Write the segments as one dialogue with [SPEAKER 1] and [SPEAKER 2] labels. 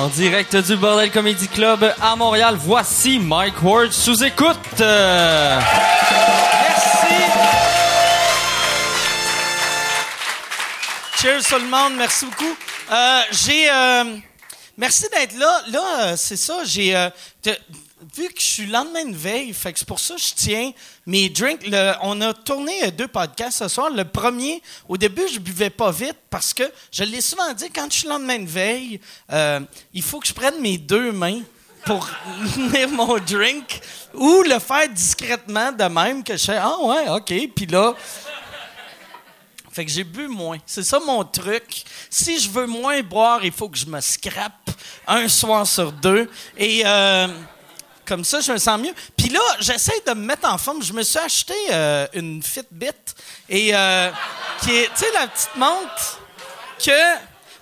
[SPEAKER 1] En direct du Bordel Comedy Club à Montréal, voici Mike Ward sous écoute. Euh,
[SPEAKER 2] Merci. Cheers tout le monde, merci beaucoup. Euh, j'ai euh, merci d'être là. Là, c'est ça, j'ai vu que je suis le lendemain de veille, c'est pour ça que je tiens mes drinks. On a tourné euh, deux podcasts ce soir. Le premier, au début, je buvais pas vite parce que je l'ai souvent dit quand je suis le lendemain de veille, euh, il faut que je prenne mes deux mains pour tenir mon drink ou le faire discrètement de même que je fais ah ouais ok puis là fait que j'ai bu moins. C'est ça mon truc. Si je veux moins boire, il faut que je me scrape un soir sur deux. Et euh, comme ça, je me sens mieux. Puis là, j'essaie de me mettre en forme. Je me suis acheté euh, une Fitbit. Et euh, qui est, tu sais, la petite montre que.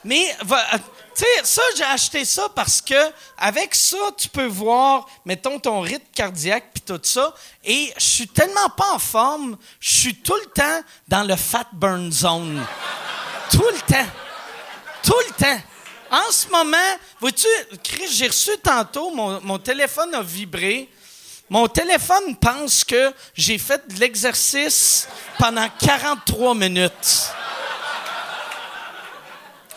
[SPEAKER 2] Mais, euh, tu sais, ça, j'ai acheté ça parce que avec ça, tu peux voir, mettons, ton rythme cardiaque puis tout ça. Et je suis tellement pas en forme, je suis tout le temps dans le fat burn zone. tout le temps. Tout le temps. En ce moment, vois-tu, Chris, j'ai reçu tantôt, mon, téléphone a vibré. Mon téléphone pense que j'ai fait de l'exercice pendant 43 minutes.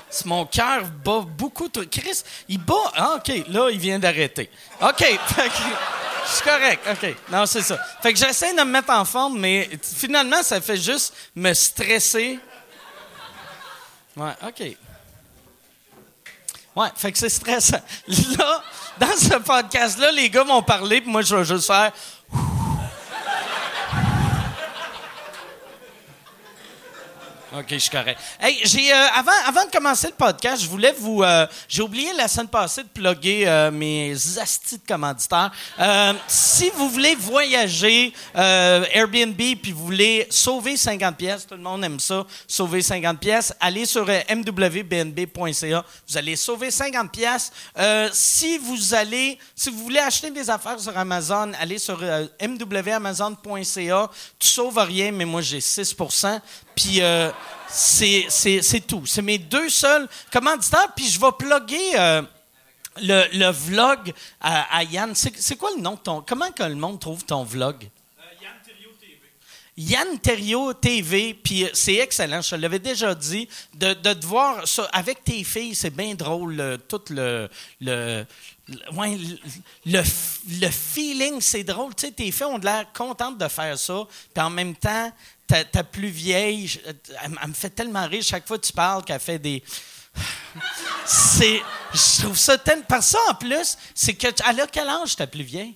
[SPEAKER 2] C'est mon cœur bat beaucoup trop. Chris, il bat. Ah, OK, là, il vient d'arrêter. OK, suis correct. OK, non, c'est ça. Fait que j'essaie de me mettre en forme, mais finalement, ça fait juste me stresser. Ouais, OK. Ouais, fait que c'est stressant. Là, dans ce podcast-là, les gars vont parler, puis moi, je vais juste faire. OK, je suis correct. Euh, avant, de commencer le podcast, je voulais vous euh, j'ai oublié la semaine passée de plugger euh, mes astis de commanditaires. Si vous voulez voyager Airbnb puis vous voulez sauver 50 pièces, tout le monde aime ça, sauver 50 pièces, allez sur mwbnb.ca, vous allez sauver 50 pièces. Si vous voulez acheter des affaires sur Amazon, allez sur mwamazon.ca, tu sauves rien mais moi j'ai 6 puis euh, c'est, c'est, c'est tout. C'est mes deux seuls commanditaires. Puis je vais plugger euh, le, le vlog à, à Yann. C'est, c'est quoi le nom de ton... Comment que le monde trouve ton vlog? Yann Terrio TV, puis euh, c'est excellent, je te l'avais déjà dit, de, de te voir ça avec tes filles, c'est bien drôle, euh, tout le, le, le- ouais, le, le feeling, c'est drôle, tu sais, tes filles ont de l'air contentes de faire ça, puis en même temps, ta, plus vieille, elle, me fait tellement rire chaque fois que tu parles qu'elle fait des... C'est, je trouve ça tellement... Par ça, en plus, c'est que... Elle a quel âge, ta plus vieille?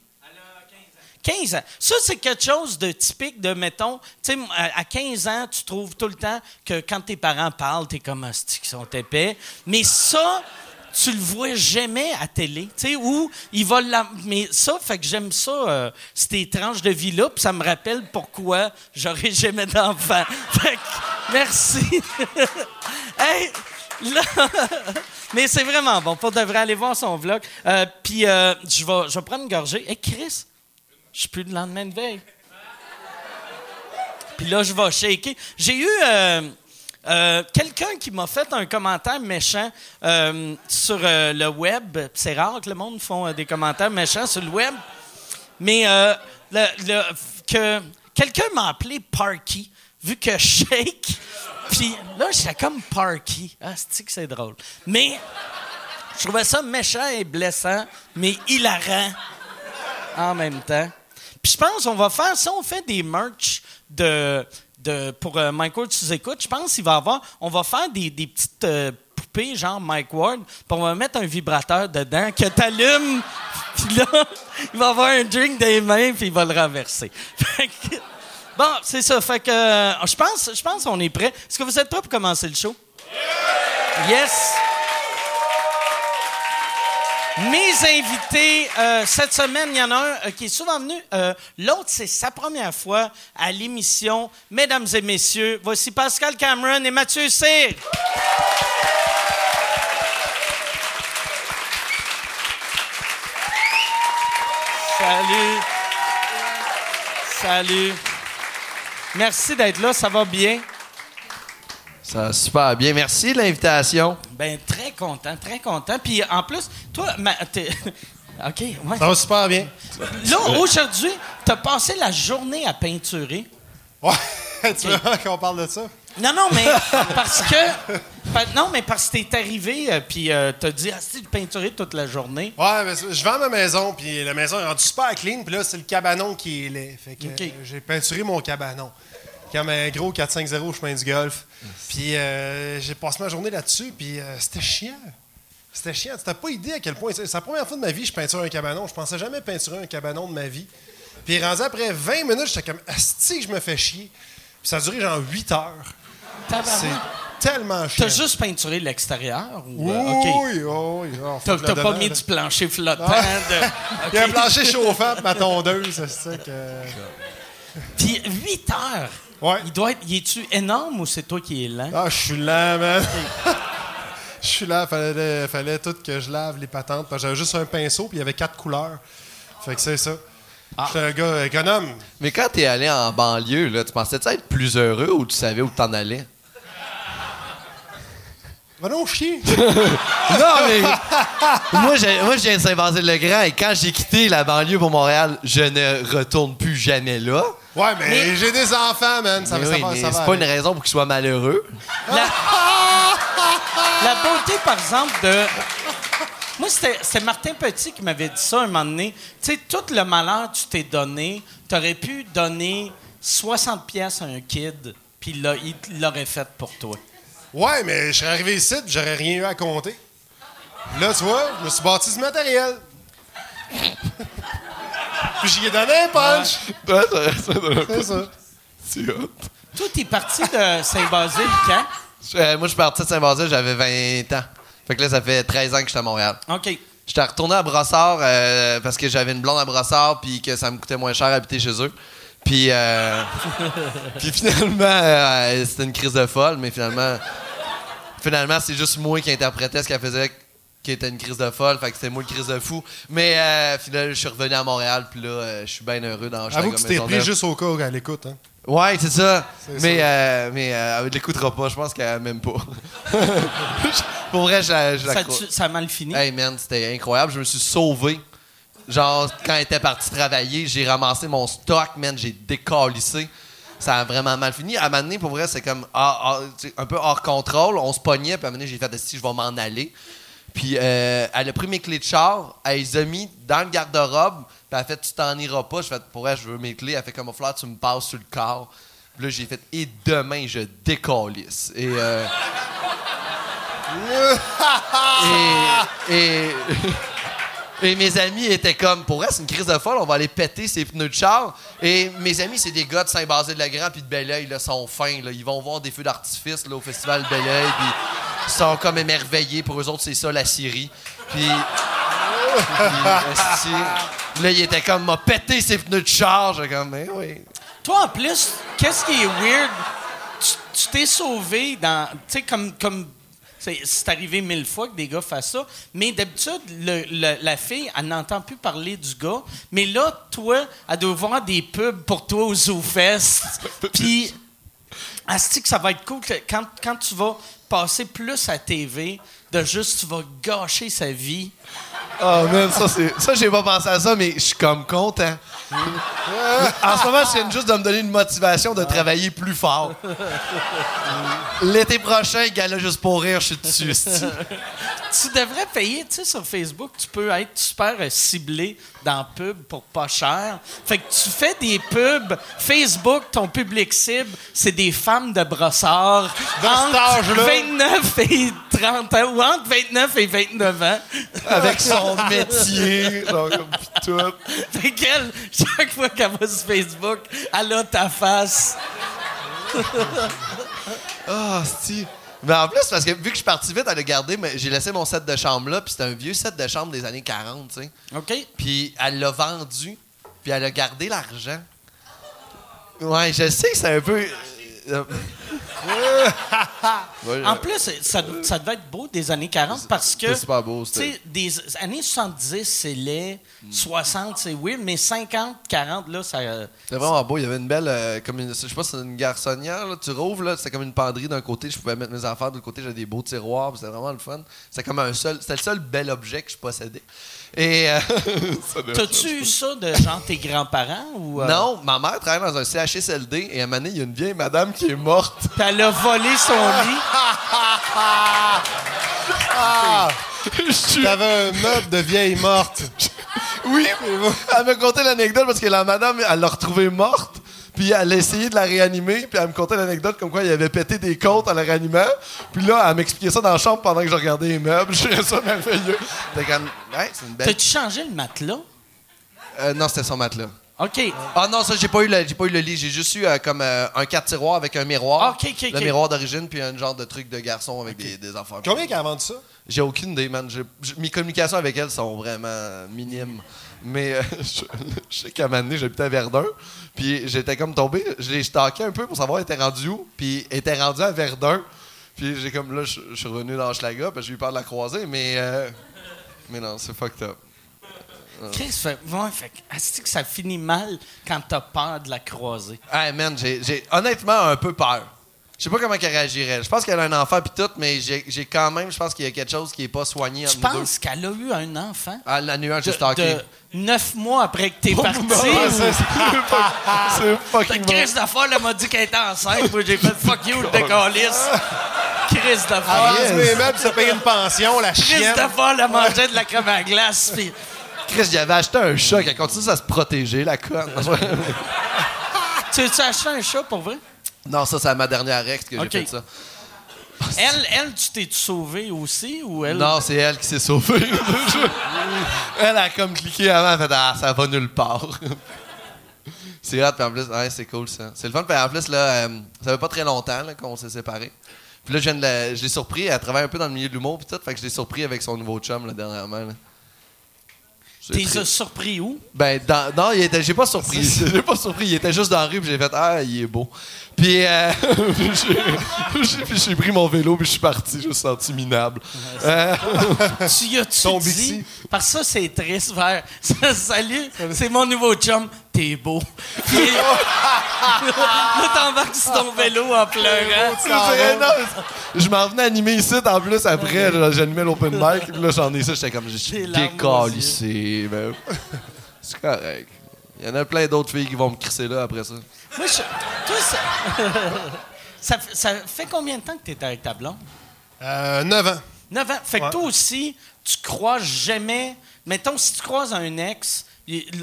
[SPEAKER 2] 15 ans. Ça, c'est quelque chose de typique de, mettons, tu sais, à à 15 ans, tu trouves tout le temps que quand tes parents parlent, t'es comme un stick, ils sont épais. Mais ça, tu le vois jamais à télé, tu sais, où il va la... Mais ça, fait que j'aime ça, euh, ces tranches de vie-là, puis ça me rappelle pourquoi j'aurai jamais d'enfant. Fait que, merci. hey, là... Mais c'est vraiment bon. Pour de vrai, aller voir son vlog. Euh, puis euh, je vais prendre une gorgée. Hey, Chris, je suis plus le lendemain de veille. Puis là, je vais shaker. J'ai eu euh, quelqu'un qui m'a fait un commentaire méchant euh, sur euh, le web. C'est rare que le monde font des commentaires méchants sur le web. Mais que quelqu'un m'a appelé Parky, vu que shake. Puis là, j'étais comme Parky. Ah, c'est que c'est drôle? Mais je trouvais ça méchant et blessant, mais hilarant en même temps. Puis je pense qu'on va faire, si on fait des merch de, pour euh, Mike Ward sous écoute, je pense qu'il va avoir, on va faire des, des petites euh, poupées genre Mike Ward, puis on va mettre un vibrateur dedans que t'allumes, puis là, il va avoir un drink les mains, puis il va le renverser. Bon, c'est ça. Fait que euh, je pense, je pense qu'on est prêt. Est-ce que vous êtes prêts pour commencer le show? Yes! Mes invités, euh, cette semaine, il y en a un euh, qui est souvent venu. Euh, L'autre, c'est sa première fois à l'émission. Mesdames et messieurs, voici Pascal Cameron et Mathieu Cyr. Salut. Salut. Merci d'être là, ça va bien?
[SPEAKER 3] Ça va super bien. Merci de l'invitation.
[SPEAKER 2] Ben, très content, très content. Puis en plus, toi, ma- t'es- OK, ouais.
[SPEAKER 4] Ça va super bien.
[SPEAKER 2] Là, aujourd'hui, t'as passé la journée à peinturer.
[SPEAKER 4] Ouais, tu veux qu'on parle de ça?
[SPEAKER 2] Non, non, mais parce que. Non, mais parce que t'es arrivé, euh, puis euh, t'as dit, ah, c'est de peinturer toute la journée.
[SPEAKER 4] Ouais, mais je vends ma maison, puis la maison est rendue super clean, puis là, c'est le cabanon qui est laid. Fait que
[SPEAKER 2] Ok.
[SPEAKER 4] euh, j'ai peinturé mon cabanon. Comme un gros 4-5-0 au chemin du golf. Puis euh, j'ai passé ma journée là-dessus, puis euh, c'était chiant. C'était chiant. Tu n'as pas idée à quel point. C'est la première fois de ma vie que je peinture un cabanon. Je pensais jamais peinturer un cabanon de ma vie. Puis rendu après 20 minutes, j'étais comme, asti que je me fais chier. Puis ça a duré genre 8 heures. C'est tellement chiant.
[SPEAKER 2] T'as juste peinturé l'extérieur? Ou,
[SPEAKER 4] Oui,
[SPEAKER 2] euh, OK.
[SPEAKER 4] oui, oui. Oh,
[SPEAKER 2] T'as pas mis
[SPEAKER 4] là.
[SPEAKER 2] du plancher flottant.
[SPEAKER 4] Ah.
[SPEAKER 2] de-
[SPEAKER 4] Il y a un plancher chauffant ma tondeuse, c'est ça que.
[SPEAKER 2] Puis 8 heures.
[SPEAKER 4] Ouais.
[SPEAKER 2] Il doit être. Il est-tu énorme ou c'est toi qui es lent?
[SPEAKER 4] Ah, je suis lent, man. Je suis lent, fallait, fallait tout que je lave les patentes. parce que J'avais juste un pinceau, puis il y avait quatre couleurs. Fait que c'est ça.
[SPEAKER 2] Ah.
[SPEAKER 4] J'étais un gars économe.
[SPEAKER 3] Mais quand t'es allé en banlieue, là, tu pensais-tu être plus heureux ou tu savais où t'en allais?
[SPEAKER 4] Va donc chier.
[SPEAKER 3] Non, mais. moi, j'ai- moi, je viens de Saint-Basile-le-Grand et quand j'ai quitté la banlieue pour Montréal, je ne retourne plus jamais là.
[SPEAKER 4] Ouais, mais,
[SPEAKER 2] Mais-
[SPEAKER 4] j'ai des enfants, man. Ça,
[SPEAKER 3] Mais
[SPEAKER 4] va-
[SPEAKER 3] oui,
[SPEAKER 4] ça va,
[SPEAKER 3] mais
[SPEAKER 4] ça va
[SPEAKER 3] c'est pas une raison pour qu'ils soient malheureux.
[SPEAKER 2] La, la beauté, par exemple, de. Moi, c'était c'était Martin Petit qui m'avait dit ça un moment donné. Tu sais, tout le malheur que tu t'es donné, tu aurais pu donner 60 pièces à un kid, puis il l'a- il l'aurait fait pour toi.
[SPEAKER 4] Ouais, mais je serais arrivé ici, puis j'aurais rien eu à compter. Là, tu vois, je me suis bâti du matériel. Puis j'y ai donné un punch. C'est ça.
[SPEAKER 2] Toi, t'es parti de Saint-Basile quand?
[SPEAKER 3] Euh, moi, je suis parti de Saint-Basile, j'avais 20 ans. Fait que là, ça fait 13 ans que j'étais à Montréal.
[SPEAKER 2] OK.
[SPEAKER 3] J'étais retourné à Brossard euh, parce que j'avais une blonde à Brossard puis que ça me coûtait moins cher habiter chez eux. Puis, euh, puis finalement, euh, c'était une crise de folle, mais finalement, finalement, c'est juste moi qui interprétais ce qu'elle faisait qui était une crise de folle, fait que c'était moi le crise de fou. Mais euh, finalement, je suis revenu à Montréal, puis là, euh, je suis bien heureux dans
[SPEAKER 4] Avoue que tu t'es repris juste au cas où elle écoute, hein.
[SPEAKER 3] Ouais, c'est ça. Mais,
[SPEAKER 4] ça.
[SPEAKER 3] euh, mais euh, elle l'écoutera pas, je pense qu'elle m'aime pas. Pour vrai, je la, je la
[SPEAKER 2] Ça,
[SPEAKER 3] crois.
[SPEAKER 2] tu- ça a mal fini?
[SPEAKER 3] Hey man, c'était incroyable. Je me suis sauvé. Genre, quand elle était partie travailler, j'ai ramassé mon stock, man, j'ai décalissé. Ça a vraiment mal fini. À un moment donné, pour vrai, c'est comme ah, ah, un peu hors contrôle. On se pognait, puis à un moment donné, j'ai fait si je vais m'en aller. Puis euh, elle a pris mes clés de char, elle les a mis dans le garde-robe, puis elle a fait Tu t'en iras pas. Je fait Pour vrai, je veux mes clés. Elle fait comme au fleur, tu me passes sur le corps. Puis là, j'ai fait Et demain, je décalisse. Et. euh, et, et, et mes amis étaient comme, pour vrai, c'est une crise de folle, on va aller péter ses pneus de char. Et mes amis, c'est des gars de Saint-Basile-le-Grand puis de Belleuil, là, sont fins. Là. Ils vont voir des feux d'artifice au festival de Belleuil, puis ils sont comme émerveillés. Pour eux autres, c'est ça, la Syrie. Puis... là, ils étaient comme, m'a pété ses pneus de char. J'ai comme, mais oui.
[SPEAKER 2] Toi, en plus, qu'est-ce qui est weird? Tu t'es sauvé dans. Tu sais, comme. comme c'est arrivé mille fois que des gars fassent ça. Mais d'habitude, la fille, elle n'entend plus parler du gars. Mais là, toi, elle doit voir des pubs pour toi au Zoo Fest. Puis, elle se dit que ça va être cool quand, quand tu vas passer plus à TV, de juste, tu vas gâcher sa vie.
[SPEAKER 3] Oh man, ça c'est. Ça, j'ai pas pensé à ça, mais je suis comme content. en ce moment, je viens juste de me donner une motivation de travailler plus fort. L'été prochain, gala juste pour rire, je suis dessus.
[SPEAKER 2] Tu devrais payer, tu sais, sur Facebook, tu peux être super euh, ciblé dans pub pour pas cher. Fait que tu fais des pubs. Facebook, ton public cible, c'est des femmes de brossard.
[SPEAKER 4] De cet
[SPEAKER 2] entre
[SPEAKER 4] âge-là.
[SPEAKER 2] 29 et 30 ans, ou entre 29 et 29 ans.
[SPEAKER 3] Avec son métier, genre comme pis tout.
[SPEAKER 2] Fait qu'elle, chaque fois qu'elle va sur Facebook, elle a ta face.
[SPEAKER 3] Ah, si. Mais en plus, parce que vu que je suis parti vite, elle a gardé, mais j'ai laissé mon set de chambre là, puis c'était un vieux set de chambre des années 40, tu sais.
[SPEAKER 2] OK?
[SPEAKER 3] Puis elle l'a vendu, puis elle a gardé l'argent. Ouais, je sais que c'est un peu.
[SPEAKER 2] En plus, ça, ça devait être beau des années 40 parce que.
[SPEAKER 3] c'était beau,
[SPEAKER 2] des années 70, c'est laid. 60, c'est weird. Mais 50, 40, là, ça. euh,
[SPEAKER 3] C'était vraiment beau. Il y avait une belle. euh, comme une, je sais pas c'est une garçonnière. Là. Tu rouvres, là, c'était comme une penderie d'un côté. Je pouvais mettre mes affaires. De l'autre côté, j'avais des beaux tiroirs. C'était vraiment le fun. C'était comme un seul. C'était le seul bel objet que je possédais. Et. euh, ça
[SPEAKER 2] T'as-tu eu ça de genre tes grands-parents ou. euh,
[SPEAKER 3] Non, ma mère travaille dans un CHSLD et à un moment donné, il y a une vieille madame qui est morte.
[SPEAKER 2] Elle a volé son lit.
[SPEAKER 4] Ah! T'avais un meuble de vieille morte.
[SPEAKER 3] Oui, elle me contait l'anecdote parce que la madame, elle l'a retrouvée morte. Puis elle a essayé de la réanimer, puis elle me contait l'anecdote comme quoi il avait pété des côtes en la réanimant. Puis là, elle m'expliquait ça dans la chambre pendant que je regardais les meubles. Je trouvais ça merveilleux. C'est une belle.
[SPEAKER 2] T'as-tu changé le matelas?
[SPEAKER 3] Euh, non, c'était son matelas.
[SPEAKER 2] OK.
[SPEAKER 3] Ah non, ça, j'ai pas eu le, j'ai pas eu le lit. J'ai juste eu euh, comme euh, un quatre tiroir avec un miroir.
[SPEAKER 2] Ah, ok, ok,
[SPEAKER 3] Le
[SPEAKER 2] ok.
[SPEAKER 3] miroir d'origine, puis un genre de truc de garçon avec des, des affaires.
[SPEAKER 4] Combien qu'elle a vendu ça?
[SPEAKER 3] J'ai aucune idée, man. J'ai- j'ai- mes communications avec elle sont vraiment minimes. Mais euh, je, je sais qu'à un moment donné, j'habitais à Verdun. Puis j'étais comme tombé. Je l'ai stalké un peu pour savoir elle était rendue où. Puis elle était rendue à Verdun. Puis j'ai comme là, je, je suis revenu dans Schlaga que j'ai eu peur de la croiser. Mais, euh, mais non, c'est fucked up.
[SPEAKER 2] Chris fait. Ouais, fait est-ce que ça finit mal quand t'as peur de la croiser?
[SPEAKER 3] Hey man, j'ai j'ai honnêtement un peu peur. Je sais pas comment elle réagirait. Je pense qu'elle a un enfant puis tout, mais j'ai quand même, je pense qu'il y a quelque chose qui est pas soigné
[SPEAKER 2] Tu
[SPEAKER 3] entre nous deux.
[SPEAKER 2] penses qu'elle a eu un enfant?
[SPEAKER 3] Ah, la nuage,
[SPEAKER 2] De,
[SPEAKER 3] j'ai stalké.
[SPEAKER 2] de neuf mois après que t'es parti.
[SPEAKER 3] C'est- fucking bon.
[SPEAKER 2] Chris D'Affaire, elle m'a dit qu'elle était enceinte. Moi, j'ai fait fuck you, le décalisse. Chris
[SPEAKER 4] Elle a
[SPEAKER 2] D'Affaire.
[SPEAKER 4] vendu mes meubles, ça payé une pension, la
[SPEAKER 2] Chris. D'Affaire, elle mangeait de la crème à glace. Puis
[SPEAKER 3] Chris, j'avais acheté un chat qui a continué à se protéger, la conne.
[SPEAKER 2] tu as acheté un chat pour vrai?
[SPEAKER 3] Non, ça, c'est à ma dernière ex que j'ai fait ça.
[SPEAKER 2] Elle, elle tu t'es sauvé aussi ou elle?
[SPEAKER 3] Non, c'est elle qui s'est sauvée. elle a comme cliqué avant, elle a fait Ah, ça va nulle part. c'est hot, puis en plus, ouais, c'est cool ça. C'est le fun, puis en plus, là, euh, ça fait pas très longtemps qu'on s'est séparés. Puis là, je, la- l'ai surpris, elle travaille un peu dans le milieu de l'humour, puis tout, fait que je l'ai surpris avec son nouveau chum, là, dernièrement. Là.
[SPEAKER 2] T'es surpris où?
[SPEAKER 3] Ben, dans- non, il était, j'ai pas surpris. J'ai pas surpris. Il était juste dans la rue, puis j'ai fait Ah, il est beau. Puis, euh, j'ai- j'ai puis j'ai pris mon vélo, puis je suis parti. Je me suis senti minable. Euh,
[SPEAKER 2] Tu y as-tu
[SPEAKER 4] Ton
[SPEAKER 2] dit?
[SPEAKER 4] Bixi.
[SPEAKER 2] Parce que ça, c'est triste. Vers, salut, c'est mon nouveau chum. T'es beau. Puis, là, t'embarques sur ton vélo en pleurant.
[SPEAKER 3] je m'en venais animer ici, en plus, après, j'animais l'open mic, puis là, j'en ai ça, j'étais comme, je suis décalissé. Ben, c'est correct. Il y en a plein d'autres filles qui vont me crisser là après ça.
[SPEAKER 2] Moi, je- toi, ça, ça, fait- ça fait combien de temps que t'es avec ta blonde?
[SPEAKER 4] Euh, 9 ans.
[SPEAKER 2] 9 ans. Fait que
[SPEAKER 4] Ouais.
[SPEAKER 2] toi aussi, tu croises jamais. Mettons, si tu croises un ex,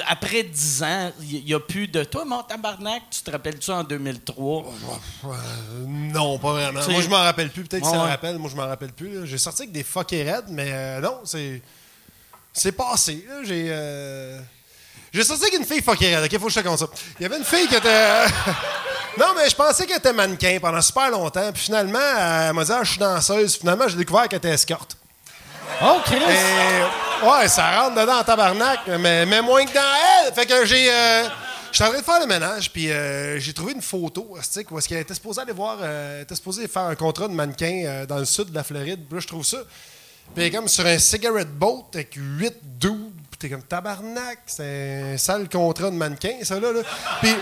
[SPEAKER 2] après 10 ans, il n'y a plus de toi, mon tabarnak. Tu te rappelles-tu en 2003?
[SPEAKER 4] Euh, non, pas vraiment.
[SPEAKER 2] Tu
[SPEAKER 4] Moi, je m'en rappelle plus. Peut-être que
[SPEAKER 2] Ouais,
[SPEAKER 4] ça me rappelle. Moi, je m'en rappelle plus. J'ai sorti avec des fuckés raides, mais euh, non, c'est. C'est passé. J'ai. euh, J'ai sorti avec une fille fuckée. OK, faut que je te compte ça. Il y avait une fille qui était. non, mais je pensais qu'elle était mannequin pendant super longtemps. Puis finalement, elle m'a dit, ah, je suis danseuse. Finalement, j'ai découvert qu'elle était escorte.
[SPEAKER 2] Oh, Chris!
[SPEAKER 4] Et, ouais, ça rentre dedans en tabarnak, mais, mais moins que dans elle. Fait que j'ai. euh, J'étais en train de faire le ménage, puis euh, j'ai trouvé une photo, où est-ce qu'elle était supposée aller voir. euh, était supposée faire un contrat de mannequin euh, dans le sud de la Floride. Puis là, je trouve ça. Puis elle est comme sur un cigarette boat avec 8 dudes. T'es comme tabarnak. C'est un sale contrat de mannequin, ça, là. là. Puis.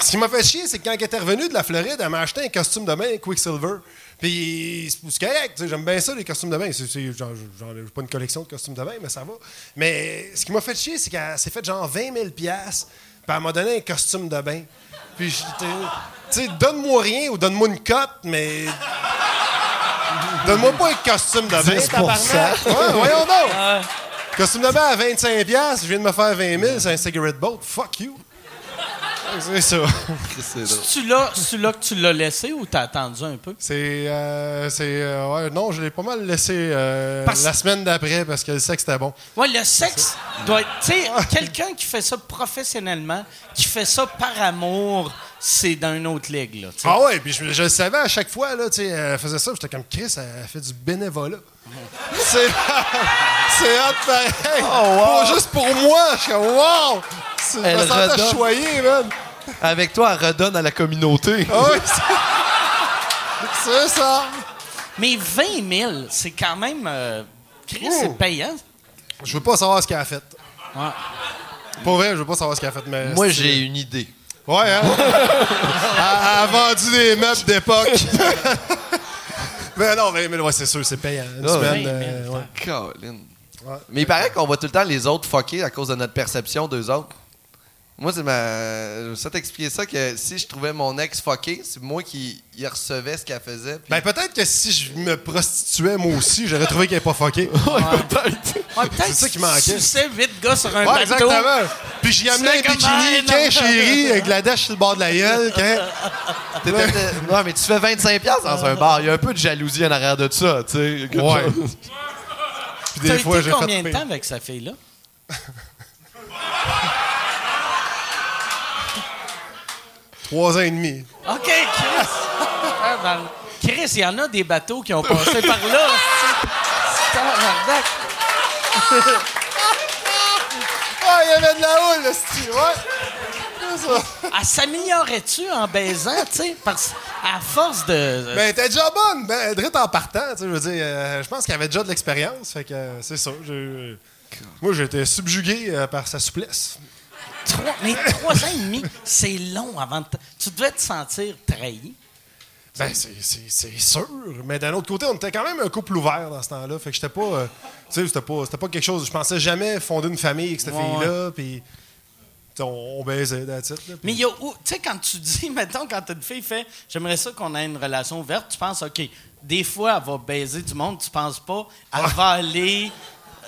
[SPEAKER 4] Ce qui m'a fait chier, c'est que quand elle était revenue de la Floride, elle m'a acheté un costume de bain Quicksilver. Puis c'est c'est correct, tu sais, j'aime bien ça, les costumes de bain. C'est, c'est- genre, j'ai pas une collection de costumes de bain, mais ça va. Mais ce qui m'a fait chier, c'est qu'elle s'est fait genre 20 000 piastres, puis elle m'a donné un costume de bain. Puis, tu sais, donne-moi rien ou donne-moi une cote, mais. Donne-moi pas un costume de bain,
[SPEAKER 3] 10%.
[SPEAKER 4] tabarnak. Ouais, voyons donc. Costume de bain à 25 piastres, je viens de me faire 20 000, c'est un cigarette boat. Fuck you. C'est ça.
[SPEAKER 3] C'est drôle.
[SPEAKER 2] Tu l'as, tu l'as que tu l'as laissé ou t'as attendu un peu?
[SPEAKER 4] C'est. euh, c'est euh, ouais, non, je l'ai pas mal laissé euh,
[SPEAKER 2] Parce-
[SPEAKER 4] la semaine d'après parce que le sexe était bon.
[SPEAKER 2] Ouais, le sexe doit être. Tu sais, quelqu'un qui fait ça professionnellement, qui fait ça par amour, c'est dans une autre ligue, là.
[SPEAKER 4] Ah ouais, puis je, je le savais à chaque fois, là, tu sais, elle faisait ça, j'étais comme Chris, elle fait du bénévolat. c'est. c'est hot pareil. Pas juste pour moi, je suis comme wow! C'est- Je
[SPEAKER 3] Elle
[SPEAKER 4] me sentais choyé, man.
[SPEAKER 3] Avec toi, elle redonne à la communauté.
[SPEAKER 4] Ah ouais, c'est- C'est ça.
[SPEAKER 2] Mais 20 000, c'est quand même. euh, Chris,
[SPEAKER 4] Oh.
[SPEAKER 2] c'est payant.
[SPEAKER 4] Je veux pas savoir ce qu'elle a fait.
[SPEAKER 2] Ouais.
[SPEAKER 4] Pour vrai, je veux pas savoir ce qu'elle a fait. Mais
[SPEAKER 3] Moi, j'ai une idée.
[SPEAKER 4] Ouais, hein? elle, elle a vendu des meubles d'époque. mais non, mais, mais ouais, c'est sûr, c'est payant. Une
[SPEAKER 3] Ah,
[SPEAKER 4] semaine,
[SPEAKER 2] ouais.
[SPEAKER 4] euh, ouais.
[SPEAKER 3] Colin.
[SPEAKER 4] Ouais.
[SPEAKER 3] Mais il paraît qu'on voit tout le temps les autres fucker à cause de notre perception d'eux autres. Moi, c'est ma. Je sais t'expliquer ça que si je trouvais mon ex fucké, c'est moi qui y recevais ce qu'elle faisait. puis-
[SPEAKER 4] Ben, peut-être que si je me prostituais moi aussi, j'aurais trouvé qu'elle est pas fuckée.
[SPEAKER 2] Ouais, peut-être
[SPEAKER 4] C'est ça qui manquait.
[SPEAKER 2] Tu sais, 8 gars sur un
[SPEAKER 4] Ouais,
[SPEAKER 2] bateau.
[SPEAKER 4] exactement. Puis j'y amenais un
[SPEAKER 2] C'est comme,
[SPEAKER 4] bikini,
[SPEAKER 2] non.
[SPEAKER 4] qu'un chéri, avec de la dèche sur le bord de la gueule, qu'un.
[SPEAKER 3] T'étais- Ouais, mais tu fais 25$ piastres dans un bar. Il y a un peu de jalousie en arrière de ça, tu sais. quelque
[SPEAKER 4] Ouais.
[SPEAKER 3] chose.
[SPEAKER 4] Puis
[SPEAKER 2] T'as
[SPEAKER 4] des fois, j'ai
[SPEAKER 2] combien
[SPEAKER 4] fait
[SPEAKER 2] de temps avec sa fille-là?
[SPEAKER 4] Trois ans et demi.
[SPEAKER 2] OK, Chris. Ah, ben, Chris, il y en a des bateaux qui ont passé par là.
[SPEAKER 4] Ah, il y avait de la houle, le style, ouais. Ça.
[SPEAKER 2] Elle s'améliorait-tu en baisant, tu sais? Parce à force de.
[SPEAKER 4] Ben, t'es déjà bonne, ben, direct en partant, tu sais, je veux dire, euh, je pense qu'il avait déjà de l'expérience, fait que euh, c'est ça. j'ai- Moi, j'étais subjugué euh, par sa souplesse.
[SPEAKER 2] Trois, mais trois ans et demi, c'est long avant de. Tu devais te sentir trahi.
[SPEAKER 4] Ben, c'est- sûr. Mais d'un autre côté, on était quand même un couple ouvert dans ce temps-là. Fait que j'étais pas. euh, tu sais, c'était pas, pas quelque chose. Je pensais jamais fonder une famille avec cette
[SPEAKER 2] Ouais,
[SPEAKER 4] fille-là. Puis. On, on baisait, that's it, là,
[SPEAKER 2] Mais il y a où- tu sais, quand tu dis, mettons, quand une fille fait J'aimerais ça qu'on ait une relation ouverte, tu penses, OK, des fois, elle va baiser du monde, tu penses pas, elle va aller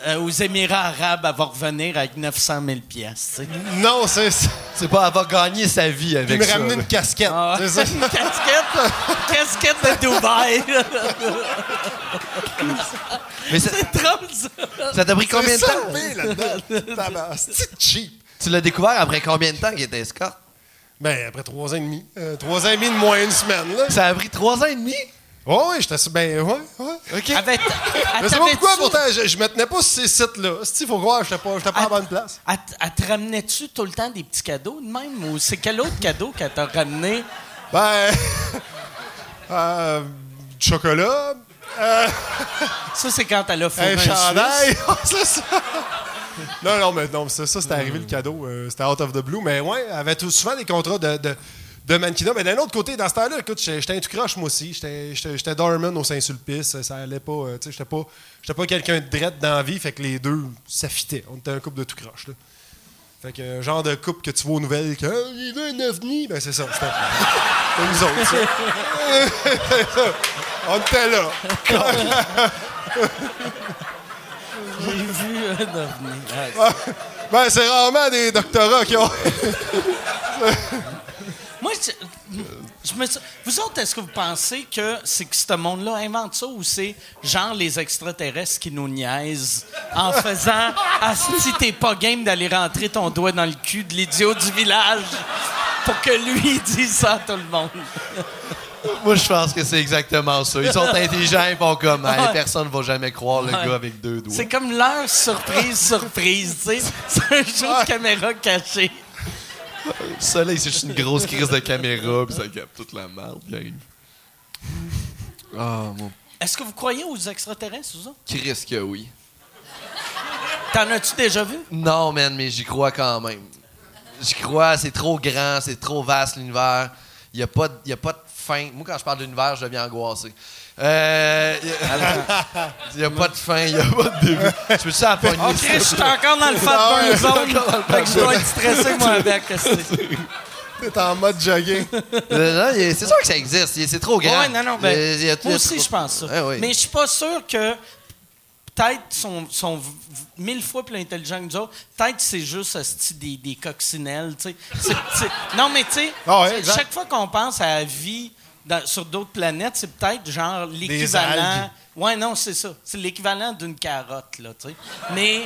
[SPEAKER 2] euh, aux Émirats arabes, elle va revenir avec 900 000 piastres.
[SPEAKER 4] Non, c'est ça.
[SPEAKER 3] C'est pas, elle va gagner sa vie avec
[SPEAKER 4] me
[SPEAKER 3] ça.
[SPEAKER 4] ramener
[SPEAKER 3] là.
[SPEAKER 4] une casquette.
[SPEAKER 2] Ah
[SPEAKER 4] c'est ça.
[SPEAKER 2] Une casquette, casquette de Dubaï.
[SPEAKER 3] Mais ça
[SPEAKER 2] c'est drôle, ça.
[SPEAKER 3] ça t'a pris combien de
[SPEAKER 4] C'est ça,
[SPEAKER 3] temps?
[SPEAKER 4] pire, là-dedans. Tabarnak, C'est cheap.
[SPEAKER 3] Tu l'as découvert après combien de temps qu'il était escorte?
[SPEAKER 4] Ben, après trois ans et demi. Euh, trois ans et demi de moins une semaine, là.
[SPEAKER 3] Ça a pris trois ans et demi?
[SPEAKER 4] Ouais, ouais, j'étais. Ben, ouais, ouais.
[SPEAKER 3] OK.
[SPEAKER 2] Avec,
[SPEAKER 4] Mais c'est pas pourquoi, pourtant, je, je me tenais pas sur ces sites-là. Il faut croire, j'étais pas, j'étais pas à bonne place.
[SPEAKER 2] Elle, t- elle te ramenait-tu tout le temps des petits cadeaux de même? Ou c'est quel autre cadeau qu'elle t'a ramené?
[SPEAKER 4] Ben. euh, du chocolat.
[SPEAKER 2] Ça, c'est quand elle a fourré
[SPEAKER 4] Un
[SPEAKER 2] un
[SPEAKER 4] chandail. C'est ça. Non, non, mais non, ça, ça c'était arrivé le cadeau. euh, c'était out of the blue. Mais ouais, elle avait tout- souvent des contrats de, de, de mannequinat. Mais d'un autre côté, dans ce temps-là, écoute, j'étais un tout croche, moi aussi. J'étais- Dorman au Saint-Sulpice. Ça allait pas. euh, tu sais, j'étais pas, pas quelqu'un de drette dans la vie. Fait que les deux, ça fitait. On était un couple de tout croche, là. Fait que, euh, genre de couple que tu vois aux nouvelles, que Ah, il veut un ovni, ben c'est ça. C'était nous autres, ça. On était là.
[SPEAKER 2] J'ai vu un ovni.
[SPEAKER 4] Ben, c'est rarement des doctorats qui ont.
[SPEAKER 2] Moi, je, je me vous autres, est-ce que vous pensez que c'est que ce monde-là invente ça ou c'est genre les extraterrestres qui nous niaisent en faisant si t'es pas game d'aller rentrer ton doigt dans le cul de l'idiot du village pour que lui dise ça à tout le monde?
[SPEAKER 3] Moi, je pense que c'est exactement ça. Ils sont intelligents, ils font comme Hey,
[SPEAKER 2] Ouais.
[SPEAKER 3] personne ne va jamais croire le
[SPEAKER 2] Ouais.
[SPEAKER 3] gars avec deux doigts.
[SPEAKER 2] C'est comme leur surprise, surprise, tu sais. C'est un jeu de caméra caché.
[SPEAKER 3] Ça, là, c'est juste une grosse crise de caméra, puis ça capte toute la merde qui arrive. Ah, mon
[SPEAKER 2] Est-ce que vous croyez aux extraterrestres, ça?
[SPEAKER 3] Chris que oui.
[SPEAKER 2] T'en as-tu déjà vu?
[SPEAKER 3] Non, man, mais j'y crois quand même. J'y crois, c'est trop grand, c'est trop vaste l'univers. Il n'y a, pas de- y a pas de fin. Moi, quand je parle d'univers, je deviens angoissé. Euh, Il n'y a, pas de fin, il n'y a pas de début. Je peux ça à pogner.
[SPEAKER 2] Ok, je suis encore dans le fat burn zone. Fait que je dois être stressé, moi, avec.
[SPEAKER 4] T'es en mode jogging.
[SPEAKER 3] C'est sûr que ça existe. C'est trop grand.
[SPEAKER 2] Ouais, non, non, ben,
[SPEAKER 3] Il y a- il y a- il y
[SPEAKER 2] moi aussi,
[SPEAKER 3] trop-
[SPEAKER 2] je pense ça.
[SPEAKER 3] Ouais, ouais.
[SPEAKER 2] Mais je suis pas sûr que peut-être sont, sont mille fois plus intelligents que nous autres. Peut-être c'est juste des, des coccinelles. tu sais. Non, mais tu sais,
[SPEAKER 4] Ah ouais,
[SPEAKER 2] chaque fois qu'on pense à la vie dans- sur d'autres planètes, c'est peut-être genre l'équivalent. Ouais, non, c'est ça. C'est l'équivalent d'une carotte, là, tu sais. Mais.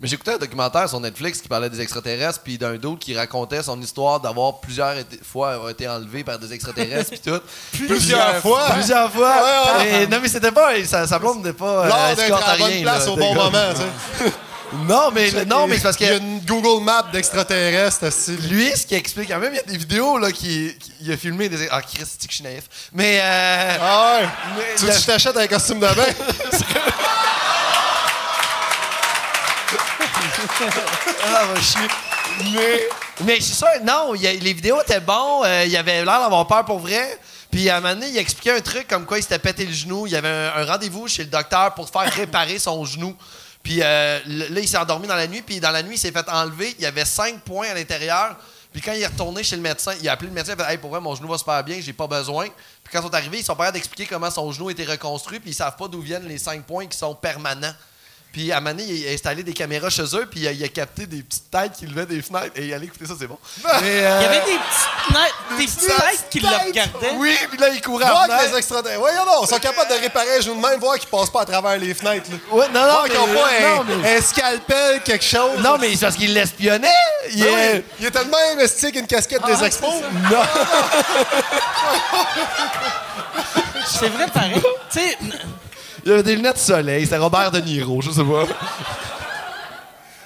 [SPEAKER 3] Mais j'écoutais un documentaire sur Netflix qui parlait des extraterrestres, puis d'un d'autre qui racontait son histoire d'avoir plusieurs été- fois avoir été enlevé par des extraterrestres, puis tout.
[SPEAKER 4] Plusieurs fois?
[SPEAKER 3] Plusieurs fois.
[SPEAKER 4] Ouais, ouais.
[SPEAKER 3] Et- non, mais c'était pas. Ça, ça blonde n'était pas.
[SPEAKER 4] L'art
[SPEAKER 3] euh,
[SPEAKER 4] d'être à la bonne
[SPEAKER 3] rien,
[SPEAKER 4] place
[SPEAKER 3] là,
[SPEAKER 4] au bon moment, tu sais.
[SPEAKER 3] Non, mais, non, mais c'est parce
[SPEAKER 4] Il y a
[SPEAKER 3] que
[SPEAKER 4] une Google Map d'extraterrestres, style.
[SPEAKER 3] lui, ce qui explique, quand même, il y a des vidéos là, qui, qui- il a filmé des. Ah, Christ, c'est que je suis naïf. Mais. Euh,
[SPEAKER 4] Ah ouais?
[SPEAKER 3] mais
[SPEAKER 4] Tu
[SPEAKER 3] le-
[SPEAKER 4] veux que je t'achète un costume de bain?
[SPEAKER 3] Ah, va chier. Mais, mais suis sûr, non, y a- les vidéos étaient bonnes, euh, il avait l'air d'avoir peur pour vrai. Puis à un moment donné, il expliquait un truc comme quoi il s'était pété le genou. Il y avait un, un rendez-vous chez le docteur pour faire réparer son genou. Puis euh, là, il s'est endormi dans la nuit. Puis dans la nuit, il s'est fait enlever. Il y avait cinq points à l'intérieur. Puis quand il est retourné chez le médecin, il a appelé le médecin. Il a fait Hey, pour vrai, mon genou va super bien, j'ai pas besoin. Puis quand ils sont arrivés, ils sont pas d'expliquer comment son genou a été reconstruit. Puis ils savent pas d'où viennent les cinq points qui sont permanents. Puis à donné, il a installé des caméras chez eux, puis il a, il a capté des petites têtes qui levaient des fenêtres. Et il allait écouter ça, c'est bon. Mais, euh,
[SPEAKER 2] Il y avait des petites têtes, des petites têtes qui le regardaient.
[SPEAKER 3] Oui, puis là, il courait à
[SPEAKER 4] Voir
[SPEAKER 3] la
[SPEAKER 4] les
[SPEAKER 3] fenêtre.
[SPEAKER 4] extraterrestres. Voyons non, ils sont capables de réparer de même, voir qu'ils passent pas à travers les fenêtres. Là.
[SPEAKER 3] Ouais, non, non,
[SPEAKER 4] Voir
[SPEAKER 3] mais,
[SPEAKER 4] qu'ils ont pas un,
[SPEAKER 3] non, mais,
[SPEAKER 4] un scalpel, quelque chose.
[SPEAKER 3] non, mais c'est parce qu'il l'espionnait. Il
[SPEAKER 4] Ah
[SPEAKER 3] est-
[SPEAKER 4] oui, Il était le même esti qu'une casquette des expos.
[SPEAKER 2] C'est vrai, pareil. tu sais,
[SPEAKER 3] il avait des lunettes de soleil. C'était Robert De Niro, je sais pas.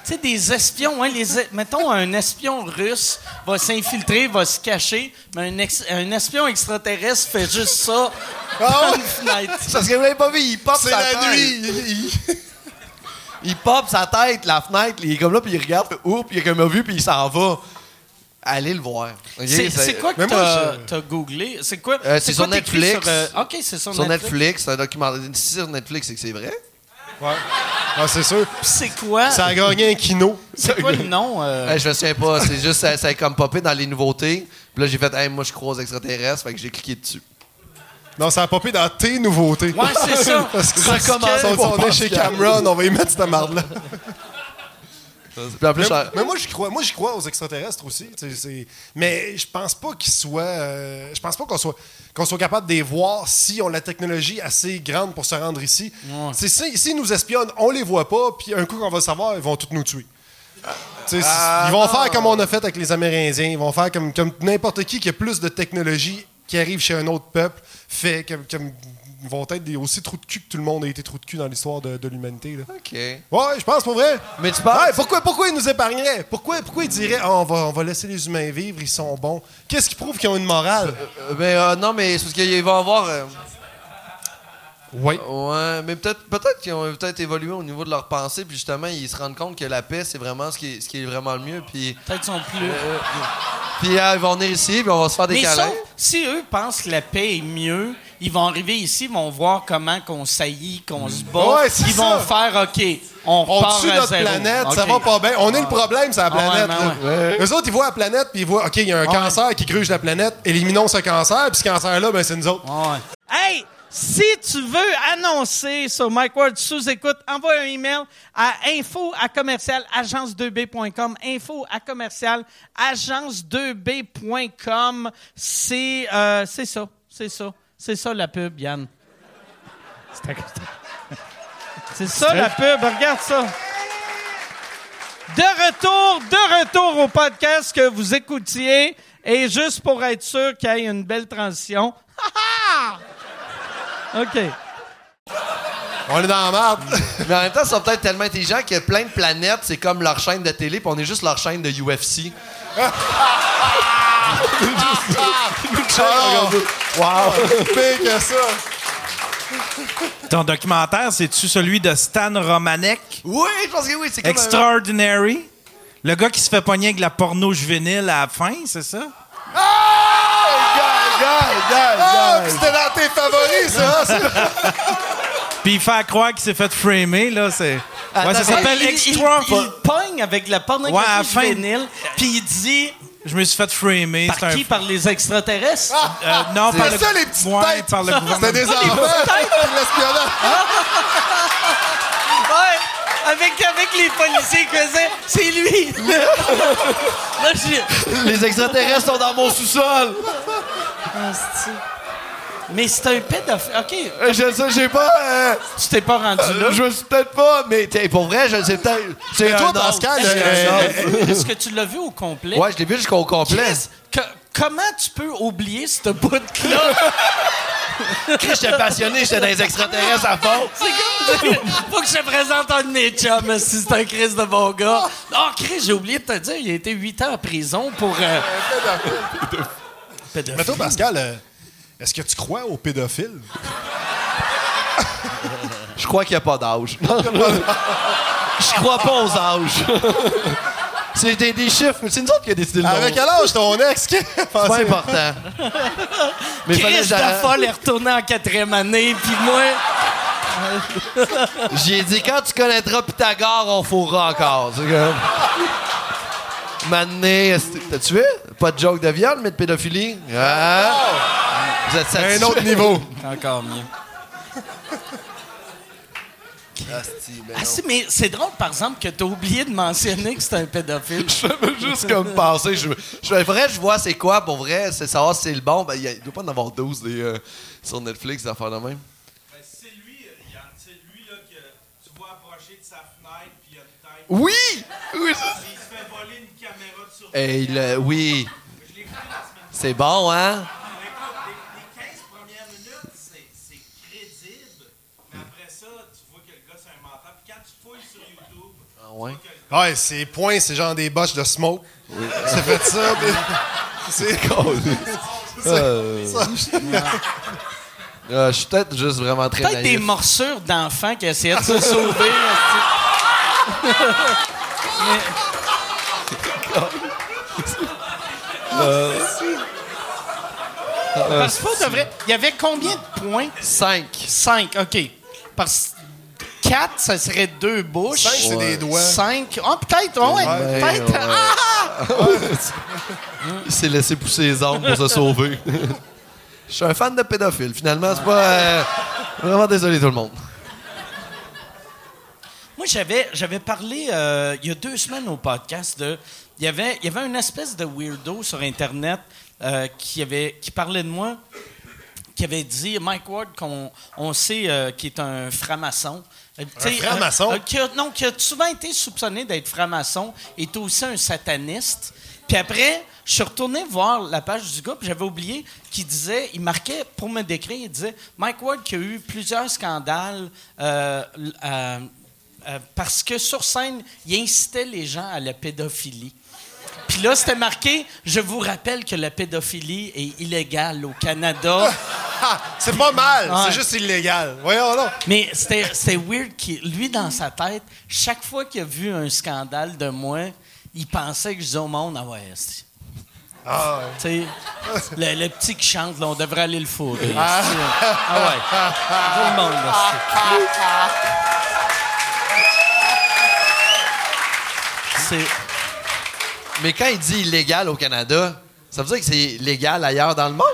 [SPEAKER 2] tu sais, des espions, hein, les, mettons un espion russe va s'infiltrer, va se cacher, mais un, ex- un espion extraterrestre fait juste ça
[SPEAKER 4] Ah
[SPEAKER 2] dans une fenêtre.
[SPEAKER 3] C'est parce que vous l'avez pas vu, il pop
[SPEAKER 4] C'est
[SPEAKER 3] sa
[SPEAKER 4] la
[SPEAKER 3] tête.
[SPEAKER 4] nuit. Il- il-
[SPEAKER 3] Il pop sa tête, la fenêtre, il est comme là, puis il regarde, puis oups, il a comme vu, puis il s'en va. Allez le voir.
[SPEAKER 2] C'est quoi que t'as googlé? C'est quoi?
[SPEAKER 3] Euh, c'est sur Netflix.
[SPEAKER 2] sur, euh, OK, c'est sur,
[SPEAKER 3] Sur
[SPEAKER 2] Netflix.
[SPEAKER 3] C'est un documentaire. Si c'est sur Netflix, c'est que c'est vrai.
[SPEAKER 4] Ouais. Ah, c'est sûr.
[SPEAKER 2] C'est quoi?
[SPEAKER 4] Ça a gagné un kino.
[SPEAKER 2] C'est quoi le nom? euh?
[SPEAKER 3] Hey, je me souviens pas, c'est juste, ça, ça a comme popé dans les nouveautés. Puis là, j'ai fait, hey, moi, je crois aux extraterrestres, fait que j'ai cliqué dessus.
[SPEAKER 4] Non, ça a popé dans tes nouveautés.
[SPEAKER 2] Ouais, c'est ça.
[SPEAKER 4] Parce que
[SPEAKER 3] Ça commence
[SPEAKER 4] on- on est chez. Cameron, on va y mettre cette marde-là.
[SPEAKER 3] Puis en plus,
[SPEAKER 4] Mais,
[SPEAKER 3] ça-
[SPEAKER 4] mais moi, j'y crois. Moi, crois aux extraterrestres aussi. tu sais, c'est- Mais je pense pas qu'ils soient. euh, je pense pas qu'on soit, qu'on soit capable de les voir si on a la technologie assez grande pour se rendre ici.
[SPEAKER 2] Ouais.
[SPEAKER 4] C'est Si, s'ils nous espionnent, on les voit pas, puis un coup qu'on va le savoir, ils vont tous nous tuer. Tu sais,
[SPEAKER 3] Ah,
[SPEAKER 4] ils vont
[SPEAKER 3] non.
[SPEAKER 4] faire comme on a fait avec les Amérindiens. Ils vont faire comme, comme n'importe qui qui a plus de technologie qui arrive chez un autre peuple fait. Comme, comme- ils vont être des, aussi trous de cul que tout le monde a été trous de cul dans l'histoire de, de l'humanité. là.
[SPEAKER 3] OK.
[SPEAKER 4] Ouais, je pense pour vrai.
[SPEAKER 3] Mais tu penses-
[SPEAKER 4] Ouais, pourquoi, pourquoi ils nous épargneraient? Pourquoi, pourquoi ils diraient Ah, on, va, on va laisser les humains vivre, ils sont bons? Qu'est-ce qui prouve qu'ils ont une morale?
[SPEAKER 3] Euh, ben, euh, non, mais c'est parce qu'ils vont avoir. euh,
[SPEAKER 4] Oui.
[SPEAKER 3] ouais, mais peut-être peut-être qu'ils ont peut-être évolué au niveau de leur pensée, puis justement, ils se rendent compte que la paix, c'est vraiment ce qui est, ce qui est vraiment le mieux. Puis,
[SPEAKER 2] Peut-être sont plus.
[SPEAKER 3] euh, puis euh, ils vont venir ici, puis on va se faire des
[SPEAKER 2] Mais
[SPEAKER 3] câlins.
[SPEAKER 2] sauf, si eux pensent que la paix est mieux, ils vont arriver ici, ils vont voir comment qu'on saillit, qu'on se bat.
[SPEAKER 4] Ouais, c'est
[SPEAKER 2] ils vont
[SPEAKER 4] ça.
[SPEAKER 2] faire OK, on
[SPEAKER 4] On
[SPEAKER 2] repart
[SPEAKER 4] tue
[SPEAKER 2] à
[SPEAKER 4] notre
[SPEAKER 2] zéro.
[SPEAKER 4] planète, ça
[SPEAKER 2] OK.
[SPEAKER 4] va pas bien. On est le problème, c'est la
[SPEAKER 2] Ah ouais,
[SPEAKER 4] planète.
[SPEAKER 2] ben ouais.
[SPEAKER 4] Eux autres, ils voient la planète, puis ils voient OK, il y a un cancer qui gruge la planète, éliminons ce cancer, puis ce cancer-là, ben, c'est nous autres.
[SPEAKER 2] Ouais. Hey, si tu veux annoncer sur Mike Ward sous écoute, envoie un email à info à commercial agence2b.com. Info à commercial agence2b.com. C'est euh, c'est ça, c'est ça, c'est ça la pub, Yann. C'est ça la pub, regarde ça. De retour, de retour au podcast que vous écoutiez. Et juste pour être sûr qu'il y ait une belle transition. OK.
[SPEAKER 4] On est dans la merde.
[SPEAKER 3] Mais en même temps, ils sont peut-être tellement intelligents que plein de planètes, c'est comme leur chaîne de télé, puis on est juste leur chaîne de UFC.
[SPEAKER 4] Ah, wow. Pire que ça.
[SPEAKER 5] Ton documentaire, c'est-tu celui de Stan Romanek?
[SPEAKER 3] Oui, je pense que oui, c'est
[SPEAKER 5] Extraordinary? Le gars qui se fait pogner avec la porno juvénile à la fin, c'est ça?
[SPEAKER 3] Gars, gars, gars,
[SPEAKER 4] Ah, c'était dans tes favoris, ça.
[SPEAKER 5] Puis il fait croire qu'il s'est fait framer, là, c'est... Ouais, ça s'appelle
[SPEAKER 2] il,
[SPEAKER 5] Extra...
[SPEAKER 2] Il, il pogne avec la
[SPEAKER 5] Ouais, à
[SPEAKER 2] pornographie
[SPEAKER 5] la fin-
[SPEAKER 2] juvénile, puis il dit
[SPEAKER 5] Je me suis fait framer.
[SPEAKER 2] par
[SPEAKER 5] c'est un-
[SPEAKER 2] qui? Par les extraterrestres?
[SPEAKER 5] Euh, non, par le...
[SPEAKER 4] ça, les petites
[SPEAKER 5] ouais,
[SPEAKER 4] têtes.
[SPEAKER 5] par le
[SPEAKER 4] C'était
[SPEAKER 5] gouvernement.
[SPEAKER 4] des enfants. l'espionnage.
[SPEAKER 2] Ouais, avec, avec les policiers qui faisaient, c'est lui! Là.
[SPEAKER 3] Les extraterrestres sont dans mon sous-sol.
[SPEAKER 2] Asti. Mais c'est un pédophile. OK,
[SPEAKER 3] Euh, Je sais, j'ai pas. euh,
[SPEAKER 2] tu t'es pas rendu là?
[SPEAKER 3] je me suis peut-être pas, mais t'sais, pour vrai, je sais peut-être. C'est
[SPEAKER 4] toi. Pascal,
[SPEAKER 2] Est-ce
[SPEAKER 4] euh,
[SPEAKER 2] que, est-ce que tu l'as vu au complet?
[SPEAKER 3] Ouais, je l'ai vu jusqu'au complet.
[SPEAKER 2] Que- comment tu peux oublier ce bout-là?
[SPEAKER 3] J'étais passionné, j'étais dans les extraterrestres à fond.
[SPEAKER 2] C'est comme. Faut que je te présente un de mes chums, si c'est un Chris de bon gars. Ah, Chris, j'ai oublié de te dire, il a été 8 ans en prison pour. euh, pédophile.
[SPEAKER 4] Mais toi, Pascal, euh, est-ce que tu crois aux pédophiles?
[SPEAKER 3] Je crois qu'il n'y a pas d'âge. Je crois pas aux âges. C'est des, des chiffres, mais c'est nous autres qui a décidé le
[SPEAKER 4] Avec
[SPEAKER 3] nom.
[SPEAKER 4] quel âge ton ex?
[SPEAKER 3] C'est pas important. Mais
[SPEAKER 2] Dafoll est retourné en quatrième année, puis moi.
[SPEAKER 3] J'ai dit, quand tu connaîtras Pythagore, on fourra encore. C'est comme... T'as tué? Pas de joke de viol, mais de pédophilie? Ah! Vous êtes satisfait?
[SPEAKER 4] Un autre niveau.
[SPEAKER 1] Encore mieux.
[SPEAKER 3] Asti, ben
[SPEAKER 2] Ah,
[SPEAKER 3] non.
[SPEAKER 2] si, mais c'est drôle, par exemple, que t'as oublié de mentionner que c'est un pédophile.
[SPEAKER 3] Je veux juste comme penser. Je, je, vrai, je vois c'est quoi pour vrai, c'est savoir si c'est le bon. Ben, il y a- il doit pas en avoir 12 des, euh, sur Netflix, des affaires de même.
[SPEAKER 5] C'est lui, c'est lui là, que tu vois approcher de sa fenêtre, puis il a une tête.
[SPEAKER 3] Oui! Oui!
[SPEAKER 5] Il se fait voler une caméra de surveillance.
[SPEAKER 3] Et il, euh, oui. C'est bon, hein?
[SPEAKER 5] Écoute, les, les 15 premières minutes, c'est c'est crédible. Mais après ça, tu vois que le gars, c'est un menteur. Puis quand tu fouilles sur YouTube,
[SPEAKER 3] Ah ouais?
[SPEAKER 4] Ses points, c'est genre des botches de smoke. C'est fait ça. C'est
[SPEAKER 3] Euh, euh, je suis peut-être juste vraiment très
[SPEAKER 2] Peut-être des morsures d'enfants qui essayaient de se sauver. Parce que pas de vrai. Il y avait combien de points?
[SPEAKER 3] 5.
[SPEAKER 2] 5, OK. Parce que 4, ça serait deux bouches.
[SPEAKER 4] Cinq, c'est des doigts.
[SPEAKER 2] 5. Ah, peut-être, ouais,
[SPEAKER 3] Ouais,
[SPEAKER 2] peut-être.
[SPEAKER 3] ouais.
[SPEAKER 2] Ah!
[SPEAKER 3] Il s'est laissé pousser les ongles pour se sauver. Je suis un fan de pédophile. Finalement, c'est pas. euh, vraiment désolé, tout le monde.
[SPEAKER 2] Moi, j'avais, j'avais parlé euh, il y a deux semaines au podcast de. Il y avait, il y avait une espèce de weirdo sur Internet euh, qui, avait, qui parlait de moi, qui avait dit Mike Ward, qu'on on sait euh, qu'il est un franc-maçon. Euh, sais,
[SPEAKER 4] franc-maçon?
[SPEAKER 2] euh, qui a- non, qui a souvent été soupçonné d'être franc-maçon, est aussi un sataniste. Puis après, je suis retourné voir la page du gars, puis j'avais oublié qu'il disait, il marquait, pour me décrire, il disait Mike Ward qui a eu plusieurs scandales euh, euh, euh, parce que sur scène, il incitait les gens à la pédophilie. Puis là, c'était marqué Je vous rappelle que la pédophilie est illégale au Canada.
[SPEAKER 4] Ah, c'est pas mal,
[SPEAKER 2] Ouais.
[SPEAKER 4] c'est juste illégal. Voyons là.
[SPEAKER 2] Mais c'était weird qu'il lui, dans sa tête, chaque fois qu'il a vu un scandale de moi, il pensait que je disais au monde Ah ouais, c'est-
[SPEAKER 4] Ah, ouais.
[SPEAKER 2] tu sais, le, le petit qui chante, là, on devrait aller le fourrer. Ah, ouais. Tout le monde, là, c'est- C'est.
[SPEAKER 3] Mais quand il dit illégal au Canada, ça veut dire que c'est légal ailleurs dans le monde?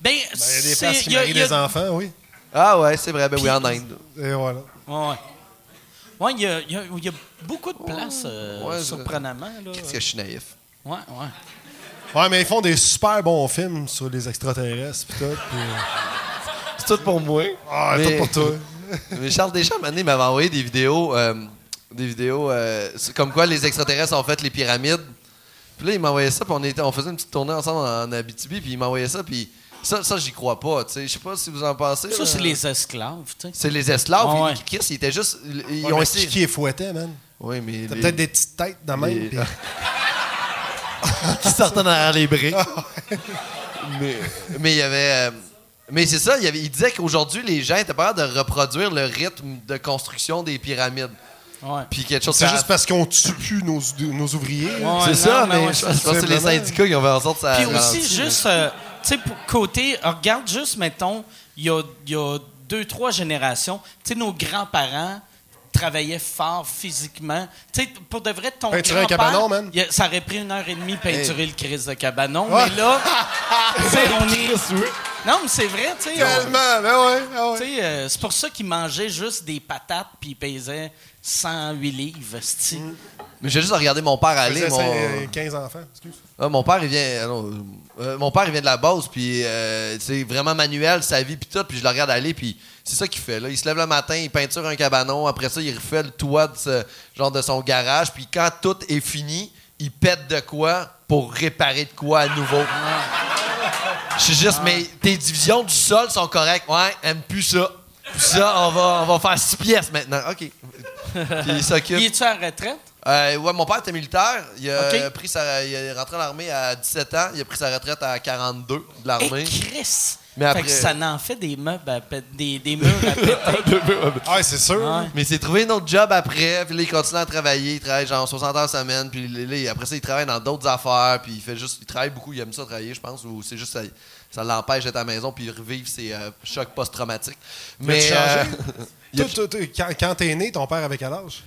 [SPEAKER 2] Ben,
[SPEAKER 4] Ben, Il y a des places qui
[SPEAKER 2] il y a-
[SPEAKER 4] marient
[SPEAKER 2] a-
[SPEAKER 4] des enfants, oui.
[SPEAKER 3] Ah ouais, c'est vrai. Ben oui, en Inde.
[SPEAKER 4] Et voilà.
[SPEAKER 2] Ouais. Ouais, il y a, y y beaucoup de places, euh,
[SPEAKER 3] Ouais,
[SPEAKER 2] surprenamment. Là.
[SPEAKER 3] Qu'est-ce que je suis naïf?
[SPEAKER 2] Ouais, ouais.
[SPEAKER 4] Ouais, mais ils font des super bons films sur les extraterrestres pis tout. pis-
[SPEAKER 3] C'est tout pour moi.
[SPEAKER 4] Ah,
[SPEAKER 3] Mais-
[SPEAKER 4] tout pour toi.
[SPEAKER 3] Mais Charles Deschamps, m'avait envoyé des vidéos, euh, des vidéos euh, c'est comme quoi les extraterrestres ont fait les pyramides. Puis là, il m'envoyait ça, puis on, était, on faisait une petite tournée ensemble en Abitibi, puis il m'envoyait ça, puis ça, ça j'y crois pas. tu sais. Je sais pas si vous en pensez.
[SPEAKER 2] Ça, c'est les esclaves, tu sais.
[SPEAKER 3] C'est les esclaves.
[SPEAKER 2] Ah
[SPEAKER 3] puis
[SPEAKER 2] ouais.
[SPEAKER 3] Chris, ils étaient juste. Ils
[SPEAKER 4] Ouais,
[SPEAKER 3] ont essayé.
[SPEAKER 4] qui qui est fouetté, man?
[SPEAKER 3] Oui, mais.
[SPEAKER 4] T'as
[SPEAKER 3] les-
[SPEAKER 4] peut-être des petites têtes dans même.
[SPEAKER 3] les-
[SPEAKER 4] pis-
[SPEAKER 3] qui sortaient derrière les briques. mais, mais il y avait. euh, mais c'est ça, il, y avait- il disait qu'aujourd'hui, les gens étaient pas capables de reproduire le rythme de construction des pyramides.
[SPEAKER 2] Ouais.
[SPEAKER 3] Puis quelque chose
[SPEAKER 4] C'est juste parce qu'on tue plus nos, nos ouvriers.
[SPEAKER 2] Ouais,
[SPEAKER 3] C'est
[SPEAKER 2] non,
[SPEAKER 3] ça,
[SPEAKER 2] mais
[SPEAKER 3] mais
[SPEAKER 2] ouais,
[SPEAKER 3] je
[SPEAKER 2] c'est
[SPEAKER 3] pense que c'est les syndicats qui ont fait en sorte que ça.
[SPEAKER 2] Puis aussi,
[SPEAKER 3] ralentit.
[SPEAKER 2] juste, euh, tu sais, pour côté, regarde juste, mettons, il y a, il y a deux, trois générations, tu sais, nos grands-parents travaillaient fort physiquement. Tu sais, pour de vrai, ton
[SPEAKER 4] Peinturer un
[SPEAKER 2] grand-père,
[SPEAKER 4] cabanon, man.
[SPEAKER 2] a- ça aurait pris une heure et demie peinturer le crise de cabanon,
[SPEAKER 4] Ouais.
[SPEAKER 2] mais là, on est... Non, mais c'est vrai, tu sais.
[SPEAKER 4] Tellement, ben ouais, ah ouais.
[SPEAKER 2] Tu sais, euh, c'est pour ça qu'ils mangeaient juste des patates puis ils pesaient 108 livres, esti.
[SPEAKER 3] Mais j'ai juste regardé mon père aller. Mon...
[SPEAKER 4] ça, euh, 15 enfants, excuse.
[SPEAKER 3] Ah, mon père, il vient. ah non, euh, mon père, il vient de la base, puis euh, c'est vraiment manuel, sa vie, puis tout. Puis je le regarde aller, puis c'est ça qu'il fait. Là. Il se lève le matin, il peinture un cabanon. Après ça, il refait le toit de, ce- genre de son garage. Puis quand tout est fini, il pète de quoi pour réparer de quoi à nouveau. Je suis juste, mais tes divisions du sol sont correctes. Ouais, aime plus ça. Puis ça, on va, on va faire six pièces maintenant. OK. Puis il s'occupe.
[SPEAKER 2] Il est-tu la retraite?
[SPEAKER 3] Euh, ouais, mon père était militaire. Il a, pris sa, il est rentré dans l'armée à 17 ans. Il a pris sa retraite à 42 de
[SPEAKER 2] Et
[SPEAKER 3] l'armée.
[SPEAKER 2] Chris!
[SPEAKER 3] Mais
[SPEAKER 2] Fait que ça n'en fait des meubles à des, des murs à péter.
[SPEAKER 4] Ah, ouais, c'est sûr.
[SPEAKER 2] Ouais.
[SPEAKER 3] Mais il s'est trouvé un autre job après, puis là, il continue à travailler. Il travaille genre 60 heures semaine, puis là, après ça, il travaille dans d'autres affaires, puis il fait juste. Il travaille beaucoup, il aime ça travailler, je pense, ou c'est juste ça, ça l'empêche d'être à la maison, puis revivre ses euh, chocs post-traumatiques. Mais.
[SPEAKER 4] quand, t'es né, ton père avait quel âge?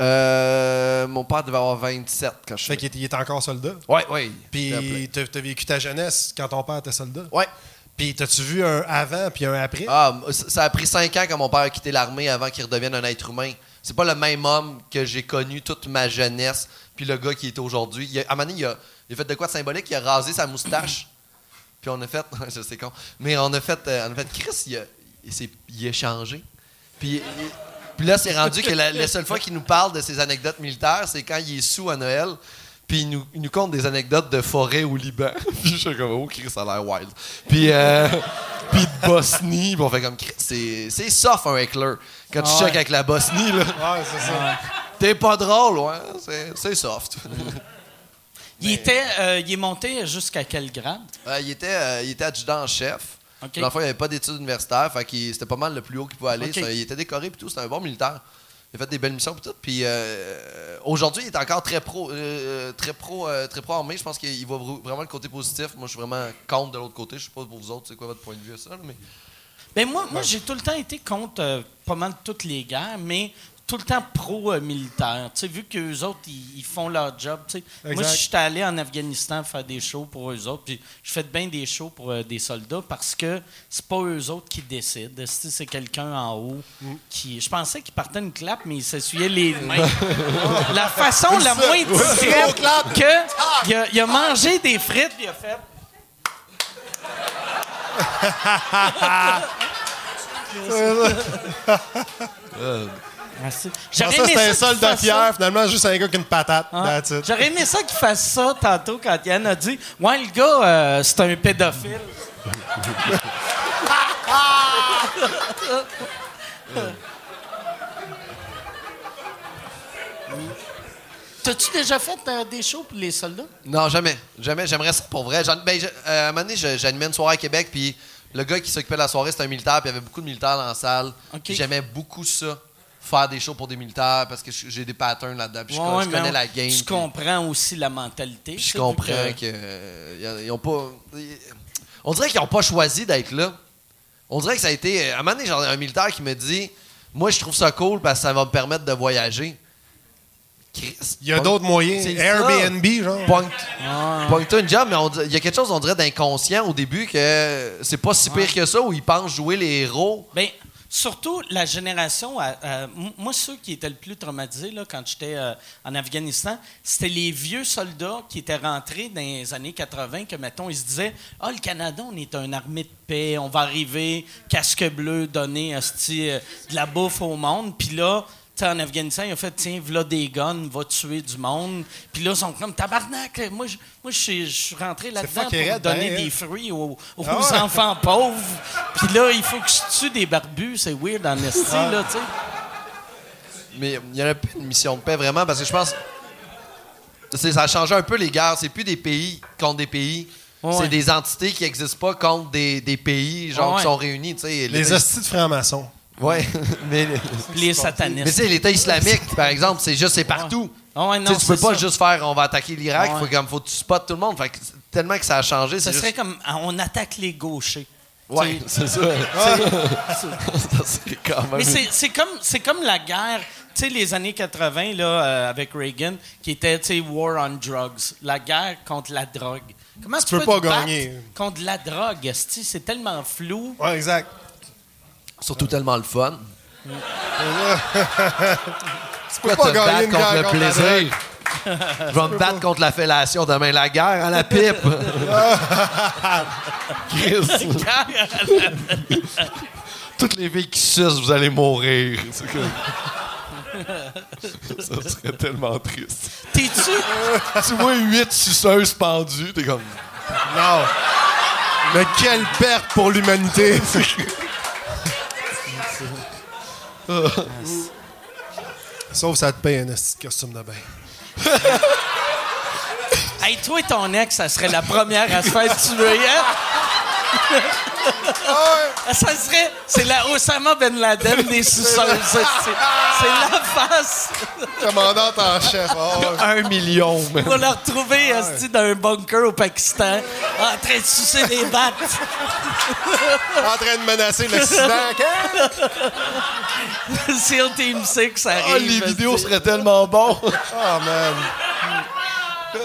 [SPEAKER 3] euh, mon père devait avoir 27 quand je suis.
[SPEAKER 4] Fait qu'il était, il était encore soldat.
[SPEAKER 3] Ouais, ouais.
[SPEAKER 4] Puis t'as vécu ta jeunesse quand ton père était soldat?
[SPEAKER 3] Ouais.
[SPEAKER 4] Puis t'as-tu vu un avant puis un après?
[SPEAKER 3] Ah, ça a pris cinq ans quand mon père a quitté l'armée avant qu'il redevienne un être humain. C'est pas le même homme que j'ai connu toute ma jeunesse, puis le gars qui est aujourd'hui. À un moment donné, il a, il a fait de quoi de symbolique? Il a rasé sa moustache. Puis on a fait. je sais con. Mais on a fait. euh, on a fait Chris, il a, il, il a changé. Puis, là, c'est rendu que la, la seule fois qu'il nous parle de ses anecdotes militaires, c'est quand il est sous à Noël. Puis il nous, il nous conte des anecdotes de forêt au Liban. puis je suis comme, oh, Chris, ça a l'air wild. Puis, euh, puis de Bosnie. Puis on fait comme, Chris, c'est, c'est soft un heckler. Quand tu
[SPEAKER 2] Ah ouais.
[SPEAKER 3] choques avec la Bosnie, là,
[SPEAKER 4] Ouais, c'est ça.
[SPEAKER 3] t'es pas drôle, ouais. C'est, c'est soft.
[SPEAKER 2] Il, était, euh, il est monté jusqu'à quel grade?
[SPEAKER 3] Euh, il, était, euh, il était adjudant en chef.
[SPEAKER 2] OK.
[SPEAKER 3] Dans le fond, il n'y avait pas d'études universitaires. Fait qu'il- c'était pas mal le plus haut qu'il pouvait aller. Ça, il était décoré puis tout. C'était un bon militaire. Il a fait des belles missions puis tout. Puis euh, aujourd'hui, il est encore très pro, euh, très pro, euh, très pro armé. Je pense qu'il voit vr- vraiment le côté positif. Moi, je suis vraiment contre de l'autre côté. Je sais pas pour vous autres, c'est quoi votre point de vue à ça, mais
[SPEAKER 2] Ben moi, moi j'ai tout le temps été contre euh, pas mal toutes les guerres, mais tout le temps pro-militaire. tu sais, vu qu'eux autres, ils, ils font leur job. tu sais. Moi, je suis allé en Afghanistan faire des shows pour eux autres, puis je fais bien des shows pour euh, des soldats parce que c'est pas eux autres qui décident. C'est c'est quelqu'un en haut qui. Je pensais qu'il partait une clap, mais il s'essuyait les mains. la façon la moins discrète que il a, il a mangé des frites, puis il a fait. Merci.
[SPEAKER 4] Je
[SPEAKER 2] J'aurais
[SPEAKER 4] c'était un
[SPEAKER 2] ça qu'il
[SPEAKER 4] soldat
[SPEAKER 2] fasse
[SPEAKER 4] fier,
[SPEAKER 2] ça.
[SPEAKER 4] finalement, juste un gars qui a une patate.
[SPEAKER 2] Ah. J'aurais aimé ça qu'il fasse ça tantôt quand Yann a dit Ouais, le gars, euh, c'est un pédophile. T'as-tu déjà fait euh, des shows pour les soldats?
[SPEAKER 3] Non, jamais. Jamais. J'aimerais ça pour vrai. Ben, euh, à un moment donné, j'animais une soirée à Québec, puis le gars qui s'occupait de la soirée, c'était un militaire, puis il y avait beaucoup de militaires dans la salle. J'aimais beaucoup ça, faire des shows pour des militaires, parce que je- j'ai des patterns là-dedans, puis je,
[SPEAKER 2] Ouais,
[SPEAKER 3] je connais
[SPEAKER 2] on-
[SPEAKER 3] la game. Puis-
[SPEAKER 2] comprends aussi la mentalité.
[SPEAKER 3] puis je comprends
[SPEAKER 2] que-
[SPEAKER 3] que. euh, ils ont pas. on dirait qu'ils n'ont pas choisi d'être là. On dirait que ça a été. À un moment donné, genre, un militaire qui me dit Moi, je trouve ça cool parce que ça va me permettre de voyager. Christ,
[SPEAKER 4] Il y a d'autres moyens.
[SPEAKER 3] Ça.
[SPEAKER 4] Airbnb, genre.
[SPEAKER 3] Pogne-
[SPEAKER 2] Ah.
[SPEAKER 3] Pogne-toi une job, mais on dit- il y a quelque chose, on dirait, d'inconscient au début que c'est pas si pire que ça où ils pensent jouer les héros.
[SPEAKER 2] Ben, surtout la génération, moi, ceux qui étaient le plus traumatisés là, quand j'étais euh, en Afghanistan, c'était les vieux soldats qui étaient rentrés dans les années 80, que, mettons, ils se disaient Ah, le Canada, on est une armée de paix, on va arriver, casque bleu, donner euh, de la bouffe au monde. Puis là, en Afghanistan, ils ont fait tiens, voilà des guns, va tuer du monde. Puis là, ils sont comme tabarnak. Moi, je, moi, je suis- je suis rentré là-dedans pour
[SPEAKER 4] raide,
[SPEAKER 2] donner
[SPEAKER 4] hein,
[SPEAKER 2] des fruits aux, aux
[SPEAKER 4] Ah ouais.
[SPEAKER 2] enfants pauvres. Puis là, il faut que je tue des barbus. C'est weird en esti,
[SPEAKER 4] Ah.
[SPEAKER 2] là, tu sais.
[SPEAKER 3] Mais il y en a plus une mission de paix vraiment parce que je pense. Ça a changé un peu les guerres. C'est plus des pays contre des pays.
[SPEAKER 2] Ouais.
[SPEAKER 3] C'est des entités qui n'existent pas contre des, des pays genre,
[SPEAKER 2] Ouais.
[SPEAKER 3] qui sont réunis.
[SPEAKER 4] Les hosties de francs-maçons.
[SPEAKER 3] Ouais, mais,
[SPEAKER 2] les satanistes.
[SPEAKER 3] mais tu sais, l'État islamique, par exemple, c'est juste, c'est partout.
[SPEAKER 2] Ouais,
[SPEAKER 3] Tu
[SPEAKER 2] non,
[SPEAKER 3] tu peux
[SPEAKER 2] c'est
[SPEAKER 3] pas
[SPEAKER 2] ça.
[SPEAKER 3] juste faire on va attaquer l'Irak,
[SPEAKER 2] Ouais.
[SPEAKER 3] faut, comme, faut que tu spots tout le monde. Fait que c'est- tellement que ça a changé,
[SPEAKER 2] Ça
[SPEAKER 3] c'est
[SPEAKER 2] serait
[SPEAKER 3] juste...
[SPEAKER 2] comme ah, on attaque les gauchers.
[SPEAKER 3] Ouais,
[SPEAKER 2] Tu sais,
[SPEAKER 3] c'est ça. quand même...
[SPEAKER 2] Mais c'est c'est comme, c'est comme la guerre, tu sais, les années 80, là, euh, avec Reagan, qui était, tu sais, War on Drugs. La guerre contre la drogue. Comment tu,
[SPEAKER 4] peux pas
[SPEAKER 2] te battre
[SPEAKER 4] gagner.
[SPEAKER 2] Contre la drogue, c'est tellement flou.
[SPEAKER 4] Ouais, exact.
[SPEAKER 3] Surtout tellement le fun.
[SPEAKER 4] Tu
[SPEAKER 3] Pourquoi
[SPEAKER 4] pas
[SPEAKER 3] te
[SPEAKER 4] gagner
[SPEAKER 3] battre
[SPEAKER 4] une
[SPEAKER 3] contre
[SPEAKER 4] guerre
[SPEAKER 3] le
[SPEAKER 4] contre la
[SPEAKER 3] plaisir? Je vais me battre contre la fellation demain, la guerre à la pipe. Chris. Toutes les filles qui sucent, vous allez mourir. Ça serait tellement triste.
[SPEAKER 2] T'es-tu?
[SPEAKER 3] tu vois huit suceuses pendues, t'es comme.
[SPEAKER 4] Non. Mais quelle perte pour l'humanité. Sauf ça te paye un costume de bain.
[SPEAKER 2] Hey, toi et ton ex, ça serait la première à se faire tuer, hein? Ça serait. C'est la Osama Ben Laden des sous-sols. C'est c'est la face.
[SPEAKER 4] Commandant en chef. oh, ouais.
[SPEAKER 3] Un million, man.
[SPEAKER 2] On va le retrouver esti, dans un bunker au Pakistan, en train de sucer des battes.
[SPEAKER 4] en train de menacer l'accident.
[SPEAKER 2] SEAL Team 6 arrive.
[SPEAKER 3] Ah, les vidéos seraient tellement bons.
[SPEAKER 4] Oh, man.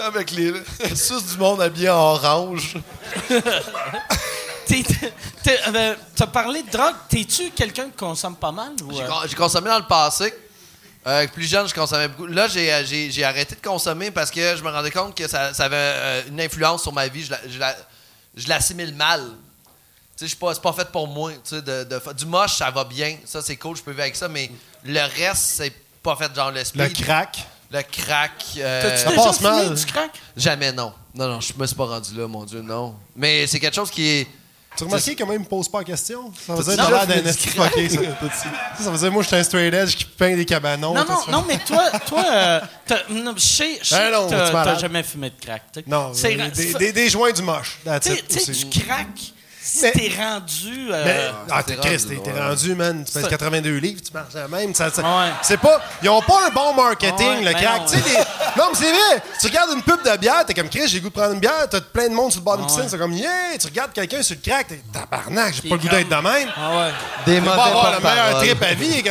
[SPEAKER 3] Avec les sus du monde habillé en orange.
[SPEAKER 2] Euh, T'as parlé de drogue. T'es-tu quelqu'un qui consomme pas mal? Ou, euh?
[SPEAKER 3] J'ai consommé dans le passé. Euh, plus jeune, je consommais beaucoup. Là, j'ai, euh, j'ai, j'ai arrêté de consommer parce que je me rendais compte que ça, ça avait euh, une influence sur ma vie. Je, la- je, la- je l'assimile mal. Tu sais, pas, c'est pas fait pour moi. Tu sais, de, de du moche, ça va bien. Ça, c'est cool, je peux vivre avec ça. Mais le reste, c'est pas fait genre le
[SPEAKER 4] Le crack.
[SPEAKER 3] Le crack. euh,
[SPEAKER 2] T'as-tu
[SPEAKER 4] ça
[SPEAKER 2] déjà
[SPEAKER 4] passe mal.
[SPEAKER 2] du crack?
[SPEAKER 3] jamais, non. Non, non, je me suis pas rendu là, mon Dieu, non. Mais c'est quelque chose qui est.
[SPEAKER 4] Tu as remarqué comment il me pose pas la question? Ça veut dire
[SPEAKER 3] Non,
[SPEAKER 4] que t'as l'air d'un fucké, ça. Ça, ça veut dire moi, je suis un straight edge qui peint des cabanons.
[SPEAKER 2] Non, non, non, mais toi, toi, euh, je sais, je sais
[SPEAKER 4] Ben
[SPEAKER 2] que t'as- jamais fumé de crack.
[SPEAKER 4] Non,
[SPEAKER 2] C'est-
[SPEAKER 4] des, des, des- des joints du moche.
[SPEAKER 2] Tu sais- du crack, si
[SPEAKER 4] Mais-
[SPEAKER 2] t'es rendu. euh,
[SPEAKER 4] Mais, ah,
[SPEAKER 3] t'es
[SPEAKER 4] t'es Chris,
[SPEAKER 3] rendu,
[SPEAKER 4] t'es
[SPEAKER 3] ouais.
[SPEAKER 4] rendu, man. Tu pèses
[SPEAKER 2] Ça-
[SPEAKER 4] 82 livres, tu marches la même. Ça, ça-
[SPEAKER 2] Ouais.
[SPEAKER 4] C'est pas. Ils ont pas un bon marketing,
[SPEAKER 2] Ouais,
[SPEAKER 4] le
[SPEAKER 2] ben
[SPEAKER 4] crack.
[SPEAKER 2] non,
[SPEAKER 4] les- mais c'est vrai. Tu regardes une pub de bière, t'es comme Chris, j'ai le goût de prendre une bière, t'as plein de monde sur le bord d'une piscine, c'est comme, yeah, tu regardes quelqu'un sur le crack, t'es tabarnak, j'ai pas le goût d'être de même.
[SPEAKER 2] Ah ouais.
[SPEAKER 3] Des
[SPEAKER 4] Tu
[SPEAKER 3] mauvais
[SPEAKER 4] vas avoir le meilleur trip à vie.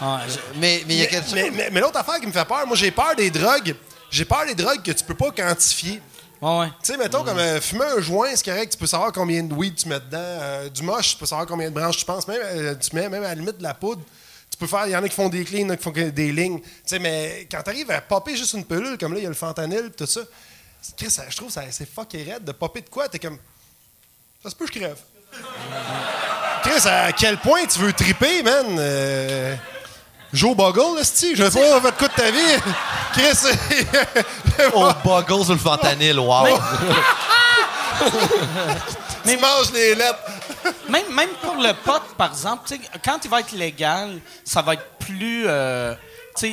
[SPEAKER 2] Ah,
[SPEAKER 3] Mais mais il y a quelque chose.
[SPEAKER 4] Mais, mais- mais l'autre affaire qui me fait peur, moi, j'ai peur des drogues. J'ai peur des drogues que tu peux pas quantifier.
[SPEAKER 2] Ouais, ouais.
[SPEAKER 4] Tu sais, mettons, comme euh, fumer un joint, c'est correct, tu peux savoir combien de weed tu mets dedans. Euh, du moche, tu peux savoir combien de branches tu penses. Même, euh, tu mets même à la limite de la poudre. Tu peux faire, il y en a qui font des clés, il y en a qui font des lignes. Tu sais, mais quand tu arrives à popper juste une pilule, comme là, il y a le fentanyl et tout ça, Chris, ça- je trouve que c'est fucké raide de popper de quoi? T'es comme. Ça se peut que je crève. Chris, à quel point tu veux triper, man? Joe Boggle, là, c'ti? Je sais pas, fait quoi de ta vie? Chris,
[SPEAKER 3] Oh, Buggles ou le fentanyl, wow.
[SPEAKER 4] tu manges les lettres.
[SPEAKER 2] Même, même pour le pot, par exemple, tu sais, quand il va être légal, ça va être plus. euh,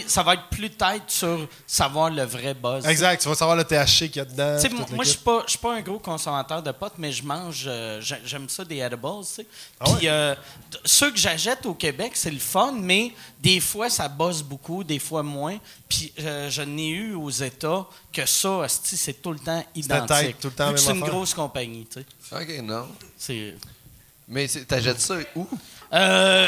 [SPEAKER 2] ça va être plus tête sur savoir le vrai buzz.
[SPEAKER 4] Exact, tu vas savoir le THC qu'il y a dedans. Puis
[SPEAKER 2] moi, je suis pas, un gros consommateur de potes, mais je mange, euh, j'ai- j'aime ça des edibles, tu sais.
[SPEAKER 4] Ah
[SPEAKER 2] Puis euh, ceux que j'achète au Québec, c'est le fun, mais des fois ça bosse beaucoup, des fois moins. Puis euh, je n'ai eu aux États que ça, c'est tout le temps identique.
[SPEAKER 4] tête, tout le temps
[SPEAKER 2] Vu que
[SPEAKER 4] même
[SPEAKER 2] C'est une
[SPEAKER 4] affaire.
[SPEAKER 2] grosse compagnie, tu sais.
[SPEAKER 3] ok, non.
[SPEAKER 2] C'est.
[SPEAKER 3] Mais t'achètes ça où?
[SPEAKER 2] Euh,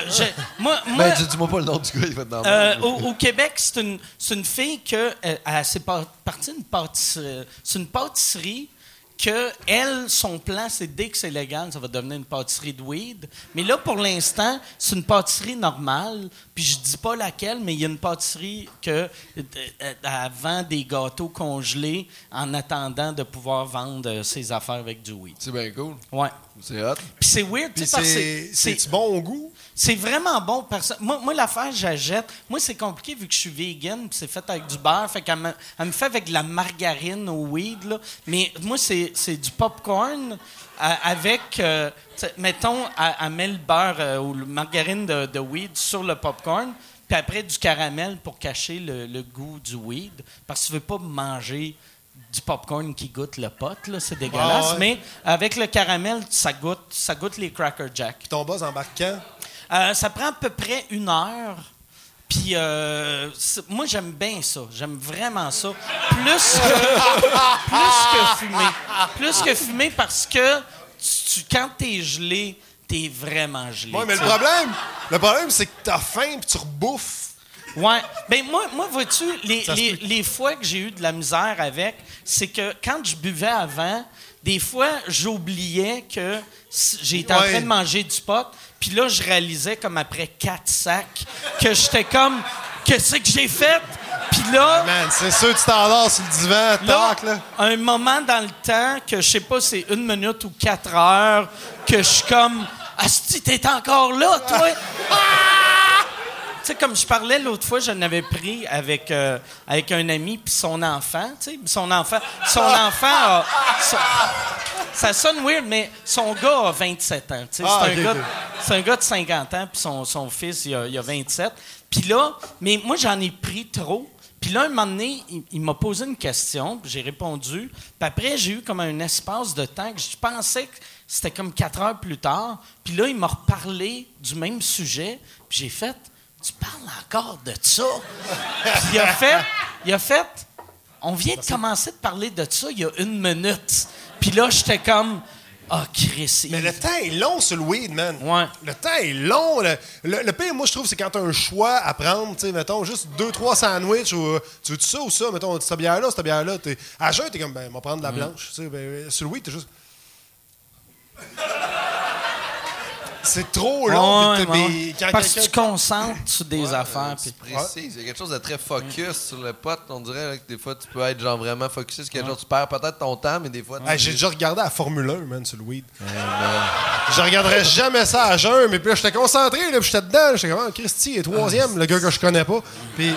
[SPEAKER 2] moi, moi,
[SPEAKER 3] Ben, dis- dis-moi pas le nom du gars, il va demander.
[SPEAKER 2] Euh, au, au Québec, c'est une, c'est une fille que euh, elle, c'est par- partie d'une pâtisserie. C'est une pâtisserie que elle, son plan, c'est dès que c'est légal, ça va devenir une pâtisserie de weed. Mais là, pour l'instant, c'est une pâtisserie normale. Puis je dis pas laquelle, mais il y a une pâtisserie que euh, euh, vend des gâteaux congelés en attendant de pouvoir vendre euh, ses affaires avec du weed.
[SPEAKER 3] C'est bien cool.
[SPEAKER 2] Ouais.
[SPEAKER 3] C'est hot.
[SPEAKER 2] Puis c'est weird, tu
[SPEAKER 4] Puis
[SPEAKER 2] sais, parce que
[SPEAKER 4] c'est
[SPEAKER 2] c'est-
[SPEAKER 4] bon au goût?
[SPEAKER 2] C'est vraiment bon. Moi, moi l'affaire, j'achète. Moi, c'est compliqué vu que je suis vegan, c'est fait avec du beurre. Fait qu'elle me, elle me fait avec de la margarine au weed. Là. Mais moi, c'est, du popcorn euh, avec, euh, mettons, elle, elle met le beurre euh, ou la margarine de, de weed sur le popcorn, puis après du caramel pour cacher le, le goût du weed. Parce que tu veux pas manger du popcorn qui goûte le pot, c'est dégueulasse.
[SPEAKER 4] Ouais.
[SPEAKER 2] Mais avec le caramel, ça goûte, ça goûte les Cracker Jack.
[SPEAKER 4] Puis ton boss embarque quand?
[SPEAKER 2] Euh, ça prend à peu près une heure. Puis euh, moi, j'aime bien ça. J'aime vraiment ça. Plus que, plus que fumer. Plus que fumer parce que tu, tu- quand t'es gelé, t'es vraiment gelé.
[SPEAKER 4] Oui, mais le problème, le problème, c'est que t'as faim puis tu rebouffes.
[SPEAKER 2] Ouais. Ben moi, moi vois-tu, les, les, les fois que j'ai eu de la misère avec, c'est que quand je buvais avant, des fois, j'oubliais que j'étais en train de manger du pot. Puis là, je réalisais, comme après quatre sacs, que j'étais comme, qu'est-ce que j'ai fait? Puis là,
[SPEAKER 4] Man, c'est sûr que tu t'endors sur le divan,
[SPEAKER 2] là,
[SPEAKER 4] tac, là.
[SPEAKER 2] un moment dans le temps, que je sais pas, c'est une minute ou quatre heures, que je suis comme, Asti, t'es encore là, toi? Ah! Sais, comme je parlais l'autre fois, je n'avais pris avec, euh, avec un ami puis son enfant, tu sais, son enfant, son enfant a, son- ça sonne weird, mais son gars a 27 ans, tu sais,
[SPEAKER 4] Ah,
[SPEAKER 2] c'est, un un gars de 50 ans puis son, son fils, il a, il a 27. Puis là, mais moi, j'en ai pris trop. Puis là, un moment donné, il, il m'a posé une question, puis j'ai répondu. Puis après, j'ai eu comme un espace de temps que je pensais que c'était comme quatre heures plus tard. Puis là, il m'a reparlé du même sujet. Puis j'ai fait, tu parles encore de ça? puis il a fait, il a fait, on vient de commencer de parler de ça il y a une minute. Puis là, j'étais comme, ah, Chris. il-
[SPEAKER 4] Mais le temps est long sur le weed, man.
[SPEAKER 2] Ouais.
[SPEAKER 4] Le temps est long. Le, le, le pire, moi, je trouve, c'est quand tu as un choix à prendre, tu sais, mettons, juste deux, trois sandwichs, ou euh, tu veux ça ou ça, mettons, cette bière-là, cette bière-là. t'es- À jeun, t'es comme, ben, on va prendre de la blanche. Tu sais, ben, sur le weed, t'es juste. C'est trop long.
[SPEAKER 2] Ouais, ouais.
[SPEAKER 4] quand
[SPEAKER 2] Parce que tu concentres sur des affaires. Puis-
[SPEAKER 3] précises. Il y a quelque chose de très focus sur le pot. On dirait là, que des fois, tu peux être genre vraiment focusé sur quelque chose. Tu perds peut-être ton temps, mais des fois.
[SPEAKER 4] Hey, J'ai déjà regardé la Formule 1, man, sur le weed. Je regarderais jamais ça à jeun, mais puis là, j'étais concentré, là, puis j'étais dedans. J'étais comme, ah, Christy est troisième, le gars que je connais pas. Puis,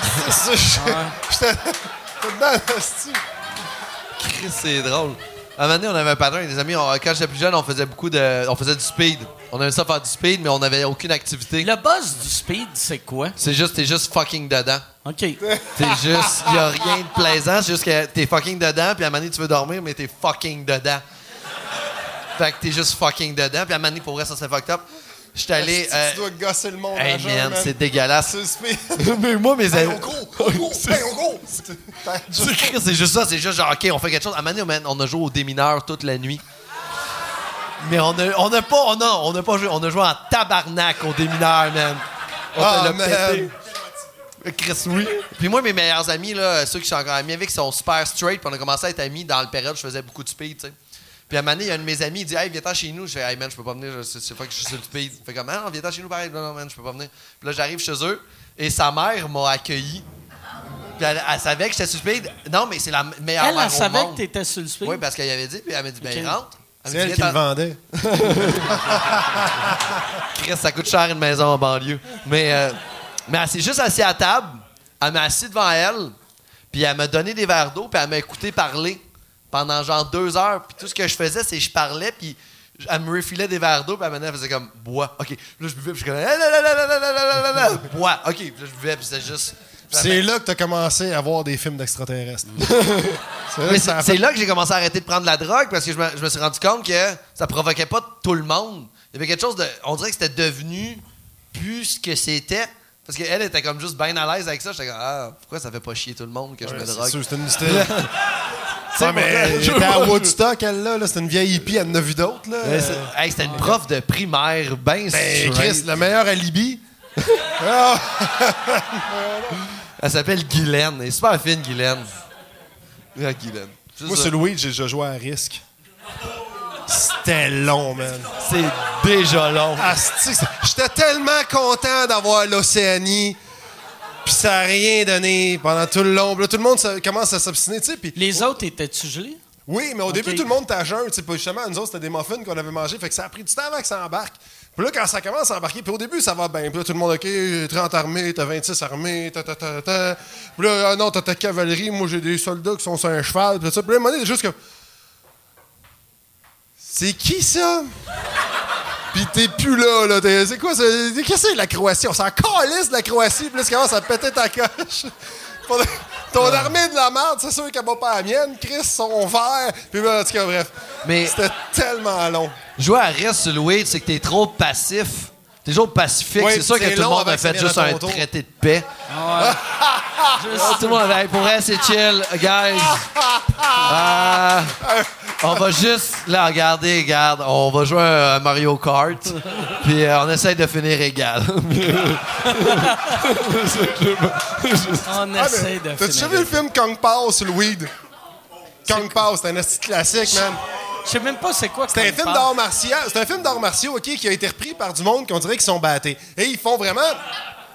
[SPEAKER 4] j'étais dedans, Christy.
[SPEAKER 3] Chris, c'est drôle. À un moment donné, on avait un patron avec des amis. on- quand j'étais plus jeune, on faisait beaucoup de. On faisait du speed. On aimait ça faire du speed, mais on n'avait aucune activité.
[SPEAKER 2] Le buzz du speed, c'est quoi?
[SPEAKER 3] C'est juste, t'es juste fucking dedans.
[SPEAKER 2] OK.
[SPEAKER 3] T'es juste, y a rien de plaisant, c'est juste que t'es fucking dedans, puis à un moment donné, tu veux dormir, mais t'es fucking dedans. Fait que t'es juste fucking dedans, puis à un moment donné, pour vrai, ça c'est fucked up. J'étais allé.
[SPEAKER 4] Christy,
[SPEAKER 3] euh,
[SPEAKER 4] Tu dois gosser le monde
[SPEAKER 3] Hey man, c'est dégueulasse. Mais moi, mes amis.
[SPEAKER 4] on court.
[SPEAKER 3] C'est juste ça, c'est juste genre, OK, on fait quelque chose. À un moment donné, man, on a joué au démineur toute la nuit. Mais on a, on a pas, on a, on a pas joué, on a joué en tabarnak au démineur, man. On
[SPEAKER 4] Ah,
[SPEAKER 3] l'a pété. Chris, oui. Puis moi, mes meilleurs amis, là, ceux qui sont encore amis avec, sont super straight. Puis on a commencé à être amis dans le période où je faisais beaucoup de speed, tu sais. Puis à un moment donné, il y a un de mes amis, il dit Hey, viens-t'en chez nous. Je fais Hey, man, je peux pas venir, je- c'est c'est pas que je suis sur le. Il fait comme Ah, non, viens-t'en chez nous, pareil. Non, non, man, je peux pas venir. Puis là, j'arrive chez eux et sa mère m'a accueilli. Puis elle, elle savait que j'étais sur le speed. Non, mais c'est la meilleure
[SPEAKER 2] Elle,
[SPEAKER 3] mère
[SPEAKER 2] elle
[SPEAKER 3] au
[SPEAKER 2] savait
[SPEAKER 3] monde.
[SPEAKER 2] que t'étais sur le speed?
[SPEAKER 3] Oui, parce qu'elle avait dit, puis elle m'a dit Ben,
[SPEAKER 2] Ok.
[SPEAKER 3] rentre. Elle
[SPEAKER 4] C'est
[SPEAKER 3] m'a
[SPEAKER 4] elle qui le
[SPEAKER 3] Viens-t'en.
[SPEAKER 4] vendait.
[SPEAKER 3] Chris, ça coûte cher une maison en banlieue. Mais, euh, mais elle s'est juste assise à table. Elle m'a assis devant elle. Puis elle m'a donné des verres d'eau. Puis elle m'a écouté parler pendant genre deux heures. Puis tout ce que je faisais, c'est je parlais, puis elle me refilait des verres d'eau, puis elle, elle faisait comme bois. OK. Là, je buvais, puis je comme bois. OK. Puis là, je buvais, puis c'était juste.
[SPEAKER 4] C'est là que tu as commencé à voir des films d'extraterrestres. c'est là, que
[SPEAKER 3] j'ai commencé à arrêter de prendre la drogue parce que je me, suis rendu compte que ça provoquait pas tout le monde. Il y avait quelque chose de. On dirait que c'était devenu plus ce que c'était. Parce qu'elle était comme juste bien à l'aise avec ça. J'étais comme, ah, pourquoi ça fait pas chier tout le monde que je me drogue?
[SPEAKER 4] C'est une ah, mais était à Woodstock, elle, là. là c'était une vieille hippie, elle en a vu d'autres, là.
[SPEAKER 3] C'est- hey, c'était une prof de primaire, ben
[SPEAKER 4] Ben. Chris, le meilleur alibi.
[SPEAKER 3] Elle s'appelle Guylaine. Elle est super fine, Guylaine. Ah, Guylaine. Juste
[SPEAKER 4] Moi, le weed, j'ai déjà joué à risque. C'était long, man.
[SPEAKER 3] C'est déjà long.
[SPEAKER 4] C'est- J'étais tellement content d'avoir l'Océanie. Puis ça n'a rien donné pendant tout le long. Là, tout le monde commence à s'obstiner, tu sais. Puis
[SPEAKER 2] Les autres étaient-tu gelés?
[SPEAKER 4] oui, mais au début, tout le monde était à jeun. Tu sais, pas justement, nous autres, c'était des muffins qu'on avait mangés. Fait que ça a pris du temps avant que ça embarque. Puis là, quand ça commence à embarquer, puis au début, ça va bien. Puis là, tout le monde, OK, 30 armées, t'as 26 armées, ta, ta, ta, ta. Puis là, ah non, t'as ta cavalerie, moi, j'ai des soldats qui sont sur un cheval. Puis là, ça. Puis là, à un moment donné, c'est juste comme... C'est qui, ça? Puis t'es plus là, là. T'es- C'est quoi ça? Qu'est-ce que c'est la Croatie? On s'en calisse de la Croatie, tu commences à péter ta coche. Ton- Ton armée de la merde, c'est sûr qu'elle va pas la mienne. Chris, son vert. Puis là, en tout cas, bref.
[SPEAKER 3] Mais-
[SPEAKER 4] C'était tellement long.
[SPEAKER 3] Jouer à reste weed, c'est que t'es trop passif. T'es toujours pacifique.
[SPEAKER 4] Oui,
[SPEAKER 3] c'est sûr que tout le monde a fait juste un traité de paix. tout le monde avait, pour vrai, c'est chill, guys. Ah, on va juste, là, regardez, regarde, on va jouer à Mario Kart, puis euh, on essaye de finir égal.
[SPEAKER 2] On
[SPEAKER 4] Ah,
[SPEAKER 2] essaie
[SPEAKER 4] mais
[SPEAKER 2] de
[SPEAKER 4] T'as-tu déjà
[SPEAKER 2] finir.
[SPEAKER 4] vu le film Kong Pao sur le weed? Kong Pao, c'est un esti classique, man.
[SPEAKER 2] Je sais même pas c'est quoi.
[SPEAKER 4] C'est un film d'art martial. C'est un film d'art martiaux, OK, qui a été repris par du monde qu'on dirait qu'ils sont battés. Et ils font vraiment.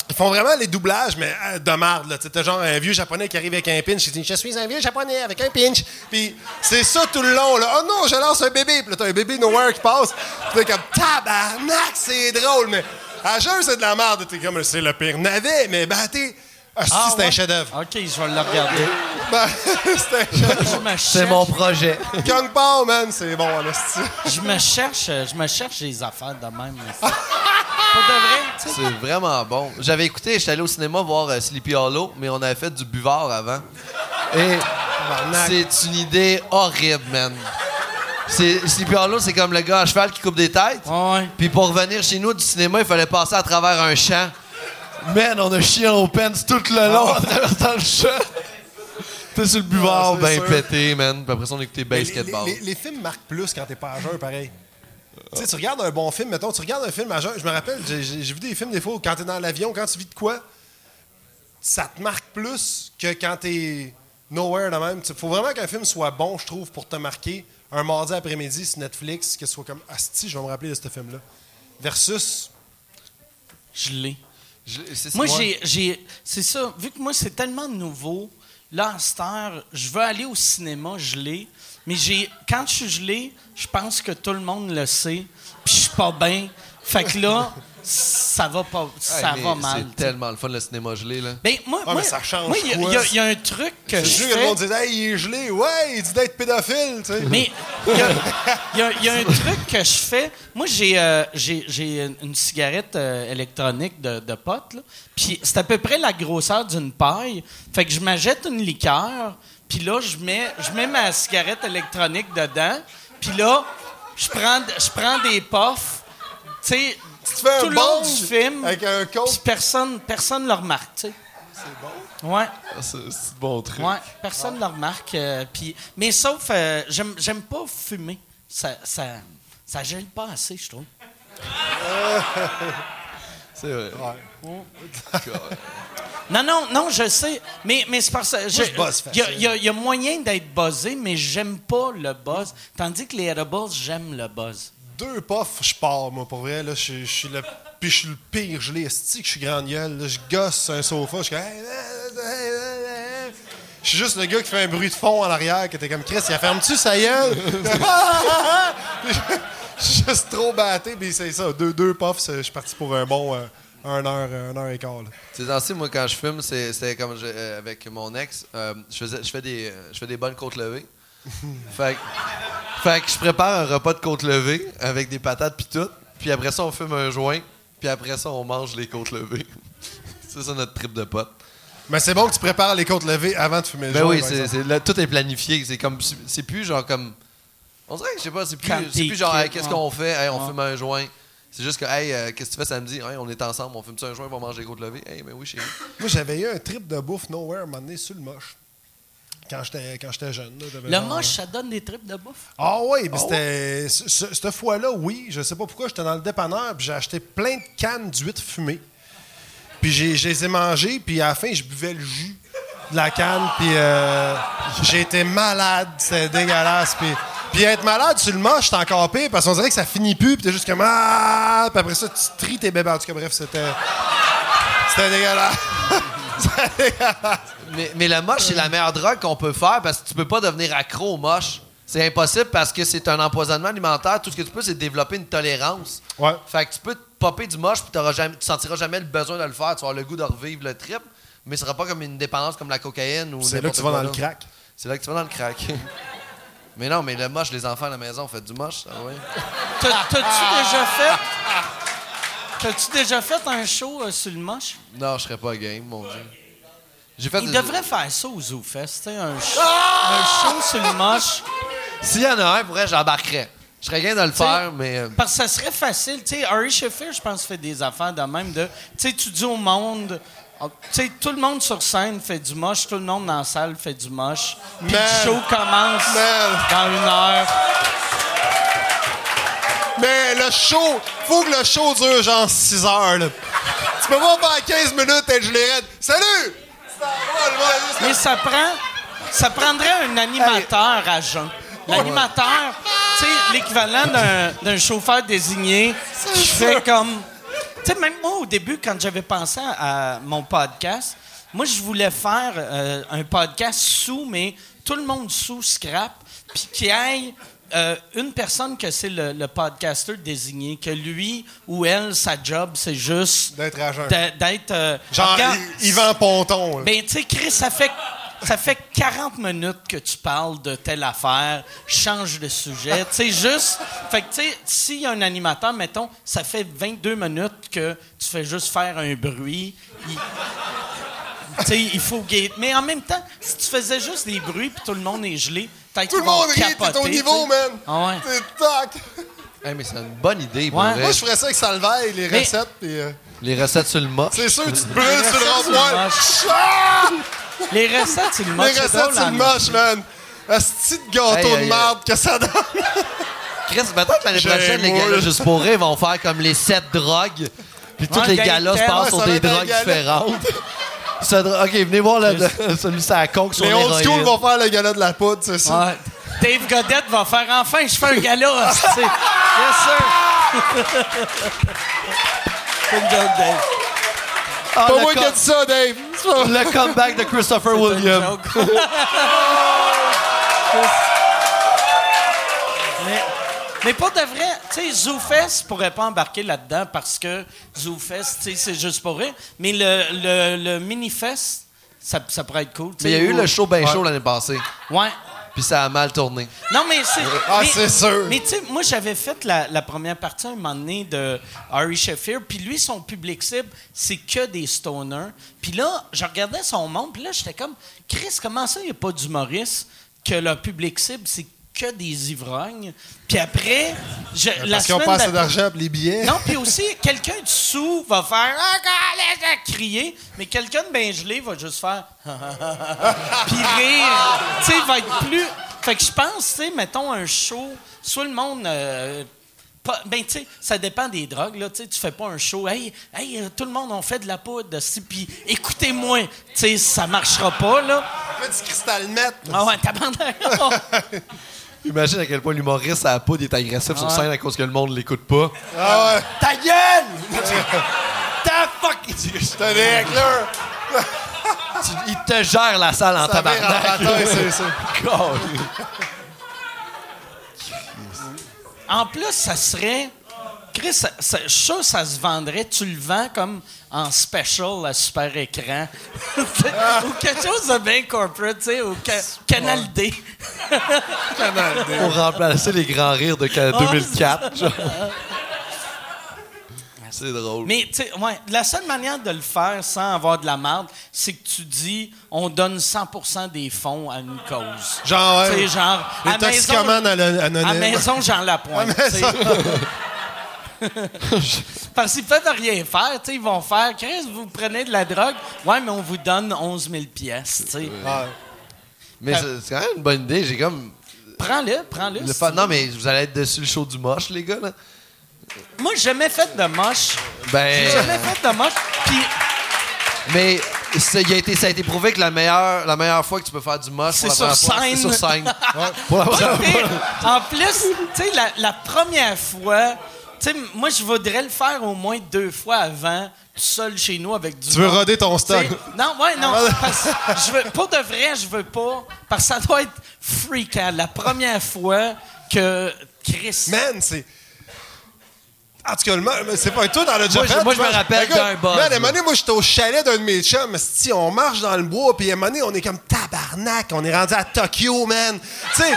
[SPEAKER 4] Ils font vraiment les doublages, mais euh, de marde, là. T'as genre un vieux japonais qui arrive avec un pinch. Il dit Je suis un vieux japonais avec un pinch. Puis c'est ça tout le long, là. Oh non, je lance un bébé. Puis là, t'as un bébé nowhere qui passe. Puis t'es comme Tabarnak, c'est drôle, mais. À jeun, c'est de la merde. T'es comme, c'est le pire navet, mais t'es. Ah, si,
[SPEAKER 2] Ah,
[SPEAKER 4] c'est un chef-d'œuvre.
[SPEAKER 2] OK, je vais le regarder.
[SPEAKER 4] Ben, c'est un chef
[SPEAKER 2] Je me
[SPEAKER 3] C'est mon projet.
[SPEAKER 4] Kung Pao, man, c'est bon, en esti.
[SPEAKER 2] je me cherche, euh, je me cherche des affaires de même. mais c'est- Pas de vrai, tu sais.
[SPEAKER 3] C'est vraiment bon. J'avais écouté, j'étais allé au cinéma voir euh, Sleepy Hollow, mais on avait fait du buvard avant. Et c'est une idée horrible, man. Sleepy Hollow, c'est comme le gars à cheval qui coupe des têtes.
[SPEAKER 2] Ouais.
[SPEAKER 3] Puis pour revenir chez nous du cinéma, il fallait passer à travers un champ. Man, on a chié en pants tout le long à travers dans le champ. T'es sur le buvard,
[SPEAKER 4] Ah, c'est
[SPEAKER 3] ben
[SPEAKER 4] sûr.
[SPEAKER 3] pété, man. Puis après ça, on écoutait
[SPEAKER 4] Mais les,
[SPEAKER 3] basketball.
[SPEAKER 4] les- les- les films marquent plus quand t'es pas à jeun, pareil. Tu sais, tu regardes un bon film, mettons, tu regardes un film à jeun. Je me rappelle, j'ai j'ai- j'ai vu des films des fois où quand t'es dans l'avion, quand tu vis de quoi, ça te marque plus que quand t'es nowhere de même. Il faut vraiment qu'un film soit bon, je trouve, pour te marquer. Un mardi après-midi sur Netflix, que ce soit comme Asti, je vais me rappeler de ce film-là. Versus.
[SPEAKER 2] Je l'ai.
[SPEAKER 3] Je-
[SPEAKER 2] Moi, j'ai, j'ai. C'est ça. Vu que moi, c'est tellement nouveau, là, à cette heure, je veux aller au cinéma, je l'ai. Mais j'ai, quand je suis gelé, je pense que tout le monde le sait. Puis je suis pas bien. Fait que là, ça va pas.
[SPEAKER 3] Hey,
[SPEAKER 2] Ça
[SPEAKER 3] mais
[SPEAKER 2] va mal.
[SPEAKER 3] C'est tellement le fun, le cinéma gelé, là.
[SPEAKER 2] Ben, moi,
[SPEAKER 4] Ah,
[SPEAKER 2] moi,
[SPEAKER 4] mais ça change
[SPEAKER 2] moi, il y a-
[SPEAKER 4] quoi?
[SPEAKER 2] il y, a- il y a un truc que je
[SPEAKER 4] que le
[SPEAKER 2] fais.
[SPEAKER 4] monde dit Hey, il est gelé. Ouais, il dit d'être pédophile, tu sais.
[SPEAKER 2] Mais il y, a- y un truc que je fais. Moi, j'ai euh, j'ai- j'ai une- une cigarette euh, électronique de, de pote, là. Puis c'est à peu près la grosseur d'une paille. Fait que je m'achète une liqueur, puis là, je mets, je mets ma cigarette électronique dedans. Puis là, je prends, je prends des puffs. Tu sais,
[SPEAKER 4] un
[SPEAKER 2] tout le long du film,
[SPEAKER 4] avec un
[SPEAKER 2] puis
[SPEAKER 4] coke.
[SPEAKER 2] personne ne le remarque, tu sais. C'est bon? Ouais.
[SPEAKER 3] Ah, C'est c'est bon truc.
[SPEAKER 2] Ouais, personne ne le remarque. euh, puis- mais sauf, euh, j'aime, j'aime pas fumer. Ça, ça, ça gêne pas assez, je trouve.
[SPEAKER 3] C'est vrai.
[SPEAKER 2] Non, non, non, je sais. Mais, mais c'est parce que. je-
[SPEAKER 4] je bosse
[SPEAKER 2] Il y y a moyen d'être buzzé, mais j'aime pas le buzz. Tandis que les edibles, j'aime le buzz.
[SPEAKER 4] Deux puffs, je pars, moi, pour vrai. Là, je, je suis le, puis je suis le pire gelé. Esti que je suis grande gueule. je gosse un sofa. Je suis. Je suis juste le gars qui fait un bruit de fond en arrière, qui était comme Chris, il a ferme-tu sa gueule? Je suis juste trop batté, puis c'est ça. Deux, deux je suis parti pour un bon euh, heure, un heure et quart.
[SPEAKER 3] C'est ainsi, moi, quand je fume, c'est comme euh, avec mon ex, euh, je, je, fais des, euh, je fais des bonnes côtes levées. Fait, que- fait que je prépare un repas de côtes levées avec des patates puis tout. Puis après ça, on fume un joint. Puis après ça, on mange les côtes levées. c'est ça notre trip de pote.
[SPEAKER 4] Mais c'est bon que tu prépares les côtes levées avant de fumer le
[SPEAKER 3] Ben
[SPEAKER 4] joint,
[SPEAKER 3] oui,
[SPEAKER 4] par
[SPEAKER 3] c'est,
[SPEAKER 4] exemple.
[SPEAKER 3] c'est- là, tout est planifié. C'est comme, c'est plus genre comme. On dirait que je sais pas, c'est plus,
[SPEAKER 2] Quand
[SPEAKER 3] c'est
[SPEAKER 2] t'es
[SPEAKER 3] plus genre,
[SPEAKER 2] kid,
[SPEAKER 3] hey, qu'est-ce
[SPEAKER 2] ouais.
[SPEAKER 3] qu'on fait? Hey, on
[SPEAKER 2] Ouais.
[SPEAKER 3] fume un joint. C'est juste que, hey, euh, qu'est-ce que tu fais samedi? Hey, on est ensemble, on fume ça un joint pour manger les côtes levées? Hey, ben oui, chérie.
[SPEAKER 4] Moi, j'avais eu un trip de bouffe nowhere à un moment donné sur le moche. Quand j'étais, jeune. là,
[SPEAKER 2] Le moche, ça donne des tripes de bouffe.
[SPEAKER 4] Ah oui, mais c'était. ce- ce- Cette fois-là, oui. Je sais pas pourquoi, j'étais dans le dépanneur, puis j'ai acheté plein de cannes d'huîtres fumées. Puis j'ai, je les ai mangées, puis à la fin, je buvais le jus de la canne, puis euh, j'ai été malade. C'était dégueulasse. Puis, puis être malade sur le moche, c'est encore pire, parce qu'on dirait que ça finit plus, puis t'es juste comme. Ah! Puis après ça, tu tries tes bébés. En tout cas, bref, c'était. C'était dégueulasse.
[SPEAKER 3] Mais, mais le moche, c'est la meilleure drogue qu'on peut faire parce que tu peux pas devenir accro au moche. C'est impossible parce que c'est un empoisonnement alimentaire. Tout ce que tu peux, c'est développer une tolérance.
[SPEAKER 4] Ouais.
[SPEAKER 3] Fait que tu peux te popper du moche puis t'auras jamais, tu sentiras jamais le besoin de le faire. Tu vas avoir le goût de revivre le trip, mais ce sera pas comme une dépendance comme la cocaïne ou
[SPEAKER 4] C'est là que tu vas dans le crack.
[SPEAKER 3] C'est là que tu vas dans le crack. mais non, mais le moche, les enfants à la maison, faites du moche, ça, ouais.
[SPEAKER 2] T'as- T'as-tu déjà fait? T'as-tu déjà fait un show euh, sur le moche?
[SPEAKER 3] Non, je serais pas game, mon dieu. J'ai fait
[SPEAKER 2] Il
[SPEAKER 3] des-
[SPEAKER 2] devrait faire ça au tu sais, un, show- un show sur le moche.
[SPEAKER 3] S'il y en a un, pour vrai, j'embarquerais. Je serais game de le faire, mais. euh,
[SPEAKER 2] Parce que ça serait facile. Tu sais, Harry Sheffield, je pense, fait des affaires de même. de Tu sais, tu dis au monde. ah, Tu sais, tout le monde sur scène fait du moche, tout le monde dans la salle fait du moche. Puis
[SPEAKER 4] Man.
[SPEAKER 2] le show commence
[SPEAKER 4] Man.
[SPEAKER 2] dans une heure.
[SPEAKER 4] Mais le show, faut que le show dure genre 6 heures. Là. Tu peux pas faire 15 minutes et je les raide. Salut!
[SPEAKER 2] Mais ça prend. Ça prendrait un animateur à jeun. L'animateur, tu sais, l'équivalent d'un- chauffeur désigné qui fait comme. Tu sais, même moi, au début, quand j'avais pensé à mon podcast, moi, je voulais faire euh, un podcast sous, mais tout le monde sous scrap, puis qu'il aille euh, une personne que c'est le, le podcaster désigné, que lui ou elle, sa job, c'est juste
[SPEAKER 4] D'être
[SPEAKER 2] d'a- d'être. euh,
[SPEAKER 4] Genre, Yvan Ponton. là.
[SPEAKER 2] ben, tu sais, Chris, ça fait, ça fait 40 minutes que tu parles de telle affaire, change de sujet. Tu sais, juste. Fait que, tu sais, s'il y a un animateur, mettons, ça fait 22 minutes que tu fais juste faire un bruit. il- Tu sais, il faut. Mais en même temps, si tu faisais juste des bruits puis tout le monde est gelé, peut-être
[SPEAKER 4] Tout le monde rit, t'es
[SPEAKER 2] tu
[SPEAKER 4] niveau, man.
[SPEAKER 2] Ah ouais.
[SPEAKER 4] C'est tac.
[SPEAKER 3] Hey, mais c'est une bonne idée, pour
[SPEAKER 2] Ouais.
[SPEAKER 3] vrai.
[SPEAKER 4] Moi, je ferais ça avec Salvaille, les
[SPEAKER 2] Mais-
[SPEAKER 4] recettes. puis, euh,
[SPEAKER 3] Les recettes sur le mât.
[SPEAKER 4] c'est sûr, tu te brûles
[SPEAKER 2] Les
[SPEAKER 4] sur le
[SPEAKER 2] recettes
[SPEAKER 4] rond-point.
[SPEAKER 2] moche.
[SPEAKER 4] Ah!
[SPEAKER 2] Les recettes, c'est le moche.
[SPEAKER 4] Les
[SPEAKER 2] c'est
[SPEAKER 4] recettes,
[SPEAKER 2] drôle,
[SPEAKER 4] c'est le
[SPEAKER 2] en-
[SPEAKER 4] moche, man. Un petit gâteau de
[SPEAKER 3] hey,
[SPEAKER 4] merde que ça donne.
[SPEAKER 3] Chris, peut-être l'année
[SPEAKER 4] J'ai
[SPEAKER 3] prochaine, les
[SPEAKER 4] moule.
[SPEAKER 3] gars juste pour rire vont faire comme les sept drogues. Puis tous
[SPEAKER 2] Ouais,
[SPEAKER 3] les gars-là se passent sur
[SPEAKER 4] va
[SPEAKER 3] des
[SPEAKER 4] être un
[SPEAKER 3] drogues
[SPEAKER 4] gala.
[SPEAKER 3] différentes. Ok, venez voir le, le- celui-ci à la coke sur
[SPEAKER 4] Les old school vont faire le gala de la poudre, c'est ça.
[SPEAKER 2] Ouais. Dave Godette va faire enfin, je fais un gala. hostie. yes, sir. C'est une joke, Dave.
[SPEAKER 3] Ah,
[SPEAKER 4] Pas
[SPEAKER 3] le
[SPEAKER 4] moi qui ai dit ça, Dave. C'est
[SPEAKER 3] Le comeback de Christopher
[SPEAKER 2] C'est
[SPEAKER 3] Williams.
[SPEAKER 2] mais, pour de vrai, tu sais, ZooFest pourrait pas embarquer là-dedans parce que ZooFest, tu sais, c'est juste pour rire. Mais le, le, le mini-fest, ça, ça pourrait être cool.
[SPEAKER 3] Mais il y a eu le show bien chaud l'année passée.
[SPEAKER 2] Ouais.
[SPEAKER 3] Puis ça a mal tourné.
[SPEAKER 2] Non, mais c'est.
[SPEAKER 4] Ah, c'est sûr.
[SPEAKER 2] Mais tu sais, moi, j'avais fait la, la première partie un moment donné de Harry Sheffield, puis lui, son public cible, c'est que des stoners. Puis là, je regardais son monde, puis là, j'étais comme, Chris, comment ça, il n'y a pas d'humoriste que le public cible, c'est que des ivrognes? Puis après, je, la
[SPEAKER 4] Parce qu'ils ont
[SPEAKER 2] semaine
[SPEAKER 4] pas d'argent pour les billets.
[SPEAKER 2] non, puis aussi, quelqu'un de sous va faire Ah, crier, mais quelqu'un de bien gelé va juste faire puis rire. Tu sais, il va être plus. Fait que je pense, tu sais, mettons un show, soit le monde. euh, pas- ben, tu sais, ça dépend des drogues, là. Tu sais, tu fais pas un show, hey, hey, euh, tout le monde, on fait de la poudre, si, puis écoutez-moi. Tu sais, ça marchera pas, là.
[SPEAKER 4] On fait du cristal net.
[SPEAKER 2] Ah ouais, tabarnak.
[SPEAKER 3] Imagine à quel point l'humoriste à la poudre est agressif sur
[SPEAKER 2] Ouais.
[SPEAKER 3] scène à cause que le monde l'écoute pas.
[SPEAKER 4] Ah ouais.
[SPEAKER 3] Ta gueule! Ta fuck!
[SPEAKER 4] C'est un
[SPEAKER 3] Il te gère la salle en
[SPEAKER 4] Ça
[SPEAKER 3] tabarnak.
[SPEAKER 4] c'est ça.
[SPEAKER 2] En plus, ça serait. Chris, ça, ça, je suis sûr que ça se vendrait. Tu le vends comme en special à super écran. ou quelque chose de bien corporate, tu sais, ou ca- Canal D.
[SPEAKER 3] Pour remplacer les grands rires de ca- 2004. genre. C'est drôle.
[SPEAKER 2] Mais, tu sais, ouais, la seule manière de le faire sans avoir de la merde, c'est que tu dis on donne 100% des fonds à une cause.
[SPEAKER 4] Genre, ouais.
[SPEAKER 2] Tu sais, genre.
[SPEAKER 4] Les
[SPEAKER 2] à maison- À maison, Jean Lapointe. Parce qu'ils peuvent rien faire, tu sais, ils vont faire. Chris, vous prenez de la drogue, ouais, mais on vous donne 11 000 pièces.
[SPEAKER 4] Ouais.
[SPEAKER 3] Mais c'est c'est quand même une bonne idée. J'ai comme.
[SPEAKER 2] Prends-le, prends-le.
[SPEAKER 3] Le
[SPEAKER 2] si
[SPEAKER 3] Non, mais vous allez être dessus le show du moche, les gars, là.
[SPEAKER 2] Moi, j'ai jamais fait de moche. J'ai
[SPEAKER 3] Ben.
[SPEAKER 2] jamais fait de moche. Puis,
[SPEAKER 3] Mais ça, il a été, ça a été prouvé que la meilleure, la meilleure fois que tu peux faire du moche,
[SPEAKER 2] C'est sur
[SPEAKER 3] fois,
[SPEAKER 2] scène.
[SPEAKER 3] sur scène.
[SPEAKER 2] En plus, tu sais, la, la première fois, tu sais, moi, je voudrais le faire au moins deux fois avant, tout seul chez nous avec du
[SPEAKER 4] Tu veux
[SPEAKER 2] monde.
[SPEAKER 4] roder ton stock.
[SPEAKER 2] Non, ouais, non. parce que je veux, pour de vrai, je veux pas. Parce que ça doit être freakant. La première fois que Chris.
[SPEAKER 4] Man, c'est. En tout cas, c'est pas toi dans le
[SPEAKER 3] Moi, je- moi, je me rappelle d'un buzz,
[SPEAKER 4] Man, à un moment donné, moi, j'étais au chalet d'un de mes chums. Si on marche dans le bois, puis à un moment donné, on est comme tabarnak. On est rendu à Tokyo, man. Tu sais,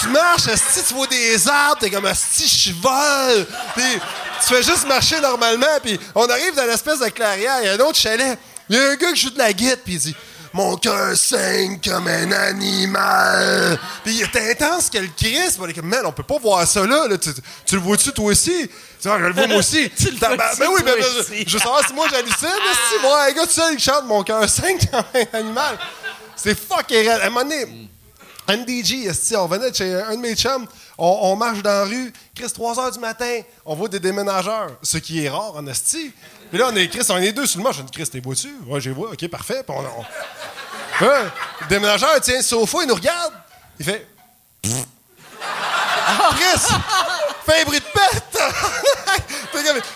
[SPEAKER 4] tu marches, si tu vois des arbres, t'es comme si je vole. Puis tu fais juste marcher normalement, puis on arrive dans l'espèce de clairière. Il y a un autre chalet. Il y a un gars qui joue de la guitare, puis il dit Mon cœur saigne comme un animal. Puis il est intense que le Christ. On est comme, man, on peut pas voir ça là. là. Tu, tu le vois-tu toi aussi? Tu vois, je le vois moi aussi.
[SPEAKER 2] Tu le vois-tu,
[SPEAKER 4] Ben oui, ben, ben, je veux savoir si moi j'hallucine. là, Si moi, un gars tout seul qui chante Mon cœur saigne comme un animal. C'est fucking. À un moment donné, NDG, esti, on venait de chez un de mes chums, on, on marche dans la rue, Chris, 3 h du matin, on voit des déménageurs, ce qui est rare en esti. Puis là, on est Chris, on est deux sur le marche. Je dis, Chris, t'es vois-tu? Ouais, j'ai vois, ok, parfait. Puis on, on- Hein? Le déménageur il tient le sofa, il nous regarde, il fait. Chris! Fais un bruit de pète!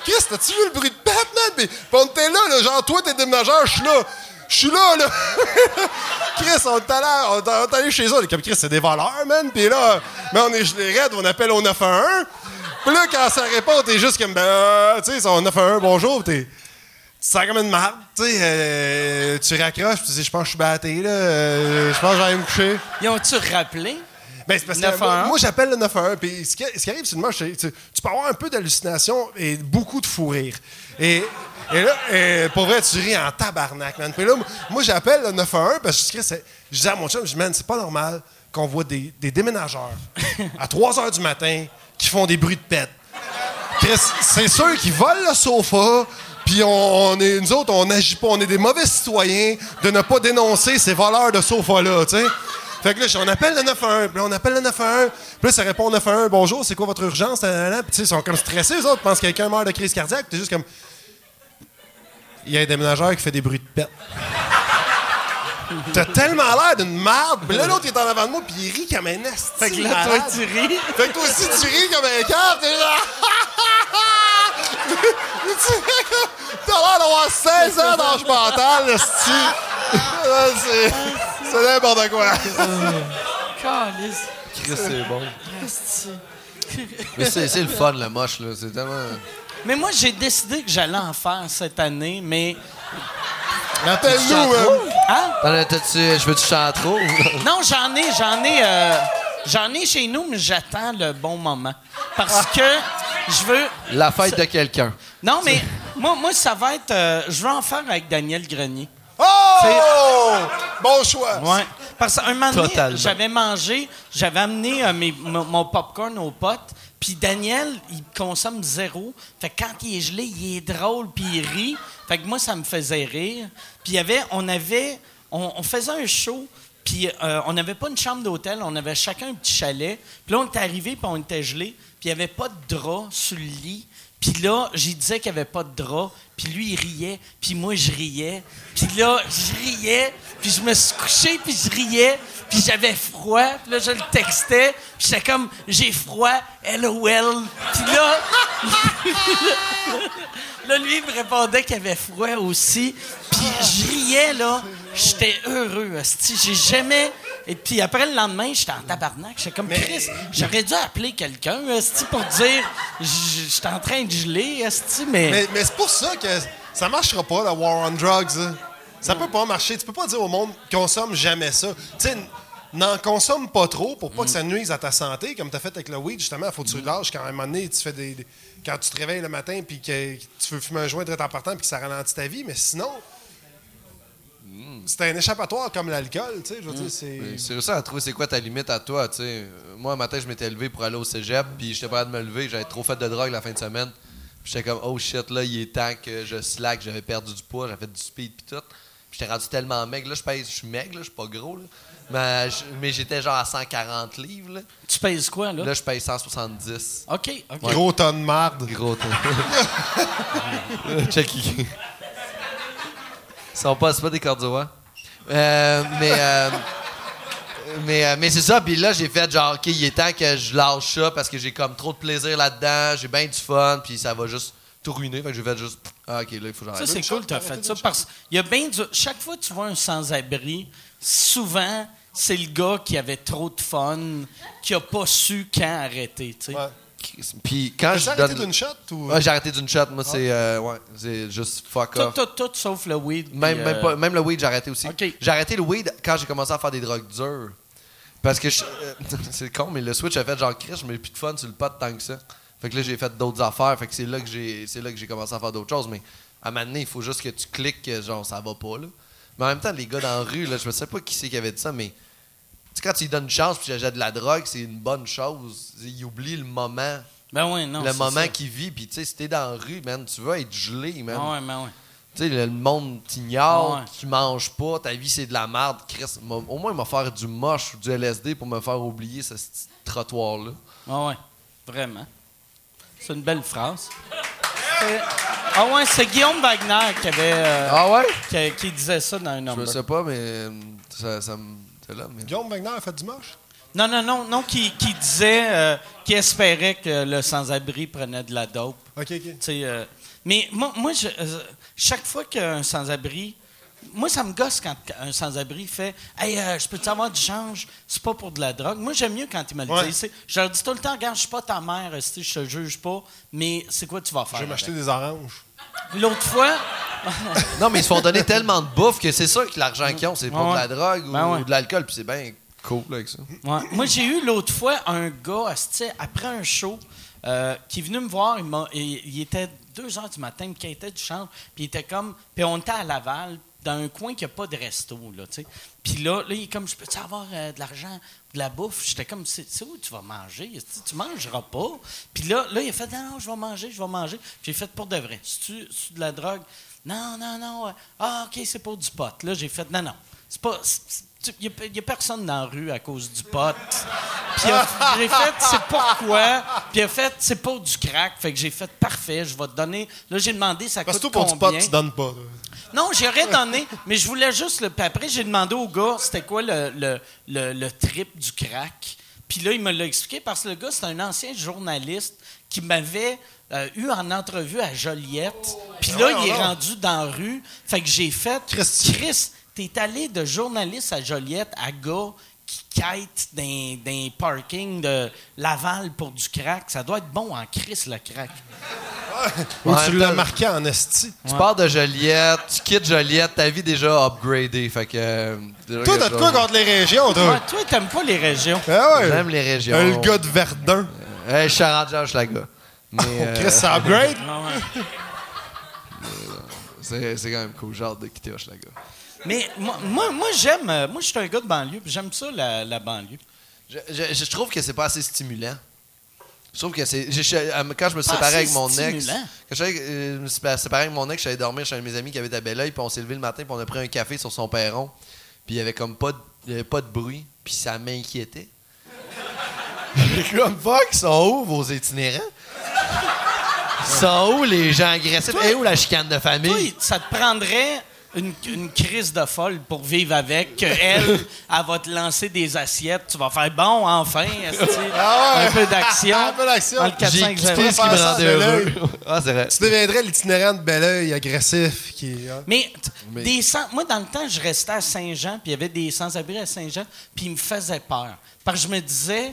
[SPEAKER 4] Chris, t'as-tu vu le bruit de pète, man? Puis on était là, genre, toi, t'es déménageur, je suis là. Je suis là, là! Chris, on est allé, on est- on allé chez eux. On comme, Chris, c'est des voleurs, man. Puis là, mais on est gelé raide, on appelle au 911. Puis là, quand ça répond, t'es juste comme, ben, euh, tu sais, au 911, bonjour, t'es. Tu sens comme une marde, tu sais. euh, tu raccroches, tu dis, je pense que je suis batté, là. euh, je pense que j'allais me coucher.
[SPEAKER 2] Ils ont-tu rappelé?
[SPEAKER 4] Ben, c'est parce que
[SPEAKER 2] 911.
[SPEAKER 4] moi, moi, j'appelle le 911. Puis ce qui, ce qui arrive, c'est que tu, tu peux avoir un peu d'hallucination et beaucoup de fou rire. Et, et là, et pour vrai, tu ris en tabarnak, man. Puis là, moi, j'appelle le 911 parce que je, dis- à mon chum, je dis, man, c'est pas normal qu'on voit des, des déménageurs à 3 h du matin qui font des bruits de pète. C'est sûr qu'ils volent le sofa, puis on, on est, nous autres, on n'agit pas, on est des mauvais citoyens de ne pas dénoncer ces voleurs de sofa-là, tu sais. Fait que là, on appelle le 911, puis là, on appelle le 911, puis là, ça répond au 911, bonjour, c'est quoi votre urgence? Puis ils sont comme stressés, eux autres, pensent que quelqu'un meurt de crise cardiaque, t'es juste comme. Il y a un déménageur qui fait des bruits de pète. T'as tellement l'air d'une marde. Puis là, l'autre, il est en avant de moi, puis il rit comme un esti
[SPEAKER 2] Fait que là, toi,
[SPEAKER 4] malade.
[SPEAKER 2] tu ris.
[SPEAKER 4] Fait que toi aussi, tu ris comme un cœur, t'es là. T'as l'air d'avoir 16 ans d'âge mental, esti. C'est c'est n'importe quoi.
[SPEAKER 2] Calice.
[SPEAKER 3] Chris, c'est bon. Mais c'est c'est le fun, le moche, là. C'est tellement.
[SPEAKER 2] Mais moi, j'ai décidé que j'allais en faire cette année, mais.
[SPEAKER 4] Appelle-nous, man.
[SPEAKER 2] Hein?
[SPEAKER 3] As- t'as-tu- Je veux-tu chanter trop?
[SPEAKER 2] Non, j'en ai, j'en ai, euh, j'en ai chez nous, mais j'attends le bon moment. Parce que je veux.
[SPEAKER 3] La fête de quelqu'un.
[SPEAKER 2] Non, mais moi, moi ça va être. euh, je veux en faire avec Daniel Grenier.
[SPEAKER 4] Oh! Bon choix.
[SPEAKER 2] Ouais. Parce qu'un moment donné, j'avais mangé, j'avais amené euh, mes- mon, mon popcorn aux potes, puis Daniel, il consomme zéro. Fait que quand il est gelé, il est drôle, puis il rit. Fait que moi, ça me faisait rire. Puis il y avait, on avait, on, on faisait un show, puis euh, on n'avait pas une chambre d'hôtel, on avait chacun un petit chalet. Puis là, on était arrivé, puis on était gelé, puis il n'y avait pas de drap sur le lit. Puis là, j'ai disais qu'il n'y avait pas de drap. Puis lui, il riait. Puis moi, je riais. Puis là, je riais. Puis je me suis couché, puis je riais. Puis j'avais froid. Puis là, je le textais. Puis j'étais comme, j'ai froid, LOL. Puis là, là, lui, il me répondait qu'il avait froid aussi. Puis je riais, là. J'étais heureux. J'ai jamais... Et puis après, le lendemain, j'étais en tabarnak. J'étais comme, Chris, j'aurais dû appeler quelqu'un, esti, pour dire, j'étais en train de geler, esti, mais...
[SPEAKER 4] Mais, mais c'est pour ça que ça marchera pas, la war on drugs. hein. Ça peut pas marcher. Tu peux pas dire au monde consomme jamais ça. Tu sais, n'en consomme pas trop pour pas que ça nuise à ta santé, comme tu as fait avec le weed, justement. faut que tu lâches quand à un moment donné, tu fais des, des- quand tu te réveilles le matin puis que tu veux fumer un joint très important puis que ça ralentit ta vie. Mais sinon, c'est un échappatoire comme l'alcool. Tu sais, je veux dire, c'est.
[SPEAKER 3] Mais C'est réussi à trouver c'est quoi ta limite à toi, tu sais. Moi, un matin, je m'étais levé pour aller au cégep, puis j'étais pas de me lever, j'avais trop fait de drogue la fin de semaine. Puis j'étais comme, oh shit, là, il est temps que je slack, j'avais perdu du poids, j'avais fait du speed, puis tout. Puis j'étais rendu tellement maigre, là, je pèse, je suis maigre, là, je suis pas gros, là. Mais, mais j'étais genre à 140 livres, là.
[SPEAKER 2] Tu pèses quoi, là?
[SPEAKER 3] Là, je pèse 170.
[SPEAKER 2] OK, OK.
[SPEAKER 4] Gros ton de marde.
[SPEAKER 3] Gros temps. Check sont pas, c'est pas des cordiois. Euh, mais, euh, mais, euh, mais c'est ça. Puis là, j'ai fait genre, OK, il est temps que je lâche ça parce que j'ai comme trop de plaisir là-dedans. J'ai bien du fun. Puis ça va juste tout ruiner. Fait que j'ai fait juste, ah, OK, là, il faut que
[SPEAKER 2] Ça, c'est cool, tu as fait ça. Parce qu'il y a bien du... Chaque fois que tu vois un sans-abri, souvent, c'est le gars qui avait trop de fun, qui a pas su quand arrêter, tu sais.
[SPEAKER 4] Ouais.
[SPEAKER 3] Puis quand je
[SPEAKER 4] arrêté
[SPEAKER 3] donne.
[SPEAKER 4] d'une shot ou.
[SPEAKER 3] Ouais, j'ai arrêté d'une shot. Moi, c'est euh, ouais, c'est juste fuck
[SPEAKER 2] Tout,
[SPEAKER 3] off.
[SPEAKER 2] tout, tout, sauf le weed.
[SPEAKER 3] Même,
[SPEAKER 2] euh,
[SPEAKER 3] pas- même le weed, j'ai arrêté aussi.
[SPEAKER 2] OK.
[SPEAKER 3] J'ai arrêté le weed quand j'ai commencé à faire des drogues dures. Parce que je- euh, c'est con, mais le switch a fait genre Chris, je mets plus de fun sur le pot tant que ça. Fait que là, j'ai fait d'autres affaires. Fait que c'est là que j'ai c'est là que j'ai commencé à faire d'autres choses. Mais à un moment donné, il faut juste que tu cliques que genre ça va pas là. Mais en même temps, les gars dans la rue, là, je sais pas qui c'est qui avait dit ça, mais sais, quand tu lui donnes une chance puis j'ai de la drogue, c'est une bonne chose. Il oublie le moment.
[SPEAKER 2] Ben ouais, non.
[SPEAKER 3] le moment qu'il vit, puis tu sais, si t'es dans la rue, man, tu veux être gelé, man.
[SPEAKER 2] Ah ouais, ben ouais.
[SPEAKER 3] Tu sais, le, monde t'ignore,
[SPEAKER 2] Ouais.
[SPEAKER 3] tu manges pas, ta vie c'est de la merde. Chris, au moins, il m'a faire du moche ou du LSD pour me faire oublier ce petit trottoir-là.
[SPEAKER 2] Ah ouais, vraiment. C'est une belle phrase. Ah ouais, c'est Guillaume Wagner qui avait... euh,
[SPEAKER 3] Ah ouais?
[SPEAKER 2] qui, qui disait ça dans un
[SPEAKER 3] Je
[SPEAKER 2] number.
[SPEAKER 3] sais pas, mais euh, ça, ça me. C'est là, mais.
[SPEAKER 4] Guillaume Wagner a fait du moche?
[SPEAKER 2] Non, non, non, non, qui, qui disait, euh, qui espérait que le sans-abri prenait de la dope.
[SPEAKER 4] OK, OK.
[SPEAKER 2] Tu sais, euh, mais moi, moi je- euh, chaque fois qu'un sans-abri moi, ça me gosse quand un sans-abri fait Hey, euh, je peux-tu avoir du change? C'est pas pour de la drogue. Moi, j'aime mieux quand il me le
[SPEAKER 4] Ouais.
[SPEAKER 2] Je leur dis tout le temps Regarde, je suis pas ta mère, je te juge pas, mais c'est quoi tu vas faire?
[SPEAKER 4] Je vais m'acheter des oranges.
[SPEAKER 2] L'autre fois,
[SPEAKER 3] Non, mais ils se font donner tellement de bouffe que c'est sûr que l'argent qu'ils ont, c'est pour
[SPEAKER 2] Ouais,
[SPEAKER 3] de la drogue ou,
[SPEAKER 2] Ben ouais.
[SPEAKER 3] ou de l'alcool, puis c'est bien cool avec ça.
[SPEAKER 2] Moi, j'ai eu l'autre fois un gars, après un show, euh, qui est venu me voir. Il, m'a- il- il était 2 heures du matin, il me quittait du champ, puis il était comme. Puis on était à Laval, dans un coin qui n'a pas de resto, là, tu sais. Puis là, là, il est comme, je peux-tu avoir euh, de l'argent, de la bouffe? J'étais comme, c'est où tu vas manger? Tu mangeras pas. Puis là, là, il a fait, non, non, je vais manger, je vais manger. J'ai fait, pour de vrai, c'est-tu c'est de la drogue? Non, non, non. euh, Ah, OK, c'est pour du pot. Là, j'ai fait, non, non. C'est pas. Il n'y a, personne dans la rue à cause du pot. Puis j'ai fait, c'est pourquoi? Puis il a fait, c'est pas du crack. Fait que j'ai fait, parfait, je vais te donner. Là, j'ai demandé, ça
[SPEAKER 4] Parce
[SPEAKER 2] coûte
[SPEAKER 4] toi, pour du pot,
[SPEAKER 2] combien?
[SPEAKER 4] tu donnes pas. là.
[SPEAKER 2] Non, j'aurais donné, mais je voulais juste le. Puis après, j'ai demandé au gars, c'était quoi le, le, le, le trip du crack? Puis là, il me l'a expliqué parce que le gars, c'est un ancien journaliste qui m'avait euh, eu en entrevue à Joliette. Puis là, il est rendu dans la rue. Fait que j'ai fait. Chris, t'es allé de journaliste à Joliette à gars qui quête d'un d'un parking de Laval pour du crack. Ça doit être bon en Chris, le crack.
[SPEAKER 4] Ou tu l'as marqué en esti.
[SPEAKER 3] Tu pars de Joliette, tu quittes Joliette, ta vie déjà upgradée. Fait que. euh, déjà
[SPEAKER 4] Toi,
[SPEAKER 3] quelque
[SPEAKER 4] t'as de quoi
[SPEAKER 3] chose.
[SPEAKER 4] contre les régions, toi?
[SPEAKER 2] Ouais, toi, t'aimes pas les régions.
[SPEAKER 4] Ah ouais.
[SPEAKER 3] J'aime les régions.
[SPEAKER 4] Euh, le gars de Verdun.
[SPEAKER 3] Hey, je suis à Hochelaga. Mais. euh,
[SPEAKER 4] Chris, ça upgrade?
[SPEAKER 3] c'est c'est quand même cool. Hâte de quitter Hochelaga.
[SPEAKER 2] Mais moi, moi, moi, j'aime. euh, Moi, je suis un gars de banlieue, puis j'aime ça, la, la banlieue.
[SPEAKER 3] Je, je- je trouve que c'est pas assez stimulant. Je trouve que c'est. je- je- euh, quand je me suis
[SPEAKER 2] Pas
[SPEAKER 3] séparé
[SPEAKER 2] assez
[SPEAKER 3] avec mon ex.
[SPEAKER 2] stimulant.
[SPEAKER 3] Quand je, euh, je me suis séparé avec mon ex, j'allais dormir chez un de mes amis qui avait à Belleuil, puis on s'est levé le matin, puis on a pris un café sur son perron. Puis il y avait comme pas de, il y avait pas de bruit, puis ça m'inquiétait. J'ai comme fuck, ils sont où vos itinérants? Ils sont où les gens agressifs? Et où la chicane de
[SPEAKER 2] Toi,
[SPEAKER 3] famille?
[SPEAKER 2] ça te prendrait une, une crise de folle pour vivre avec. que elle, elle va te lancer des assiettes. Tu vas faire bon, enfin.
[SPEAKER 4] Ah ouais.
[SPEAKER 2] Un peu d'action.
[SPEAKER 4] Un peu d'action.
[SPEAKER 2] Dans le 4
[SPEAKER 3] J'ai
[SPEAKER 2] 5
[SPEAKER 3] quitté
[SPEAKER 2] 0.
[SPEAKER 3] ce qui me rendait heureux. Ah, c'est vrai.
[SPEAKER 4] Tu deviendrais l'itinérant de Belleuil agressif qui. hein.
[SPEAKER 2] Mais- Des sans- moi, dans le temps, je restais à Saint-Jean, puis il y avait des sans-abri à Saint-Jean, puis ils me faisaient peur. Parce que je me disais,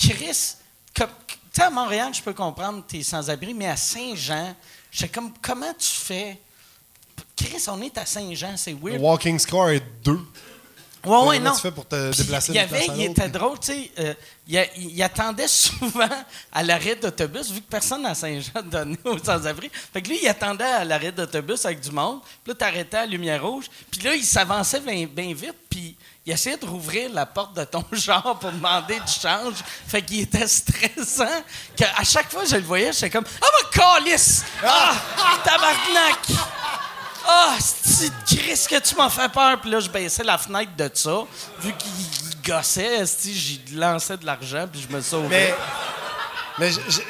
[SPEAKER 2] Chris, comme- tu sais, à Montréal, je peux comprendre tes sans-abri, mais à Saint-Jean, j'étais comme, comment tu fais? Chris, on est à Saint-Jean, c'est
[SPEAKER 4] Le
[SPEAKER 2] weird.
[SPEAKER 4] walking score est 2.
[SPEAKER 2] Ouais, ouais,
[SPEAKER 4] Comment
[SPEAKER 2] non.
[SPEAKER 4] tu fais pour te
[SPEAKER 2] Puis,
[SPEAKER 4] déplacer
[SPEAKER 2] Il y avait, il était drôle, tu sais, euh, il attendait souvent à l'arrêt d'autobus, vu que personne à Saint-Jean donnait aux sans-abri. Fait que lui, il attendait à l'arrêt d'autobus avec du monde, puis là, t'arrêtais à la lumière rouge, puis là, il s'avançait bien bien vite, puis il essayait de rouvrir la porte de ton genre pour demander du change. Fait qu'il était stressant, qu'à chaque fois que je le voyais, j'étais comme « Ah, ma calice! Ah! Tabarnak! » Ah, c'est Chris que tu m'as fait peur. Puis là, je baissais la fenêtre de ça. Vu qu'il il gossait, j'y lançais de l'argent, puis je me sauvais.
[SPEAKER 4] Mais. Mais. je-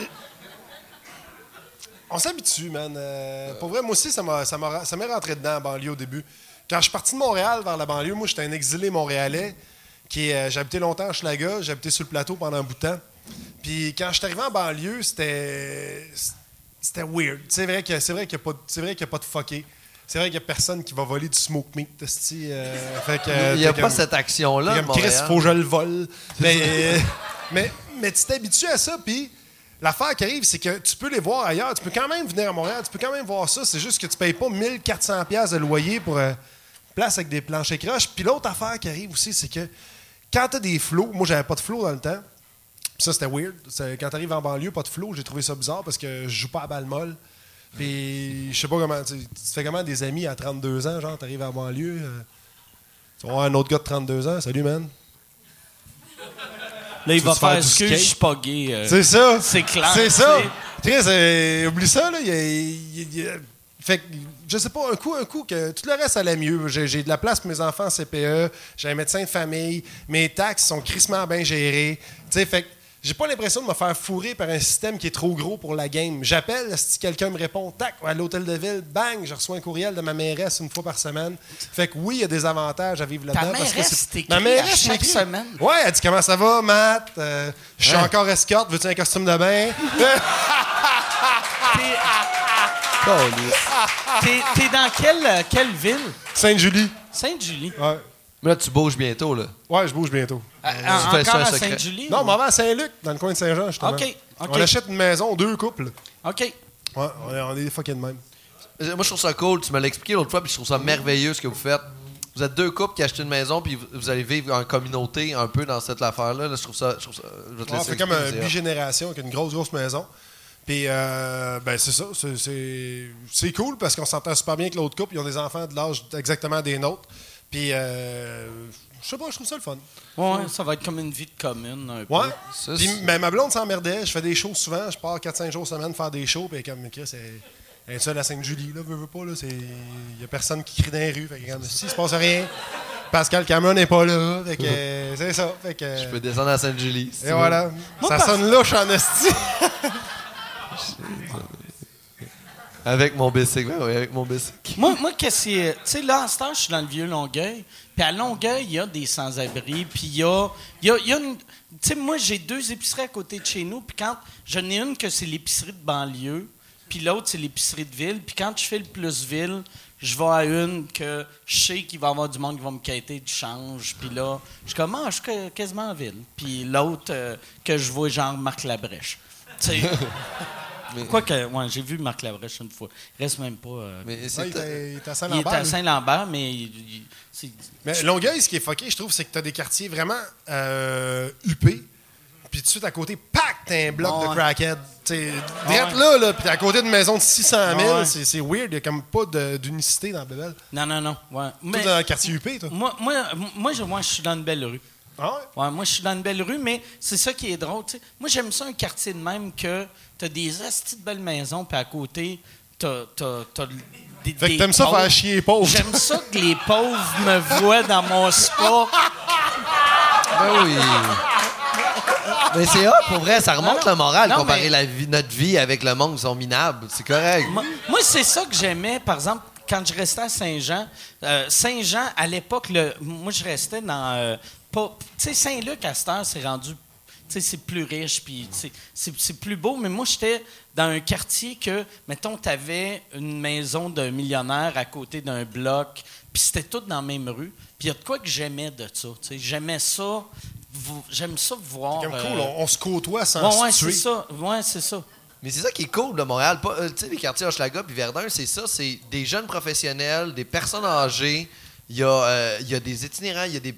[SPEAKER 4] On s'habitue, man. Euh, pour vrai, moi aussi, ça m'est rentré dedans, en banlieue, au début. Quand je suis parti de Montréal vers la banlieue, moi, j'étais un exilé montréalais. qui euh, habité longtemps à Schlaga, habité sur le plateau pendant un bout de temps. Puis quand je suis arrivé en banlieue, c'était. C'était weird. C'est vrai qu'il n'y a, pas de- c'est vrai qu'il y a pas de fucké. C'est vrai qu'il n'y a personne qui va voler du smoke meat, euh, fait que,
[SPEAKER 3] Il n'y a pas
[SPEAKER 4] comme-
[SPEAKER 3] cette action-là.
[SPEAKER 4] Comme Chris, faut que je le vole. Mais, mais, mais tu t'habitues à ça, puis l'affaire qui arrive, c'est que tu peux les voir ailleurs. Tu peux quand même venir à Montréal, tu peux quand même voir ça. C'est juste que tu payes pas 1400$ piastres de loyer pour euh, place avec des planches croches. Puis l'autre affaire qui arrive aussi, c'est que quand tu as des flots, moi, j'avais pas de flots dans le temps. Ça, c'était weird. Quand tu arrives en banlieue, pas de flow, j'ai trouvé ça bizarre parce que je joue pas à balle molle. Puis je sais pas comment. Tu, te fais comment des amis à 32 ans, genre, t'arrives en banlieue. euh, tu vas voir un autre gars de 32 ans. Salut, man.
[SPEAKER 2] là, il va
[SPEAKER 4] faire skate?
[SPEAKER 2] je suis pas gay. euh.
[SPEAKER 4] C'est ça.
[SPEAKER 2] c'est clair,
[SPEAKER 4] C'est ça.
[SPEAKER 2] tu
[SPEAKER 4] Chris, euh, oublie ça, là. il fait que, je sais pas, un coup, un coup, que tout le reste allait mieux. J'ai de la place pour mes enfants en CPE, j'ai un médecin de famille, mes taxes sont crissement bien gérées. Tu sais, fait j'ai pas l'impression de me faire fourrer par un système qui est trop gros pour la game. J'appelle, si quelqu'un me répond, tac, à l'hôtel de ville, bang, je reçois un courriel de ma mairesse une fois par semaine. Fait que oui, il y a des avantages à vivre là-dedans. parce que
[SPEAKER 2] mairesse
[SPEAKER 4] c'est- Ma mairesse
[SPEAKER 2] à chaque semaine?
[SPEAKER 4] Ouais, elle dit comment ça va, Matt? Euh, je suis
[SPEAKER 3] Hein?
[SPEAKER 4] encore escorte, veux-tu un costume de bain?
[SPEAKER 2] T'es t'es dans quelle, euh, quelle ville?
[SPEAKER 4] Sainte-Julie.
[SPEAKER 2] Sainte-Julie.
[SPEAKER 4] Ouais.
[SPEAKER 3] Mais là, tu bouges bientôt, là.
[SPEAKER 4] Ouais, je bouge bientôt.
[SPEAKER 2] Euh,
[SPEAKER 3] fais ça,
[SPEAKER 2] encore
[SPEAKER 3] un
[SPEAKER 2] à
[SPEAKER 3] secret.
[SPEAKER 2] Sainte-Julie?
[SPEAKER 4] Non,
[SPEAKER 2] ou-
[SPEAKER 4] mais avant à Saint-Luc, dans le coin de Saint-Jean, justement.
[SPEAKER 2] OK, OK.
[SPEAKER 4] On achète une maison, deux couples.
[SPEAKER 2] OK.
[SPEAKER 4] Ouais, on est, on est fucking de même.
[SPEAKER 3] Euh, Moi, je trouve ça cool. Tu me l'as expliqué l'autre fois, puis je trouve ça merveilleux ce que vous faites. Vous êtes deux couples qui achètent une maison, puis vous- vous allez vivre en communauté un peu dans cette affaire-là. Là, je trouve ça. Je trouve ça je vais te
[SPEAKER 4] On
[SPEAKER 3] laisser
[SPEAKER 4] fait comme un
[SPEAKER 3] c'est
[SPEAKER 4] bigénération avec une grosse, grosse maison. Puis, euh, ben, c'est ça. c'est- C'est c'est cool parce qu'on s'entend super bien avec l'autre couple. Ils ont des enfants de l'âge exactement des nôtres. Puis, euh, je sais pas, je trouve ça le fun.
[SPEAKER 2] Ouais, ça va être comme une vie de commune, un peu.
[SPEAKER 4] Ouais. Puis,
[SPEAKER 3] c'est-
[SPEAKER 4] mais ma blonde s'emmerdait. Je fais des shows souvent. Je pars 4-5 jours semaine faire des shows. Puis, comme, Chris, elle, elle est seule à Sainte-Julie, là, veut, veut pas. Il y a personne qui crie dans les rues. Fait que, comme, si, il se passe rien. Pascal Cameron n'est pas là. Fait que, euh, c'est ça. Fait que,
[SPEAKER 3] Je peux descendre à Sainte-Julie. si
[SPEAKER 4] et voilà.
[SPEAKER 2] Moi,
[SPEAKER 4] ça
[SPEAKER 2] par-
[SPEAKER 4] sonne louche en esti.
[SPEAKER 3] Avec mon bicycle. Oui, avec mon bicycle.
[SPEAKER 2] Moi, moi qu'est-ce qui est- Tu sais, là, en ce temps, je suis dans le vieux Longueuil. Puis à Longueuil, il y a des sans-abri. Puis il y a, y a- y a une. Tu sais, moi, j'ai deux épiceries à côté de chez nous. Puis quand. J'en ai une que c'est l'épicerie de banlieue. Puis l'autre, c'est l'épicerie de ville. Puis quand je fais le plus ville, je vais à une que je sais qu'il va y avoir du monde qui va me quitter du change. Puis là, je commence, suis que- quasiment en ville. Puis l'autre euh, que je vois, genre Marc Labrèche. Tu sais. Quoique, ouais, j'ai vu Marc Labrèche une fois. Il reste même pas. euh,
[SPEAKER 3] Mais
[SPEAKER 4] Ouais, il est- il est à
[SPEAKER 2] il est
[SPEAKER 4] Saint-Lambert.
[SPEAKER 2] à. Saint-Lambert, mais il- il- c'est-
[SPEAKER 4] Mais Longueuil, ce qui est fucké, je trouve, c'est que tu as des quartiers vraiment euh, huppés. Puis tout de suite, à côté, pack, t'as un bloc de crackhead. Tu
[SPEAKER 2] Ah
[SPEAKER 4] direct
[SPEAKER 2] ouais.
[SPEAKER 4] là, là puis à côté d'une maison de 600 000,
[SPEAKER 2] Ah ouais.
[SPEAKER 4] c'est c'est weird. Il n'y a comme pas d'unicité dans Bébel.
[SPEAKER 2] Non, non, non. Ouais. Mais
[SPEAKER 4] dans un quartier huppé, toi.
[SPEAKER 2] moi, moi, moi, je, moi, je suis dans une belle rue.
[SPEAKER 4] Ah ouais?
[SPEAKER 2] Ouais, moi, je suis dans une belle rue, mais c'est ça qui est drôle. tu sais. Moi, j'aime ça un quartier de même que tu as des astis de belles maisons, puis à côté, tu as, des.
[SPEAKER 4] Fait
[SPEAKER 2] des
[SPEAKER 4] que t'aimes ça
[SPEAKER 2] pauvres.
[SPEAKER 4] faire chier les pauvres.
[SPEAKER 2] J'aime ça que les pauvres me voient dans mon spa.
[SPEAKER 3] Ben oui. Mais c'est hot, pour vrai, ça remonte
[SPEAKER 2] Non,
[SPEAKER 3] le moral,
[SPEAKER 2] Non,
[SPEAKER 3] comparer
[SPEAKER 2] mais-
[SPEAKER 3] la vie, notre vie avec le monde qui sont minables. C'est correct.
[SPEAKER 2] Moi, moi, c'est ça que j'aimais, par exemple, quand je restais à Saint-Jean. Euh, Saint-Jean, à l'époque, moi, je restais dans. euh, pas- tu sais, Saint-Luc, à cette heure, c'est rendu. Tu sais, c'est plus riche, puis c'est c'est plus beau. Mais moi, j'étais dans un quartier que, mettons, tu avais une maison d'un millionnaire à côté d'un bloc, puis c'était tout dans la même rue. Puis il y a de quoi que j'aimais de ça. tu sais. J'aimais ça. J'aime ça voir.
[SPEAKER 4] Comme
[SPEAKER 2] euh,
[SPEAKER 4] cool, on, on se côtoie sans
[SPEAKER 2] ouais, ouais,
[SPEAKER 4] se
[SPEAKER 2] c'est ça. Ouais, c'est ça.
[SPEAKER 3] Mais c'est ça qui est cool de Montréal. Euh, tu sais, les quartiers Hochelaga puis Verdun, c'est ça. C'est des jeunes professionnels, des personnes âgées. Il y, a, euh, il y a des itinérants, il y a des,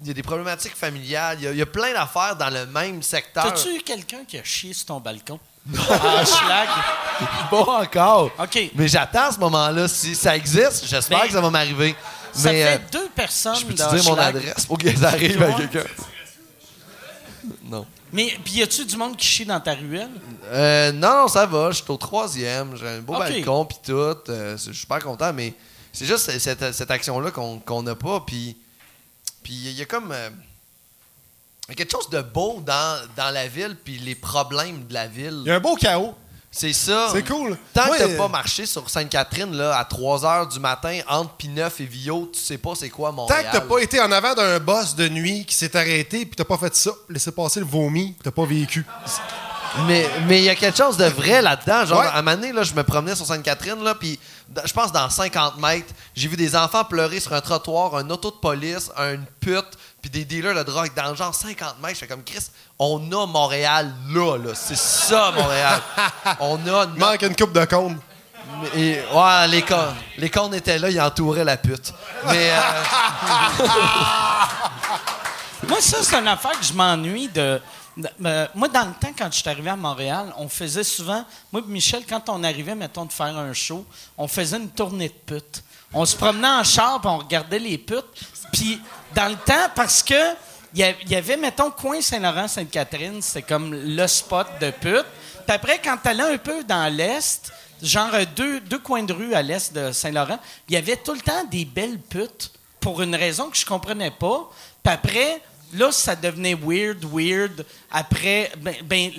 [SPEAKER 3] il y a des problématiques familiales. Il y a, il y a plein d'affaires dans le même secteur.
[SPEAKER 2] T'as-tu eu quelqu'un qui a chié sur ton balcon? Ah, schlag.
[SPEAKER 3] Pas encore.
[SPEAKER 2] OK.
[SPEAKER 3] Mais j'attends ce moment-là. Si ça existe, j'espère
[SPEAKER 2] Mais-
[SPEAKER 3] que ça va m'arriver.
[SPEAKER 2] Ça
[SPEAKER 3] Mais
[SPEAKER 2] fait
[SPEAKER 3] euh,
[SPEAKER 2] deux personnes
[SPEAKER 3] je peux te dire mon adresse pour que ça arrive à quelqu'un? Non.
[SPEAKER 2] Mais puis y a-tu du monde qui chie dans ta ruelle?
[SPEAKER 3] Euh, non, non, ça va. Je suis au troisième. J'ai un beau balcon puis tout. Euh, je suis super content, mais c'est juste cette, cette action-là qu'on qu'on n'a pas. Puis puis il y a comme euh, il y a quelque chose de beau dans, dans la ville puis les problèmes de la ville.
[SPEAKER 4] Il y a un beau chaos.
[SPEAKER 3] C'est ça.
[SPEAKER 4] C'est cool.
[SPEAKER 3] Tant que t'as
[SPEAKER 4] euh,
[SPEAKER 3] pas marché sur Sainte-Catherine là, à 3 h du matin entre Pineuf et Villot, tu sais pas c'est quoi
[SPEAKER 4] Tant
[SPEAKER 3] Montréal.
[SPEAKER 4] que t'as pas été en avant d'un boss de nuit qui s'est arrêté puis t'as pas fait ça, laissé passer le vomi, t'as pas vécu.
[SPEAKER 3] Mais mais il y a quelque chose de vrai là-dedans. Genre,
[SPEAKER 4] Ouais.
[SPEAKER 3] à un moment donné, là, je me promenais sur Sainte-Catherine, là, puis je pense dans 50 mètres, j'ai vu des enfants pleurer sur un trottoir, un auto de police, une pute, puis des dealers de drogue dans le genre 50 mètres. Je fais comme Chris, on a Montréal là, là. C'est ça, Montréal. on a notre-
[SPEAKER 4] manque une coupe de cône.
[SPEAKER 3] Et, ouais, les cornes. Les cornes étaient là, ils entouraient la pute. Mais euh,
[SPEAKER 2] Moi, ça, c'est une affaire que je m'ennuie de. De- euh, moi, dans le temps, quand je suis arrivé à Montréal, on faisait souvent. Moi Michel, quand on arrivait, mettons, de faire un show, on faisait une tournée de putes. On se promenait en char, puis on regardait les putes. Puis, dans le temps, parce que. Il y avait, mettons, coin Saint-Laurent-Sainte-Catherine, c'était comme le spot de putes. Puis après, quand tu allais un peu dans l'Est, genre deux, deux coins de rue à l'Est de Saint-Laurent, il y avait tout le temps des belles putes pour une raison que je comprenais pas. Puis après, là, ça devenait weird, weird. Après, ben, ben,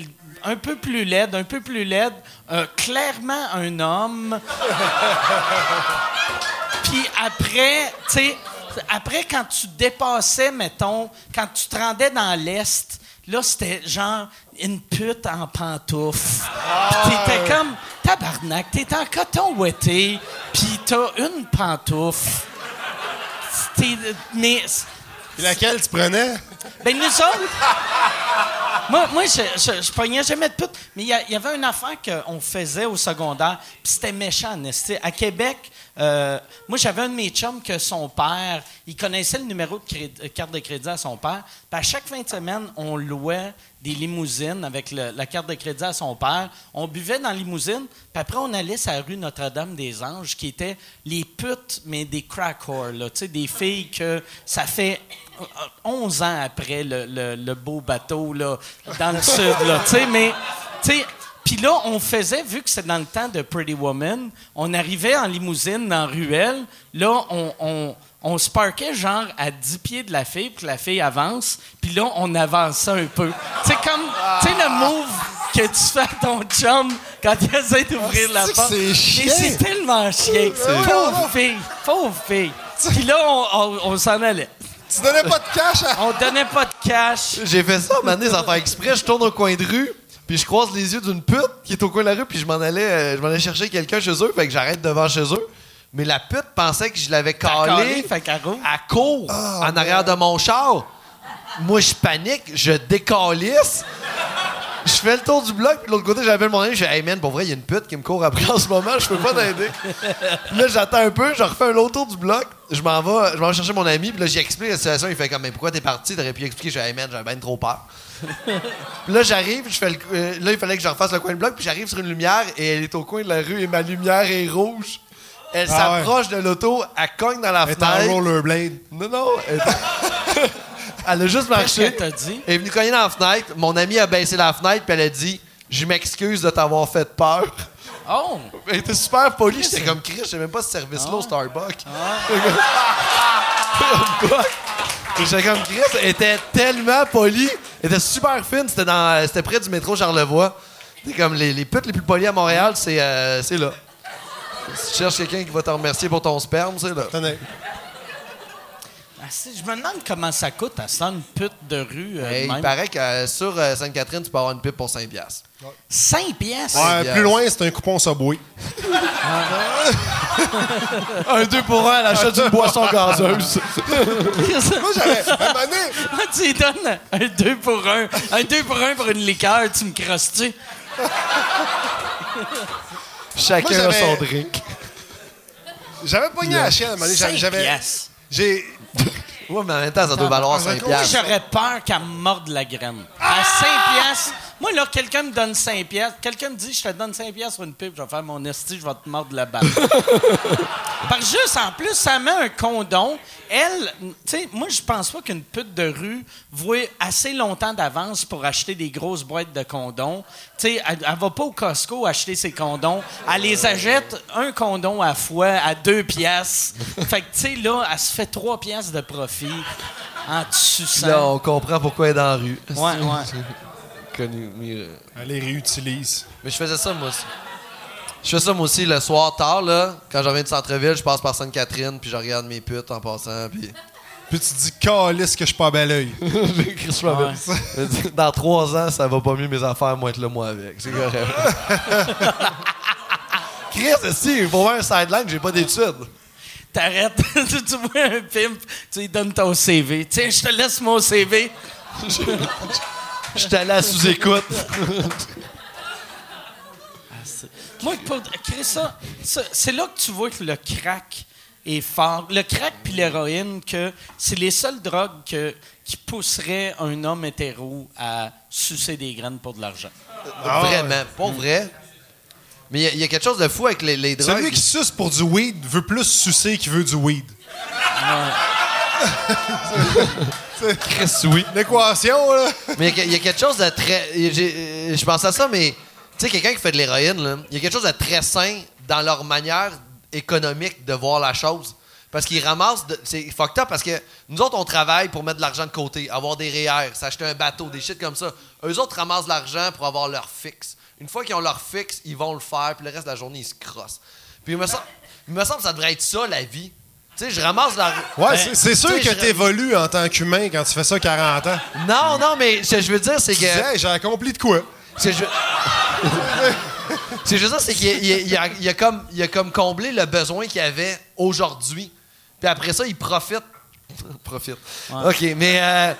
[SPEAKER 2] un peu plus laide, un peu plus laide. Euh, clairement un homme. Puis après, tu sais, après, quand tu dépassais, mettons, quand tu te rendais dans l'Est, là, c'était genre une pute en pantoufles. Puis t'étais comme tabarnak, t'es en coton ouetté, puis t'as une pantoufle. Mais
[SPEAKER 4] Puis laquelle tu prenais?
[SPEAKER 2] ben, nous autres. moi, moi je, je, pognais jamais de pute. Mais il y, avait une affaire qu'on faisait au secondaire, puis c'était méchant, esti. À Québec, euh, moi, j'avais un de mes chums que son père, il connaissait le numéro de euh, carte de crédit à son père. Puis à chaque fin de semaine, on louait des limousines avec la carte de crédit à son père. On buvait dans la limousine, puis après, on allait sur la rue Notre-Dame-des-Anges, qui étaient les putes, mais des crack là. Des filles que ça fait euh, 11 ans après le, beau bateau, là, dans le sud, là. Mais, tu sais, puis là, on faisait, vu que c'est dans le temps de Pretty Woman, on arrivait en limousine dans Ruelle. Là, on, on, on se parquait genre à 10 pieds de la fille, puis que la fille avance. Puis là, on avançait un peu. C'est comme, tu sais, le move que tu fais à ton chum quand il essaie d'ouvrir la
[SPEAKER 4] que
[SPEAKER 2] porte.
[SPEAKER 4] c'est
[SPEAKER 2] Mais
[SPEAKER 4] chien?
[SPEAKER 2] c'est tellement chien. Pauvre fille, pauvre fille. Puis là, on, on- on s'en allait.
[SPEAKER 4] Tu donnais pas de cash à...
[SPEAKER 2] On donnait pas de cash.
[SPEAKER 3] J'ai fait ça, maintenant, sans faire exprès. Je tourne au coin de rue, puis je croise les yeux d'une pute qui est au coin de la rue, puis je m'en allais, euh, je m'en allais chercher quelqu'un chez eux, fait que j'arrête devant chez eux. Mais la pute pensait que je l'avais
[SPEAKER 2] calé,
[SPEAKER 3] à court, en arrière de mon char. Moi, je panique, je décalisse. Je fais le tour du bloc, puis de l'autre côté, j'appelle mon ami, je fais Hey man, pour vrai, il y a une pute qui me court après en ce moment, je peux pas t'aider. Puis là, j'attends un peu, je refais un autre tour du bloc, je m'en vais, je m'en vais chercher mon ami, puis là, j'y explique la situation, il fait comme Mais pourquoi t'es parti? T'aurais pu expliquer, je fais Hey man, j'avais bien trop peur. Puis là, j'arrive, je fais le- euh, là, il fallait que je refasse le coin de bloc, puis j'arrive sur une lumière, et elle est au coin de la rue, et ma lumière est rouge. Elle
[SPEAKER 4] Ah ouais.
[SPEAKER 3] s'approche de l'auto, elle cogne dans la
[SPEAKER 4] Elle
[SPEAKER 3] fenêtre.
[SPEAKER 4] rollerblade.
[SPEAKER 3] Non, non. Elle, elle a juste
[SPEAKER 2] Qu'est-ce
[SPEAKER 3] marché.
[SPEAKER 2] qu'elle t'a dit?
[SPEAKER 3] Elle est venue cogner dans la fenêtre. Mon ami a baissé la fenêtre, puis elle a dit Je m'excuse de t'avoir fait peur.
[SPEAKER 2] Oh!
[SPEAKER 3] Elle était super polie. J'étais comme Chris, je sais même pas ce service-là au Starbucks. J'étais comme Chris, elle était tellement polie. Était super fine. C'était dans, c'était près du métro Charlevoix. C'est comme les, les putes les plus polies à Montréal, c'est, euh, c'est là. Si tu cherches quelqu'un qui va te remercier pour ton sperme, c'est là.
[SPEAKER 4] Tenez.
[SPEAKER 2] Je me demande comment ça coûte à ça, une pute de rue. euh,
[SPEAKER 3] Hey, il paraît que euh, sur euh, Sainte-Catherine, tu peux avoir une pipe pour 5 piastres.
[SPEAKER 2] 5 pièces.
[SPEAKER 4] Ouais, plus loin, c'est un coupon Subway.
[SPEAKER 3] Un 2 pour 1 à l'achat d'une boisson gazeuse.
[SPEAKER 4] Moi, j'avais... À un moment donné,
[SPEAKER 2] tu lui donnes un 2 pour 1. Un 2 pour 1 pour une liqueur, tu me crosses-tu?
[SPEAKER 3] Chacun
[SPEAKER 4] Moi,
[SPEAKER 3] a son drink.
[SPEAKER 4] j'avais pogné à la chienne à un moment donné.
[SPEAKER 2] 5
[SPEAKER 4] J'avais... J'ai...
[SPEAKER 3] Ouais, mais en même temps, ça doit valoir
[SPEAKER 4] Ah,
[SPEAKER 3] 5
[SPEAKER 4] d'accord.
[SPEAKER 2] Moi,
[SPEAKER 3] piastres.
[SPEAKER 2] j'aurais peur qu'elle me morde la graine. À 5 piastres. Moi, là, quelqu'un me donne 5 piastres. Quelqu'un me dit, je te donne 5 piastres sur une pipe, je vais faire mon esti, je vais te mordre la balle. Par juste, en plus, ça met un condom. Elle, tu sais, moi, je pense pas qu'une pute de rue voit assez longtemps d'avance pour acheter des grosses boîtes de condoms. Tu sais, elle, elle va pas au Costco acheter ses condoms. Elle les achète un condom à fois à 2 piastres. Fait que, tu sais, là, elle se fait 3 piastres de profit en te suçant.
[SPEAKER 3] Là, on comprend pourquoi elle est dans la rue.
[SPEAKER 2] Ouais, ouais.
[SPEAKER 3] Euh,
[SPEAKER 4] Elle les réutilise.
[SPEAKER 3] mais je faisais ça, moi aussi. Je fais ça, moi aussi, le soir tard, là. Quand je reviens du centre-ville, je passe par Sainte-Catherine, puis je regarde mes putes en passant, puis...
[SPEAKER 4] Puis tu te dis, calisse que je suis pas bel oeil.
[SPEAKER 3] Chris, je m'avais- Dans trois ans, ça va pas mieux mes affaires, moi être là, moi avec. C'est correct. Chris, si, il faut voir un sideline, j'ai pas d'études.
[SPEAKER 2] T'arrêtes, tu tu vois un pimp, tu lui donnes ton CV. Tiens, je te laisse mon CV.
[SPEAKER 3] Je suis allé à sous-écoute.
[SPEAKER 2] Moi, pour créer ça, ça- c'est là que tu vois que le crack est fort. Le crack puis l'héroïne, que c'est les seules drogues que- qui pousseraient un homme hétéro à sucer des graines pour de l'argent.
[SPEAKER 3] Vraiment, pas vrai. Mais il y a- il y, a quelque chose de fou avec les, les drogues.
[SPEAKER 4] Celui qui suce pour du weed veut plus sucer qu'il veut du weed.
[SPEAKER 3] Chris, oui.
[SPEAKER 4] L'équation, là.
[SPEAKER 3] Mais il y a- il y, a quelque chose de très. euh, Je pense à ça, mais tu sais, quelqu'un qui fait de l'héroïne, là, il y a quelque chose de très sain dans leur manière économique de voir la chose. Parce qu'ils ramassent. de- C'est fucked up parce que nous autres, on travaille pour mettre de l'argent de côté, avoir des REER, s'acheter un bateau, des shit comme ça. Eux autres ramassent de l'argent pour avoir leur fixe. Une fois qu'ils ont leur fixe, ils vont le faire, puis le reste de la journée, ils se crossent. Puis il me semble, il me semble que ça devrait être ça, la vie. Tu sais, je ramasse la.
[SPEAKER 4] Ouais, c'est- c'est sûr que t'évolues en tant qu'humain quand tu fais ça 40 ans.
[SPEAKER 3] Non, non, mais ce que je veux dire, c'est que.
[SPEAKER 4] hey, j'ai accompli de quoi?
[SPEAKER 3] C'est je... juste ça, c'est qu'il a, il a- il a- il a comme, il a comme comblé le besoin qu'il avait aujourd'hui. Puis après ça, il profite. profite. OK, mais euh,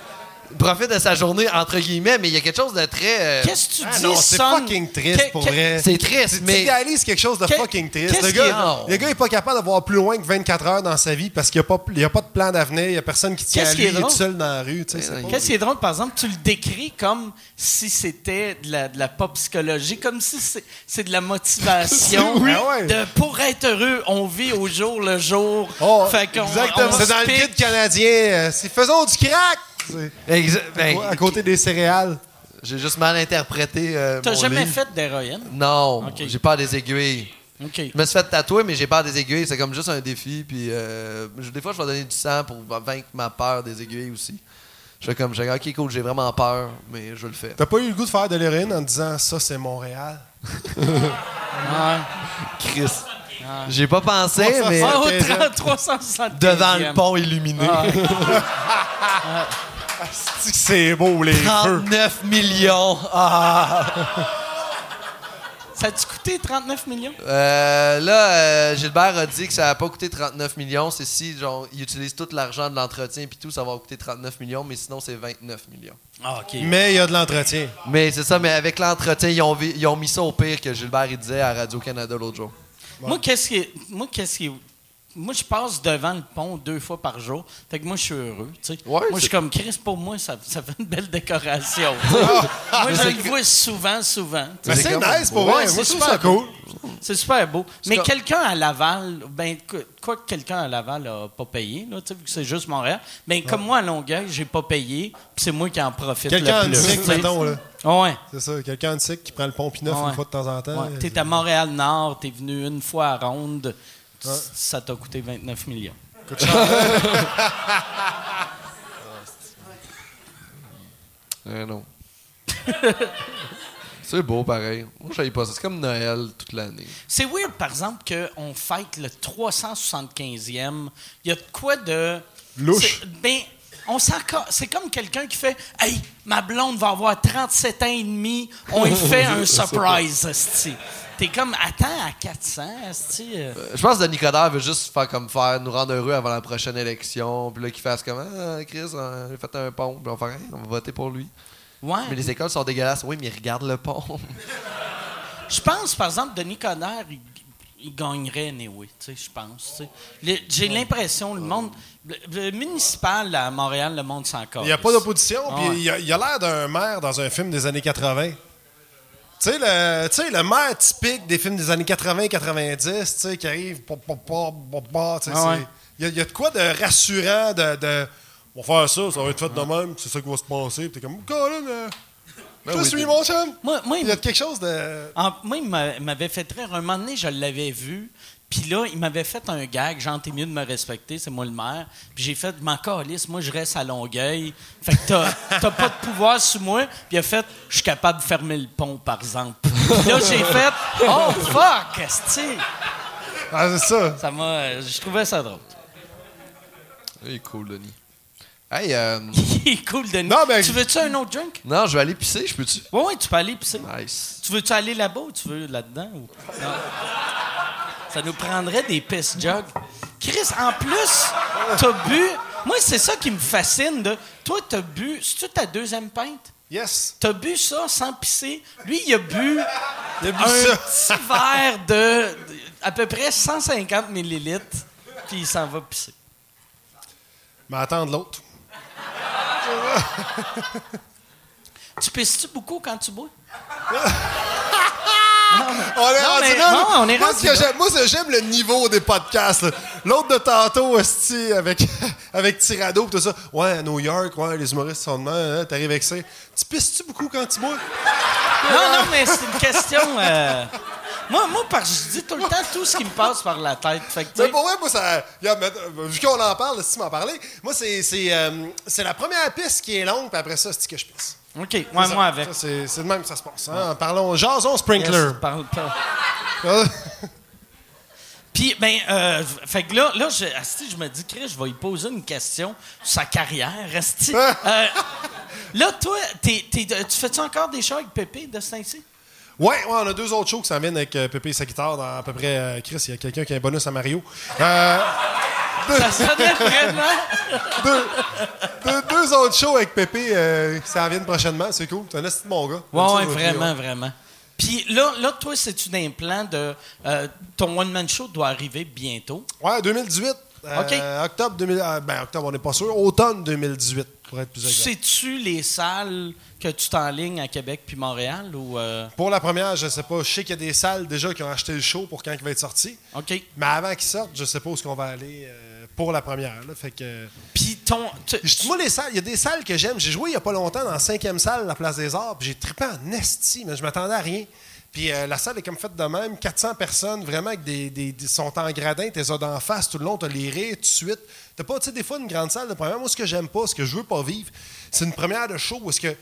[SPEAKER 3] profite de sa journée, entre guillemets, mais il y a quelque chose de très. euh,
[SPEAKER 2] Qu'est-ce que tu
[SPEAKER 4] Ah
[SPEAKER 2] dis,
[SPEAKER 4] non, c'est
[SPEAKER 2] son?
[SPEAKER 4] fucking triste pour vrai.
[SPEAKER 3] c'est triste,
[SPEAKER 4] Tu
[SPEAKER 3] mais.
[SPEAKER 4] idéalises quelque chose de fucking triste. Le
[SPEAKER 2] est-
[SPEAKER 4] gars,
[SPEAKER 3] Non.
[SPEAKER 4] le gars est pas capable d'avoir plus loin que 24 heures dans sa vie parce qu'il n'y a, pas- il y a pas de plan d'avenir, il n'y a personne qui tient à lui,
[SPEAKER 2] est
[SPEAKER 4] il est tout seul dans la rue. tu pas-
[SPEAKER 2] Qu'est-ce qui est drôle, par exemple, tu le décris comme si c'était de la, de la pop psychologie, comme si c'est, de la motivation.
[SPEAKER 4] Oui. Ouais.
[SPEAKER 2] de, pour être heureux, on vit au jour le jour.
[SPEAKER 4] Oh,
[SPEAKER 2] Fait
[SPEAKER 4] exactement. C'est dans le guide canadien. euh, c'est faisons du crack!
[SPEAKER 3] Exa- ben,
[SPEAKER 4] à côté des céréales.
[SPEAKER 3] J'ai juste mal interprété. euh,
[SPEAKER 2] T'as jamais
[SPEAKER 3] livre.
[SPEAKER 2] fait d'héroïne?
[SPEAKER 3] Non, j'ai peur des aiguilles. Je me suis fait tatouer, mais j'ai peur des aiguilles. C'est comme juste un défi. Puis euh, des fois, je vais donner du sang pour vaincre ma peur des aiguilles aussi. Je fais comme, je ok, cool, j'ai vraiment peur, mais je le fais.
[SPEAKER 4] T'as pas eu le goût de faire de l'héroïne en te disant ça, c'est Montréal?
[SPEAKER 2] Ouais.
[SPEAKER 3] Chris. J'ai pas pensé, mais
[SPEAKER 2] Ah, au
[SPEAKER 4] 15e.
[SPEAKER 2] 30 375e.
[SPEAKER 3] devant le pont illuminé.
[SPEAKER 2] Ah.
[SPEAKER 4] c'est beau, les feux.
[SPEAKER 3] 39 millions. Ah.
[SPEAKER 2] Ça a-tu coûté 39 millions?
[SPEAKER 3] Euh, là, euh, Gilbert a dit que ça n'a pas coûté 39 millions. C'est si, genre, il utilise tout l'argent de l'entretien puis tout, ça va coûter 39 millions, mais sinon, c'est 29 millions.
[SPEAKER 2] Ah, OK.
[SPEAKER 4] Mais il y a de l'entretien.
[SPEAKER 3] Mais c'est ça, mais avec l'entretien, ils ont, ils mis ça au pire que Gilbert il disait à Radio-Canada l'autre jour.
[SPEAKER 2] Moi, qu'est-ce qui est- Moi, qu'est-ce qui est- Moi, je passe devant le pont deux fois par jour. Fait que moi, je suis heureux. tu sais.
[SPEAKER 3] Ouais,
[SPEAKER 2] moi, je
[SPEAKER 3] c'est-
[SPEAKER 2] suis comme Chris, pour moi, ça, ça fait une belle décoration. sais. moi, je
[SPEAKER 3] c'est
[SPEAKER 2] le vois souvent, souvent.
[SPEAKER 4] Mais
[SPEAKER 3] c'est
[SPEAKER 4] c'est nice pour
[SPEAKER 2] Ouais, c'est
[SPEAKER 4] Moi, trouve
[SPEAKER 2] super
[SPEAKER 4] ça cool.
[SPEAKER 2] C'est super beau. Mais quelqu'un à Laval, ben, quoi- quoi que quelqu'un à Laval n'a pas payé, là, vu que c'est juste Montréal, ben, comme moi à Longueuil, j'ai pas payé, puis c'est moi qui en profite
[SPEAKER 4] Quelqu'un
[SPEAKER 2] le plus. sais.
[SPEAKER 4] mettons, là.
[SPEAKER 2] Ouais.
[SPEAKER 4] C'est ça. Quelqu'un de sick qui prend le pont
[SPEAKER 2] Ouais.
[SPEAKER 4] une fois de temps en temps.
[SPEAKER 2] Ouais. T'es à Montréal-Nord, t'es venu une fois à Ronde, ça t'a coûté 29 millions.
[SPEAKER 3] Eh non. c'est beau, pareil. Moi, je pas ça. C'est comme Noël toute l'année.
[SPEAKER 2] C'est weird, par exemple, qu'on fête le 375e. Il y a de quoi de.
[SPEAKER 4] Louche.
[SPEAKER 2] Ben, on C'est comme quelqu'un qui fait Hey, ma blonde va avoir 37 ans et demi, on lui fait un surprise. T'es comme Attends, à 400, esti. euh.
[SPEAKER 3] Euh, Je pense que Denis Coderre veut juste faire comme faire, nous rendre heureux avant la prochaine élection. Puis là, qu'il fasse comme Ah, Chris, on a fait un pont. Puis on va faire Hey, on va voter pour lui.
[SPEAKER 2] Ouais.
[SPEAKER 3] Mais les écoles sont dégueulasses. Oui, mais regarde le pont.
[SPEAKER 2] Je pense, par exemple, Denis Coderre, il, il gagnerait anyway, tu sais, je pense. J'ai l'impression, le monde. Le, municipal à Montréal, le monde s'en
[SPEAKER 4] Il n'y a pas d'opposition.
[SPEAKER 2] Ah ouais.
[SPEAKER 4] il a- il a l'air d'un maire dans un film des années 80. Tu sais, le, le maire typique des films des années 80-90, tu sais, qui arrive, pop, pop, pop,
[SPEAKER 2] Ah ouais.
[SPEAKER 4] il y, a- il y a de quoi de rassurant, de, de on va faire ça, ça va être fait de même, c'est ça qui va se passer. Puis t'es comme, je
[SPEAKER 3] Ben oui,
[SPEAKER 4] suis
[SPEAKER 3] des-
[SPEAKER 4] mon chum.
[SPEAKER 2] Moi, moi,
[SPEAKER 4] Il y a quelque chose de.
[SPEAKER 2] En- moi, il m'a- il m'avait fait rire. Un moment donné, je l'avais vu. Puis là, il m'avait fait un gag. Genre, t'es mieux de me respecter, c'est moi le maire. Puis j'ai fait, m'en calisse, moi, je reste à Longueuil. Fait que t'as, t'as pas de pouvoir sur moi. Puis il a fait, je suis capable de fermer le pont, par exemple. Puis là, j'ai fait, oh fuck, esti.
[SPEAKER 4] Ah, c'est ça.
[SPEAKER 2] Ça m'a. Je trouvais ça drôle.
[SPEAKER 3] Il est cool, Denis. Hey, euh,
[SPEAKER 2] Il est cool, Denis.
[SPEAKER 4] Non, mais-
[SPEAKER 2] Tu veux-tu un autre drink?
[SPEAKER 3] non, je vais aller pisser, je peux-tu?
[SPEAKER 2] Oui, oui, tu peux aller pisser.
[SPEAKER 3] Nice.
[SPEAKER 2] Tu veux-tu aller là-bas ou tu veux là-dedans? Ou... Non. Ça nous prendrait des piss jugs. Chris, en plus, t'as bu. Moi, c'est ça qui me fascine. De... Toi, t'as bu. C'est-tu ta deuxième pinte?
[SPEAKER 4] Yes.
[SPEAKER 2] T'as bu ça sans pisser? Lui, il a bu
[SPEAKER 4] Il a bu
[SPEAKER 2] un
[SPEAKER 4] ça.
[SPEAKER 2] petit verre de, de à peu près 150 millilitres, puis il s'en va pisser.
[SPEAKER 4] Mais attendre l'autre.
[SPEAKER 2] Tu pisses-tu beaucoup quand tu bois?
[SPEAKER 4] On est
[SPEAKER 2] Non,
[SPEAKER 4] rendu
[SPEAKER 2] mais-
[SPEAKER 4] là,
[SPEAKER 2] non, on est
[SPEAKER 4] moi,
[SPEAKER 2] rendu là.
[SPEAKER 4] j'aime- moi, c'est- j'aime le niveau des podcasts. L'autre de tantôt, esti, avec, avec Tirado et tout ça. Ouais, à New York, ouais, les humoristes sont de hein, t'arrives avec ça. Tu pisses-tu beaucoup quand tu bois?
[SPEAKER 2] Non, non, mais c'est une question. euh, Moi, moi, parce que je dis tout le temps tout ce qui me passe par la tête. Fait que,
[SPEAKER 4] Mais pour vrai, moi, ça. mais, vu qu'on en parle, si tu m'en parlais, moi, c'est, c'est, euh, c'est la première piste qui est longue, puis après ça, c'est que je pisse.
[SPEAKER 2] OK, moi,
[SPEAKER 4] ça.
[SPEAKER 2] avec.
[SPEAKER 4] Ça, c'est, c'est de même que ça se passe. Hein? Parlons, jason sprinkler.
[SPEAKER 2] Yes, parle pas. Puis, ben, euh, fait que là, là je, asti, je me dis, Chris, je vais lui poser une question sur sa carrière. asti. Euh, là, toi, t'es- t'es- tu fais-tu encore des shows avec Pépé de Saint-Cy?
[SPEAKER 4] Ouais, ouais, on a deux autres shows qui s'en viennent avec euh, Pépé et sa guitare dans à peu près. euh, Chris, il y a quelqu'un qui a un bonus à Mario. Euh,
[SPEAKER 2] Ça sonnait vraiment.
[SPEAKER 4] deux, deux- deux autres shows avec Pépé euh, qui s'en viennent prochainement. C'est cool. C'est un esti de mon gars.
[SPEAKER 2] Ouais,
[SPEAKER 4] Comme ça,
[SPEAKER 2] vraiment, vraiment. Puis là, là, toi, c'est-tu d'un plan de. euh, ton one-man show doit arriver bientôt?
[SPEAKER 4] Ouais, 2018. euh,
[SPEAKER 2] OK.
[SPEAKER 4] Octobre 2000. euh, ben, octobre, on n'est pas sûr. Automne 2018, pour être plus exact.
[SPEAKER 2] Sais-tu les salles que tu t'enlignes à Québec puis Montréal ou. euh,
[SPEAKER 4] Pour la première, je sais pas. Je sais qu'il y a des salles déjà qui ont acheté le show pour quand il va être sorti.
[SPEAKER 2] OK.
[SPEAKER 4] Mais avant qu'il sorte, je sais pas où est-ce qu'on va aller euh, pour la première. là. Fait que.
[SPEAKER 2] Puis ton. tu-
[SPEAKER 4] Je- Moi, les salles, il y a des salles que j'aime. J'ai joué il y a pas longtemps dans la cinquième salle, la Place des Arts, puis j'ai trippé en esti, mais je m'attendais à rien. Puis euh, la salle est comme faite de même, 400 personnes, vraiment, avec des, des- des- sont en gradin, t'es d'en face tout le long, t'as les rires tout de suite. T'as pas, tu sais, des fois, une grande salle de première. Moi, ce que j'aime pas, ce que je veux pas vivre, c'est une première de show où est-ce que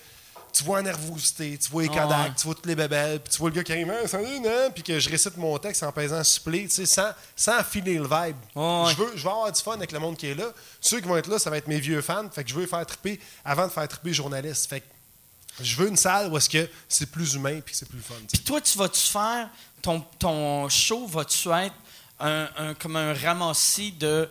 [SPEAKER 4] tu vois la nervosité, tu vois les
[SPEAKER 2] Ah
[SPEAKER 4] Kodak,
[SPEAKER 2] ouais.
[SPEAKER 4] tu vois toutes les bébelles, puis tu vois le gars qui arrive, Ah, salut, non? puis que je récite mon texte en pesant supplé, tu sais, sans, sans filer le vibe.
[SPEAKER 2] Ouais.
[SPEAKER 4] Je veux, je veux avoir du fun avec le monde qui est là. Ceux qui vont être là, ça va être mes vieux fans. Fait que je veux les faire tripper avant de faire tripper les journalistes. Fait que je veux une salle où est-ce que c'est plus humain puis que c'est plus fun.
[SPEAKER 2] Puis toi, tu vas-tu faire. Ton, ton show, va-tu être un, un- comme un ramassis de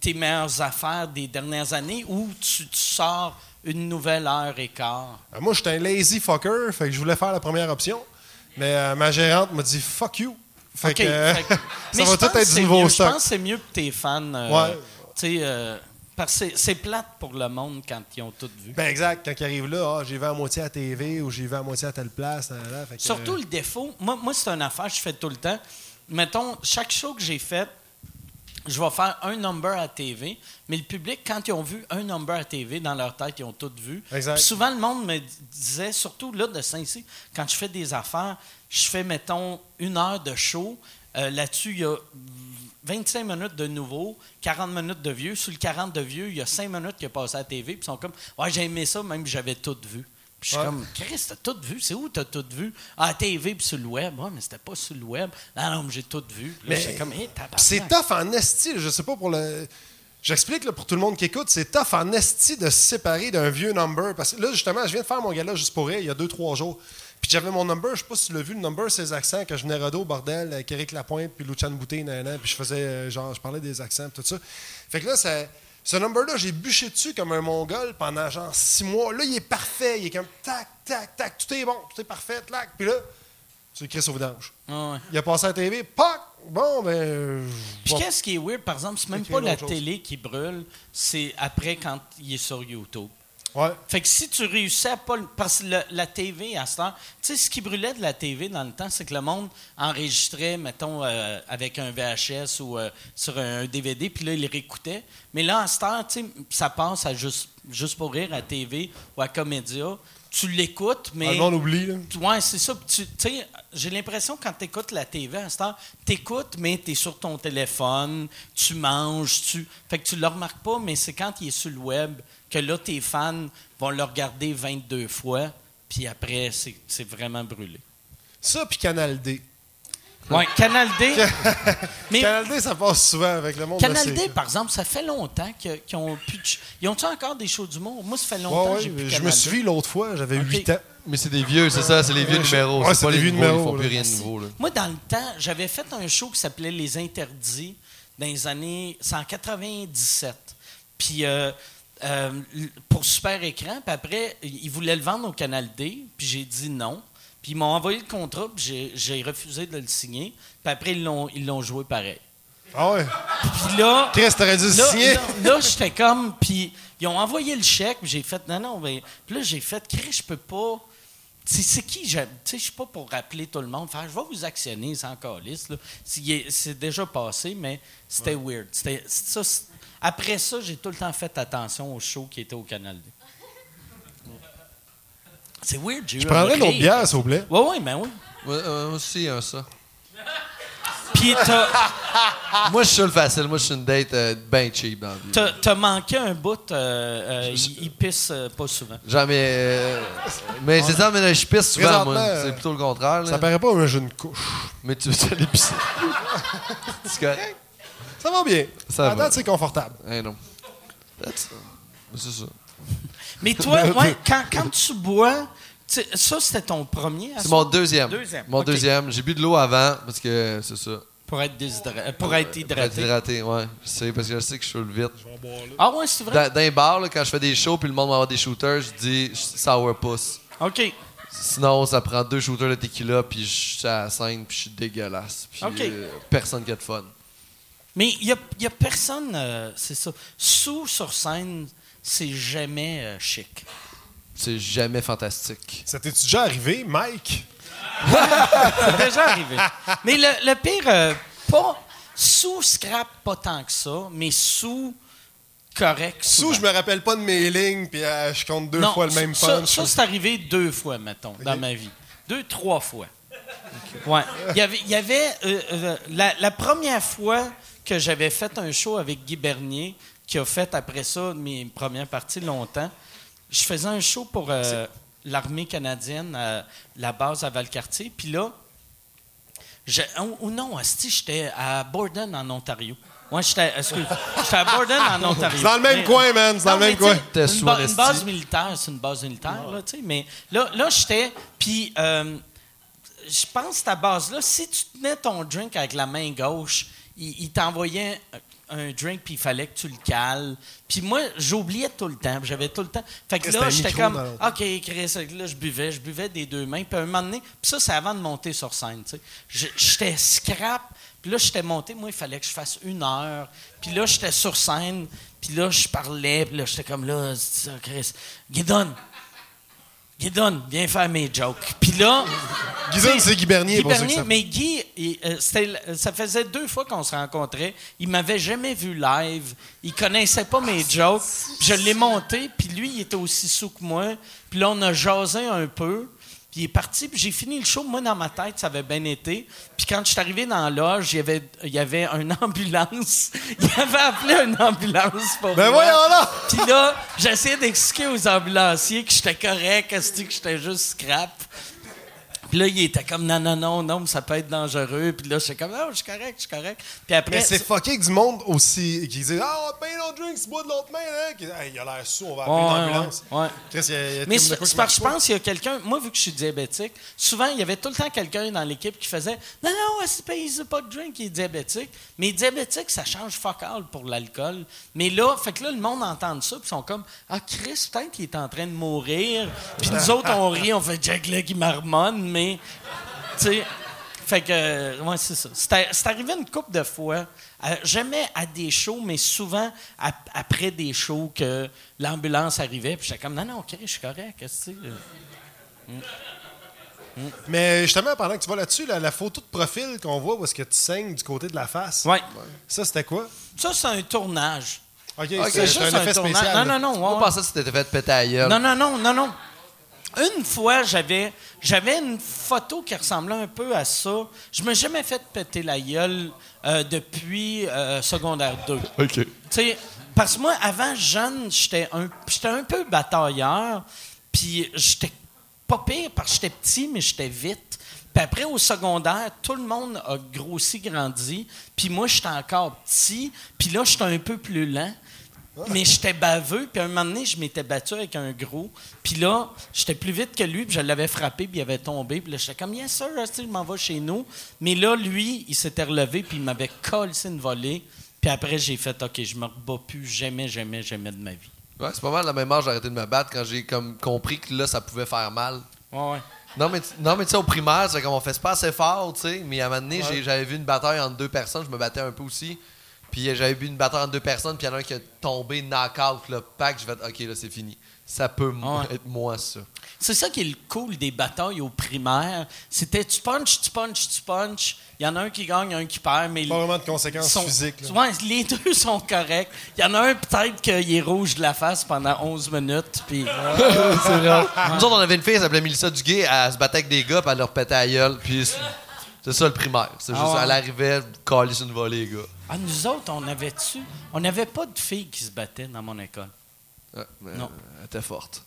[SPEAKER 2] tes meilleures affaires des dernières années ou tu, tu sors une nouvelle heure et quart?
[SPEAKER 4] Euh, Moi, j'étais un lazy fucker, fait que je voulais faire la première option. Mais euh, ma gérante m'a dit fuck you. Fait que euh,
[SPEAKER 2] fait que- Mais
[SPEAKER 4] ça va tout être du nouveau
[SPEAKER 2] mieux. Je pense que c'est mieux pour tes fans. euh,
[SPEAKER 4] Ouais.
[SPEAKER 2] Parce que c'est- plate pour le monde quand ils ont tout vu.
[SPEAKER 4] Ben exact, quand il arrive là, ah, j'ai vu à moitié à la TV ou j'ai vu à moitié à telle place. là, là, fait que,
[SPEAKER 2] Surtout le défaut, moi, moi c'est une affaire que je fais tout le temps. Mettons, chaque show que j'ai fait, je vais faire un number à TV, mais le public, quand ils ont vu un number à TV, dans leur tête, ils ont tout vu. Souvent, le monde me disait, surtout là de Saint-Cy, quand je fais des affaires, je fais, mettons, une heure de show. Euh, Là-dessus, il y a 25 minutes de nouveau, 40 minutes de vieux. Sur le 40 de vieux, il y a 5 minutes qui a passé à la TV, puis ils sont comme, ouais, j'ai aimé ça, même j'avais tout vu. Puis je suis
[SPEAKER 4] Ouais.
[SPEAKER 2] comme, Chris, t'as tout vu? C'est où t'as tout vu? À la TV puis sur le web. Ouais, mais c'était pas sur le web. Non, non, mais j'ai tout vu. Puis là,
[SPEAKER 4] Mais
[SPEAKER 2] c'est comme.
[SPEAKER 4] C'est tough en esti, je sais pas pour le. J'explique pour tout le monde qui écoute, c'est tough en esti de se séparer d'un vieux number. Parce que là, justement, je viens de faire mon gala juste pour elle il y a deux, trois jours. Puis j'avais mon number, je sais pas si tu l'as vu, le number, c'est les accents que je venais au bordel avec Eric Lapointe puis Luchan Boutet, nanana, puis je faisais, euh, genre, je parlais des accents, puis tout ça. Fait que là, ça- ce number-là, j'ai bûché dessus comme un mongol pendant genre six mois. Là, il est parfait, il est comme tac, tac, tac, tout est bon, tout est parfait, tac. Puis là, tu écris au vidange.
[SPEAKER 2] Ah ouais.
[SPEAKER 4] Il a passé à la TV, pac! Bon, ben.
[SPEAKER 2] Puis
[SPEAKER 4] bon.
[SPEAKER 2] qu'est-ce qui est weird, par exemple, c'est même pas la
[SPEAKER 4] chose.
[SPEAKER 2] télé qui brûle, c'est après quand il est sur YouTube. Fait que si tu réussis à pas. Parce que la TV, à ce temps, tu sais, ce qui brûlait de la TV dans le temps, c'est que le monde enregistrait, mettons, euh, avec un VHS ou euh, sur un DVD, puis là, il réécoutait. Mais là, à ce temps, tu sais, ça passe à juste, juste pour rire à TV ou à Comédia. Tu l'écoutes, mais.
[SPEAKER 4] Ah, le monde oublie, là.
[SPEAKER 2] Ouais, c'est ça. Tu sais, j'ai l'impression que quand tu écoutes la TV à ce temps, tu écoutes, mais tu es sur ton téléphone, tu manges, tu. Fait que tu le remarques pas, mais c'est quand il est sur le web que là, tes fans vont le regarder 22 fois, puis après, c'est c'est vraiment brûlé.
[SPEAKER 4] Ça, puis Canal D.
[SPEAKER 2] Ouais, Canal D. mais
[SPEAKER 4] Canal D, ça passe souvent avec le monde.
[SPEAKER 2] Canal
[SPEAKER 4] de
[SPEAKER 2] D, par exemple, ça fait longtemps que- qu'ils ont plus de ch- Ils ont-tu encore des shows d'humour? Moi, ça fait
[SPEAKER 4] Ouais,
[SPEAKER 2] longtemps
[SPEAKER 4] ouais,
[SPEAKER 2] que j'ai plus
[SPEAKER 4] je
[SPEAKER 2] Canal
[SPEAKER 4] me suis vu l'autre fois, j'avais
[SPEAKER 2] Ok.
[SPEAKER 4] 8 ans.
[SPEAKER 3] Mais c'est des vieux, c'est ça, c'est les vieux
[SPEAKER 4] Ouais,
[SPEAKER 3] numéros.
[SPEAKER 4] ouais,
[SPEAKER 3] c'est pas les
[SPEAKER 4] vieux
[SPEAKER 3] nouveaux, ils
[SPEAKER 4] numéros,
[SPEAKER 3] font plus rien de nouveau. Là.
[SPEAKER 2] Moi, dans le temps, j'avais fait un show qui s'appelait Les Interdits dans les années. C'est en 97. Puis euh, euh, pour super écran. Puis après, ils voulaient le vendre au Canal D. Puis j'ai dit non. Puis ils m'ont envoyé le contrat. Puis j'ai- refusé de le signer. Puis après, ils l'ont ils l'ont joué pareil.
[SPEAKER 4] Ah ouais?
[SPEAKER 2] Puis là.
[SPEAKER 4] Chris, t'aurais dû
[SPEAKER 2] Là,
[SPEAKER 4] signer.
[SPEAKER 2] là, là, j'étais comme, puis ils ont envoyé le chèque, puis j'ai fait, non, non, mais, puis là, j'ai fait, Chris, je peux pas. C'est c'est qui, j'aime- tu sais, je suis pas pour rappeler tout le monde, faire, je vais vous actionner sans calice. C'est c'est déjà passé, mais c'était weird. C'était ça, après ça, j'ai tout le temps fait attention aux shows qui étaient au Canal D. C'est weird, j'ai eu
[SPEAKER 4] Je
[SPEAKER 2] un
[SPEAKER 4] prendrais une autre bière, s'il vous plaît.
[SPEAKER 2] Ouais, ouais, ben oui.
[SPEAKER 3] Ouais, euh, moi aussi, un ça.
[SPEAKER 2] Puis t'as,
[SPEAKER 3] Moi, je suis le facile. Moi, je suis une date euh, ben cheap dans la vie.
[SPEAKER 2] t'as, manqué un bout. euh, euh, il, pisse euh, pas souvent.
[SPEAKER 3] Jamais. euh, mais c'est ça, mais je pisse souvent, moi. C'est plutôt le contraire. là.
[SPEAKER 4] Ça paraît pas, mais j'ai une couche.
[SPEAKER 3] Mais tu veux aller pisser? c'est correct?
[SPEAKER 4] Ça va bien.
[SPEAKER 3] Ça
[SPEAKER 4] À
[SPEAKER 3] va.
[SPEAKER 4] date, c'est confortable.
[SPEAKER 3] Eh non. C'est ça.
[SPEAKER 2] Mais toi, ouais, quand, quand tu bois, tu ça, c'était ton premier à
[SPEAKER 3] C'est mon deuxième.
[SPEAKER 2] Deuxième,
[SPEAKER 3] Mon deuxième. J'ai bu de l'eau avant parce que c'est ça.
[SPEAKER 2] Pour être, déshydra- euh, pour être
[SPEAKER 3] Pour être
[SPEAKER 2] hydraté.
[SPEAKER 3] hydraté, ouais. Je sais, parce que je sais que je suis vite.
[SPEAKER 2] Ah ouais, c'est vrai?
[SPEAKER 3] Dans, dans les bars, là, quand je fais des shows puis le monde m'envoie des shooters, je dis sourpuss.
[SPEAKER 2] OK.
[SPEAKER 3] Sinon, ça prend deux shooters de tequila puis je suis à la scène puis je suis dégueulasse. Puis
[SPEAKER 2] Ok.
[SPEAKER 3] euh, personne qui a de fun.
[SPEAKER 2] Mais il n'y a, y a personne, euh, c'est ça. Sous sur scène, c'est jamais euh, chic.
[SPEAKER 3] C'est jamais fantastique.
[SPEAKER 4] Ça t'est déjà arrivé, Mike?
[SPEAKER 2] C'est déjà arrivé. Mais le, le pire, euh, pas sous scrap, pas tant que ça, mais sous correct.
[SPEAKER 4] Sous, je me rappelle pas de mes lignes, puis euh, je compte deux
[SPEAKER 2] Non,
[SPEAKER 4] fois le même
[SPEAKER 2] ça,
[SPEAKER 4] punch.
[SPEAKER 2] Ça, c'est arrivé deux fois, mettons, dans ma vie. Deux, trois fois. Ouais. Il y avait, il y avait euh, euh, la, la première fois que j'avais fait un show avec Guy Bernier, qui a fait après ça mes premières parties longtemps, je faisais un show pour euh, l'armée canadienne, à la base à Valcartier. Puis là, je- ou, ou non, asti, j'étais à Borden, en Ontario. Moi, j'étais, excuse, j'étais à Borden, en Ontario.
[SPEAKER 4] C'est dans le même
[SPEAKER 2] Mais-
[SPEAKER 4] coin, man, c'est dans le même coin.
[SPEAKER 2] Une, ba- une base militaire, c'est une base militaire, là, tu sais. Mais là, là j'étais. Puis, euh, je pense que ta base-là, si tu tenais ton drink avec la main gauche, il, il t'envoyait un drink, puis il fallait que tu le cales. Puis moi, j'oubliais tout le temps. J'avais tout le temps. Fait que là, j'étais comme. OK, Chris, là, je buvais, je buvais des deux mains. Puis à un moment donné, puis ça, c'est avant de monter sur scène, tu sais. J'étais scrap. Puis là, j'étais monté. Moi, il fallait que je fasse une heure. Puis là, j'étais sur scène. Puis là, je parlais. Puis là, j'étais comme là, c'est ça, Chris. Guidon. Guidon, viens faire mes jokes. Puis là. Sais,
[SPEAKER 4] c'est Guy Bernier,
[SPEAKER 2] Guy
[SPEAKER 4] pour
[SPEAKER 2] mais Guy, il, euh, ça faisait deux fois qu'on se rencontrait. Il m'avait jamais vu live. Il connaissait pas mes jokes. Je l'ai monté, puis lui, il était aussi sous que moi. Puis là, on a jasé un peu. Il est parti, puis j'ai fini le show. Moi, dans ma tête, ça avait bien été. Puis quand je suis arrivé dans la loge, il y avait, il y avait une ambulance. Il avait appelé une ambulance pour
[SPEAKER 4] Ben
[SPEAKER 2] moi.
[SPEAKER 4] voyons là!
[SPEAKER 2] Puis là, j'essayais d'expliquer aux ambulanciers que j'étais correct, que c'était- que j'étais juste scrap? Puis là, il était comme non, non, non, non, mais ça peut être dangereux. Puis là, j'étais comme non, je suis correct, je suis correct. Puis après,
[SPEAKER 4] Mais c'est fucké que du monde aussi qui dit Ah, paye notre drink, tu bois de l'autre main, hein? Hey, il a l'air sous, on va appeler
[SPEAKER 2] Ouais,
[SPEAKER 4] une ambulance.
[SPEAKER 2] ouais, ouais.
[SPEAKER 4] Chris, il y a- il y a
[SPEAKER 2] Mais c'est parce que je pense qu'il y a quelqu'un, moi, vu que je suis diabétique, souvent, il y avait tout le temps quelqu'un dans l'équipe qui faisait Non, non, c'est pas, il pas de drink, il est diabétique. Mais diabétique, ça change fuck all pour l'alcool. Mais là, fait que là, le monde entend ça, puis ils sont comme Ah, Chris, peut-être qu'il est en train de mourir. Puis nous autres, on rit, on fait Jack là qui marmonne, mais. Tu sais. Fait que, euh, ouais, c'est ça. C'est arrivé une couple de fois, euh, jamais à des shows, mais souvent ap- après des shows que l'ambulance arrivait, puis j'étais comme, non, non, ok, je suis correct, qu'est-ce que c'est? euh?
[SPEAKER 4] Mais justement, pendant que tu vas là-dessus, la, la photo de profil qu'on voit où est-ce que tu saignes du côté de la face,
[SPEAKER 2] Ouais.
[SPEAKER 4] ça, c'était quoi?
[SPEAKER 2] Ça, c'est un tournage.
[SPEAKER 4] OK,
[SPEAKER 2] C'est
[SPEAKER 4] c'est
[SPEAKER 2] juste
[SPEAKER 4] un effet
[SPEAKER 2] tournage.
[SPEAKER 4] spécial.
[SPEAKER 2] Non, non, non.
[SPEAKER 3] Moi,
[SPEAKER 2] ouais,
[SPEAKER 3] je pensais que c'était fait péter à gueule.
[SPEAKER 2] Non, non, non, non, non. Une fois, j'avais, j'avais une photo qui ressemblait un peu à ça. Je me suis jamais fait péter la gueule euh, depuis euh, secondaire 2.
[SPEAKER 3] OK.
[SPEAKER 2] Tu sais, parce que moi, avant, jeune, j'étais un, j'étais un peu batailleur. Puis j'étais pas pire parce que j'étais petit, mais j'étais vite. Puis après, au secondaire, tout le monde a grossi, grandi. Puis moi, j'étais encore petit. Puis là, j'étais un peu plus lent. Mais j'étais baveux, puis à un moment donné, je m'étais battu avec un gros. Puis là, j'étais plus vite que lui, puis je l'avais frappé, puis il avait tombé. Puis là, j'étais comme, yes, sir, je m'en vais chez nous. Mais là, lui, il s'était relevé, puis il m'avait collé une volée. Puis après, j'ai fait, OK, je me rebats plus jamais, jamais, jamais de ma vie.
[SPEAKER 3] Ouais, c'est pas mal la même âge, j'ai arrêté de me battre quand j'ai comme compris que là, ça pouvait faire mal.
[SPEAKER 2] Ouais, ouais.
[SPEAKER 3] Non, mais, tu- non, mais tu sais, au primaire, c'est comme on fait pas assez fort, tu sais. Mais à un moment donné, j'avais vu une bataille entre deux personnes, je me battais un peu aussi. Puis euh, j'avais vu une bataille entre deux personnes, puis il y en a un qui a tombé knock-out, là, pack, j'ai fait, OK, là, c'est fini. Ça peut
[SPEAKER 2] Ouais.
[SPEAKER 3] être moi, ça.
[SPEAKER 2] C'est ça qui est le cool des batailles au primaire. C'était tu punches, tu punches, tu punches. Il y en a un qui gagne, un qui perd, mais
[SPEAKER 4] Pas vraiment de conséquences
[SPEAKER 2] sont-
[SPEAKER 4] physiques.
[SPEAKER 2] Ouais, les deux sont corrects. Il y en a un peut-être qu'il est rouge de la face pendant 11 minutes, puis
[SPEAKER 3] c'est vrai. Nous autres, on avait une fille, elle s'appelait Mélissa Duguay, elle se battait avec des gars, puis elle leur pétait à la gueule. Puis c'est C'est ça le primaire. C'est
[SPEAKER 2] Ah
[SPEAKER 3] juste,
[SPEAKER 2] ouais.
[SPEAKER 3] elle arrivait, sur une volée, les gars.
[SPEAKER 2] Ah, nous autres, on avait-tu? On n'avait pas de filles qui se battaient dans mon école.
[SPEAKER 3] Mais,
[SPEAKER 2] Non.
[SPEAKER 3] elle était forte.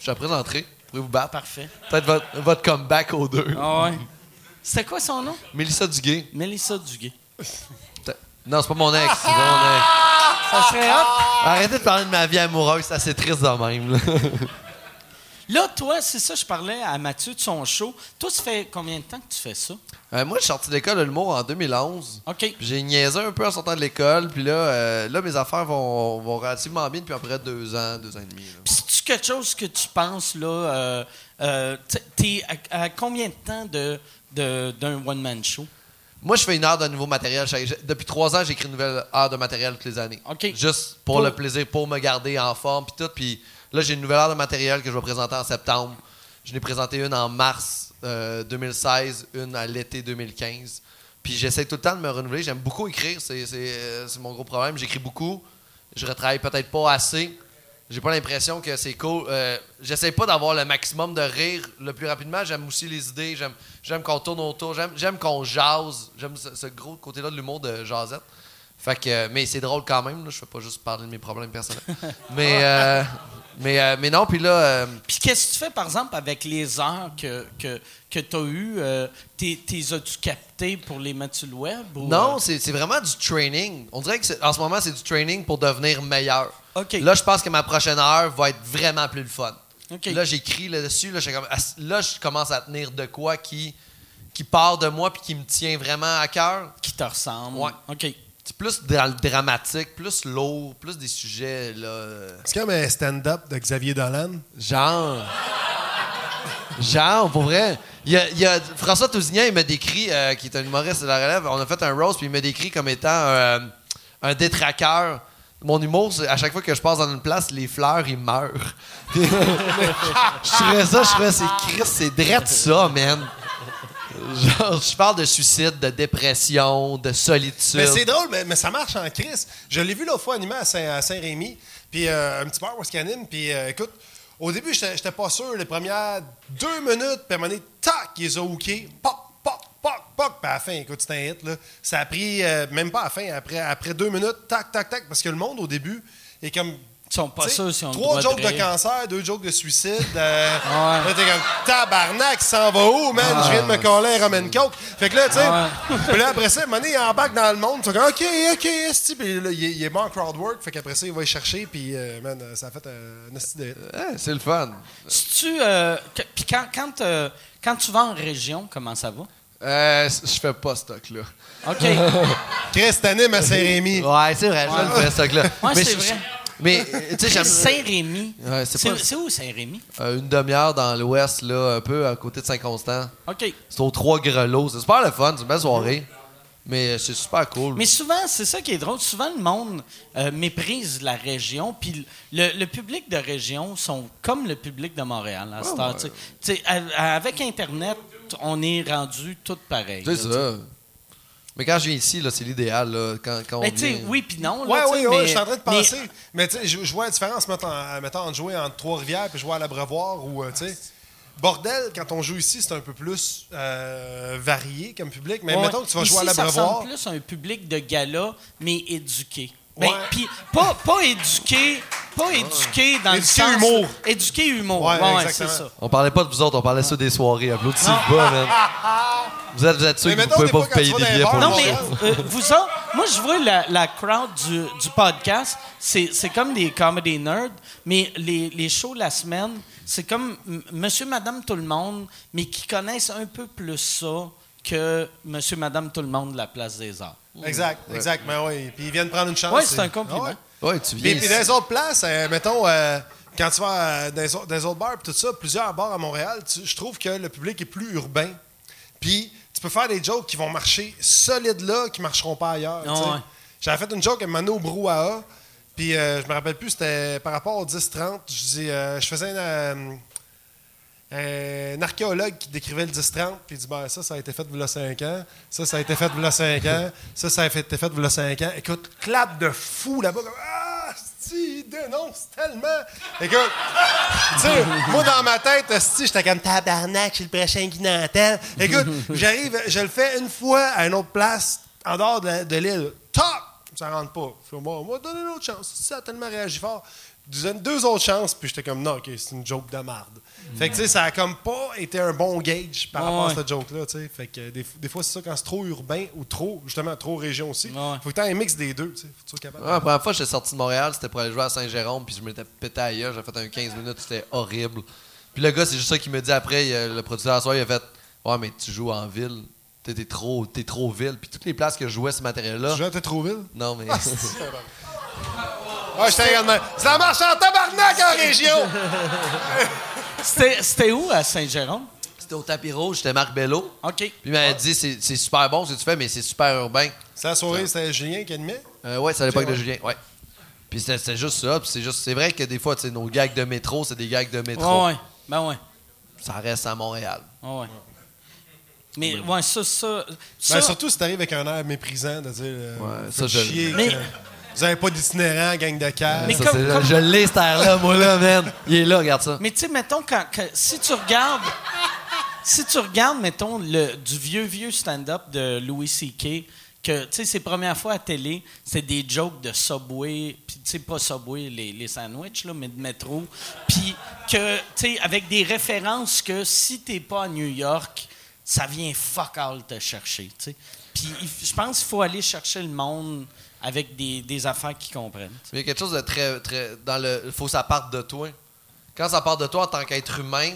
[SPEAKER 3] Je la présenterai. Vous pouvez vous battre?
[SPEAKER 2] Parfait.
[SPEAKER 3] Peut-être votre, votre comeback aux deux.
[SPEAKER 2] Ah ouais. C'était quoi son nom?
[SPEAKER 3] Mélissa Duguay.
[SPEAKER 2] Mélissa Duguay.
[SPEAKER 3] Non, c'est pas mon ex. c'est pas mon ex.
[SPEAKER 2] Ça serait hot.
[SPEAKER 3] Arrêtez de parler de ma vie amoureuse, c'est assez triste de même. là.
[SPEAKER 2] Là, toi, c'est ça, je parlais à Mathieu de son show. Toi, ça fait combien de temps que tu fais ça?
[SPEAKER 3] Euh, moi, je suis sorti de l'école de l'humour en 2011.
[SPEAKER 2] OK.
[SPEAKER 3] J'ai niaisé un peu en sortant de l'école. Puis là, euh, là, mes affaires vont, vont relativement bien depuis à peu près deux ans, deux ans et demi.
[SPEAKER 2] Puis c'est-tu quelque chose que tu penses, là, euh, t'es à, à combien de temps de, de- d'un one-man show?
[SPEAKER 3] Moi, je fais une heure de nouveau matériel. Depuis trois ans, j'écris une nouvelle heure de matériel toutes les années.
[SPEAKER 2] OK.
[SPEAKER 3] Juste pour,
[SPEAKER 2] Pour-
[SPEAKER 3] le plaisir, pour me garder en forme, puis tout. Puis là, j'ai une nouvelle heure de matériel que je vais présenter en septembre. Je l'ai présenté une en mars euh, 2016, une à l'été 2015. Puis j'essaie tout le temps de me renouveler. J'aime beaucoup écrire, c'est, c'est, euh, c'est mon gros problème. J'écris beaucoup. Je retravaille peut-être pas assez. J'ai pas l'impression que c'est cool. Euh, j'essaie pas d'avoir le maximum de rire le plus rapidement. J'aime aussi les idées. J'aime, j'aime qu'on tourne autour. J'aime, j'aime qu'on jase. J'aime ce, ce gros côté-là de l'humour de jasette. Fait que, euh, mais c'est drôle quand même. Là. Je fais pas juste parler de mes problèmes personnels. mais, euh, mais, euh, mais non, puis là, euh,
[SPEAKER 2] Puis qu'est-ce que tu fais, par exemple, avec les heures que, que, que tu as eues? Euh, t'es, t'es as-tu capté pour les mettre sur le web? Ou,
[SPEAKER 3] non,
[SPEAKER 2] euh,
[SPEAKER 3] c'est, c'est vraiment du training. On dirait que c'est- en ce moment, c'est du training pour devenir meilleur.
[SPEAKER 2] OK.
[SPEAKER 3] Là, je pense que ma prochaine heure va être vraiment plus le fun.
[SPEAKER 2] OK.
[SPEAKER 3] Là, j'écris là-dessus. Là, ah, là, je commence à tenir de quoi qui, qui part de moi puis qui me tient vraiment à cœur.
[SPEAKER 2] qui te ressemble.
[SPEAKER 3] Ouais.
[SPEAKER 2] OK.
[SPEAKER 3] C'est plus dans le dramatique, plus lourd, plus des sujets, là.
[SPEAKER 4] C'est comme un stand-up de Xavier Dolan.
[SPEAKER 3] Genre. Genre, pour vrai. Il y a, il y a- François Tousignan, il m'a décrit, euh, qui est un humoriste de la relève, on a fait un roast, puis il m'a décrit comme étant euh, un détraqueur. Mon humour, c'est à chaque fois que je passe dans une place, les fleurs, ils meurent. je trouvais ça, je trouvais, c'est Christ, c'est drette ça, man. Genre, je parle de suicide, de dépression, de solitude.
[SPEAKER 4] Mais c'est drôle, mais, ça marche en crise. Je l'ai vu l'autre fois animé à Saint- à Saint-Rémy, puis euh, un petit bar où est-ce qu'il anime, puis euh, écoute, au début, j'étais pas sûr, les premières deux minutes, puis à un moment donné, tac, il les a hookés, pop, pop, pop, pop, puis à la fin, écoute, c'était un hit, là. Ça a pris, euh, même pas à la fin, après, après deux minutes, tac, tac, tac, parce que le monde, au début, est comme...
[SPEAKER 2] Ils sont pas sûrs si on
[SPEAKER 4] Trois jokes de, cancer, deux jokes de suicide. euh,
[SPEAKER 2] ouais.
[SPEAKER 4] Là, t'es comme, tabarnak, s'en va où, man? Je viens de me coller un Roman Coke. Fait que là, tu sais,
[SPEAKER 2] Ah
[SPEAKER 4] là, après ça, à donné, il embarque dans le monde. Tu comme, OK, OK, esti. Puis là, il est, il est bon en crowd work. Fait qu'après ça, il va y chercher. Puis, euh, man, ça a fait un, un esti de hit.
[SPEAKER 3] Ouais, c'est le fun.
[SPEAKER 2] Si tu. euh, Puis quand, quand, euh, quand tu vas en région, comment ça va?
[SPEAKER 3] Euh, je fais pas ce stock-là.
[SPEAKER 2] OK.
[SPEAKER 4] Chris, t'animes à Saint-Rémy.
[SPEAKER 3] Ouais, c'est vrai, je le fais, ce stock-là.
[SPEAKER 2] Ouais,
[SPEAKER 3] Mais
[SPEAKER 2] c'est vrai.
[SPEAKER 3] Mais, euh, tu sais.
[SPEAKER 2] Saint-Rémy.
[SPEAKER 3] Ouais, c'est pas-
[SPEAKER 2] où Saint-Rémy?
[SPEAKER 3] Euh, une demi-heure dans l'ouest, là, un peu à côté de Saint-Constant.
[SPEAKER 2] OK.
[SPEAKER 3] C'est aux trois grelots. C'est super le fun, c'est une belle soirée. Mais euh, c'est super cool.
[SPEAKER 2] Mais souvent, c'est ça qui est drôle. Souvent, le monde euh, méprise la région. Puis le, le public de région sont comme le public de Montréal. à cette heure, avec Internet, on est rendu tout pareil.
[SPEAKER 3] c'est ça. Mais quand je viens ici, là, c'est l'idéal. là, Quand, quand on
[SPEAKER 2] Mais tu sais,
[SPEAKER 3] vient-
[SPEAKER 2] oui puis non. là,
[SPEAKER 4] Ouais, oui, oui,
[SPEAKER 2] mais-
[SPEAKER 4] je suis en train de penser. Mais, tu sais, je, je vois la différence, mettons, en- mettons, entre jouer entre Trois-Rivières puis jouer à l'Abreuvoir ou, euh, tu sais, Bordel, quand on joue ici, c'est un peu plus euh, varié comme public. Mais
[SPEAKER 2] Ouais.
[SPEAKER 4] mettons que tu vas
[SPEAKER 2] Ici,
[SPEAKER 4] jouer à
[SPEAKER 2] ça
[SPEAKER 4] l'Abreuvoir.
[SPEAKER 2] ressemble plus à un public de gala, mais éduqué. Ben, puis pas, pas éduqué, pas éduqué dans
[SPEAKER 4] Éduqué
[SPEAKER 2] le sens...
[SPEAKER 4] humour.
[SPEAKER 2] Éduqué humour.
[SPEAKER 4] Ouais,
[SPEAKER 2] Ouais, c'est ça.
[SPEAKER 3] On parlait pas de vous autres, on parlait ça des soirées. Applaudissez pas, man. Vous êtes, vous êtes sûr
[SPEAKER 4] Mais
[SPEAKER 3] que vous
[SPEAKER 4] mettons,
[SPEAKER 3] pouvez
[SPEAKER 4] des
[SPEAKER 3] pas
[SPEAKER 4] fois,
[SPEAKER 3] vous
[SPEAKER 4] quand
[SPEAKER 3] payer
[SPEAKER 4] tu vas
[SPEAKER 3] des
[SPEAKER 4] les
[SPEAKER 3] billets pour
[SPEAKER 4] bars,
[SPEAKER 2] Non,
[SPEAKER 3] le
[SPEAKER 2] mais
[SPEAKER 3] show.
[SPEAKER 2] euh, vous autres, moi, je vois la, la crowd du, du podcast, c'est c'est comme des comedy nerds, mais les, les shows la semaine, c'est comme m- monsieur, madame, tout le monde, mais qui connaissent un peu plus ça que monsieur, madame, tout le monde de la place des arts.
[SPEAKER 4] Exact, exact. Mais oui. Puis ils viennent prendre une chance.
[SPEAKER 2] Ouais, c'est un compliment.
[SPEAKER 4] Ah ouais?
[SPEAKER 3] Tu viens.
[SPEAKER 4] Puis, puis dans les autres places, euh, mettons, euh, quand tu vas euh, dans, les autres, bars, puis tout ça, plusieurs bars à Montréal, tu- je trouve que le public est plus urbain. Puis tu peux faire des jokes qui vont marcher solides là, qui marcheront pas ailleurs.
[SPEAKER 2] ouais.
[SPEAKER 4] J'avais fait une joke à Mano Brouhaha, puis euh, je me rappelle plus, c'était par rapport au 10-30. Je dis, euh, je faisais un, euh, un archéologue qui décrivait le 10-30, puis il dit, ben, ça, ça a été fait a 5 ans, ça, ça a été fait a 5 ans, ça, ça a été fait a 5 ans. Écoute, clap de fou là-bas, comme, ah! il dénonce tellement. Écoute, tu sais, moi, dans ma tête, esti, j'étais comme tabarnak, je suis le prochain Guy Nantel. Écoute, j'arrive, je le fais une fois à une autre place, en dehors de, l'île. Top! Ça rentre pas. On va donner une autre chance. Ça a tellement réagi fort. Je donne deux autres chances, puis j'étais comme, non, OK, c'est une joke de merde. Fait que, tu sais, ça a comme pas été un bon gage par rapport à cette joke-là, tu sais. Fait que des, des fois, c'est ça, quand c'est trop urbain ou trop, justement, trop région aussi,
[SPEAKER 2] Ouais.
[SPEAKER 4] faut que tu aies un mix des deux, tu sais. Faut que tu sois capable.
[SPEAKER 3] Ouais, la première fois que j'étais sorti de Montréal, c'était pour aller jouer à Saint-Jérôme, puis je m'étais pété ailleurs. J'ai fait un 15 minutes, c'était horrible. Puis le gars, c'est juste ça qu'il me dit après. il a- le producteur à soir, il a fait Ouais, mais tu joues en ville. T'es t'es trop, t'es trop ville. Puis toutes les places que je jouais ce matériel-là.
[SPEAKER 4] Tu joues à Tétroville?
[SPEAKER 3] Non, mais.
[SPEAKER 4] Ah, j'étais regarde, Ça marche en tabarnak en région!
[SPEAKER 2] C'était où à Saint-Jérôme?
[SPEAKER 3] c'était au tapis rouge, c'était Marc Bello.
[SPEAKER 2] OK.
[SPEAKER 3] Puis il m'avait dit c'est super bon ce que tu fais, mais c'est super urbain.
[SPEAKER 4] C'est la soirée, c'était Julien qui animait?
[SPEAKER 3] Euh, ouais, c'est à l'époque de. Julien, ouais. Puis c'était juste ça. Puis c'est juste, c'est vrai que des fois, tu sais, nos gags de métro, c'est des gags de métro.
[SPEAKER 2] Ouais, ouais. Ben ouais.
[SPEAKER 3] Ça reste à Montréal.
[SPEAKER 2] Ouais, ouais. Mais, ouais, ça, ça. ça
[SPEAKER 4] Ben, surtout si t'arrives avec un air méprisant de dire. euh,
[SPEAKER 3] Ouais, ça, je-
[SPEAKER 4] chier
[SPEAKER 2] Mais-
[SPEAKER 4] que Vous avez pas d'itinérant, gang de cave.
[SPEAKER 2] Mais
[SPEAKER 3] Ça,
[SPEAKER 2] comme-
[SPEAKER 3] c'est-
[SPEAKER 2] comme-
[SPEAKER 3] Je l'ai, cet air-là, moi, là, man. Il est là, regarde ça.
[SPEAKER 2] Mais tu sais, mettons, quand, que- si tu regardes. si tu regardes, mettons, le, du vieux, vieux stand-up de Louis C.K., que, tu sais, ses premières fois à télé, c'était des jokes de Subway, puis, tu sais, pas Subway, les, les sandwichs, là, mais de métro. Puis que, tu sais, avec des références que si t'es pas à New York, ça vient fuck all te chercher, tu sais. Puis il- je pense qu'il faut aller chercher le monde avec des, des affaires qu'ils comprennent.
[SPEAKER 3] il y a quelque chose de très. très dans le, il faut que ça parte de toi. Quand ça part de toi en tant qu'être humain,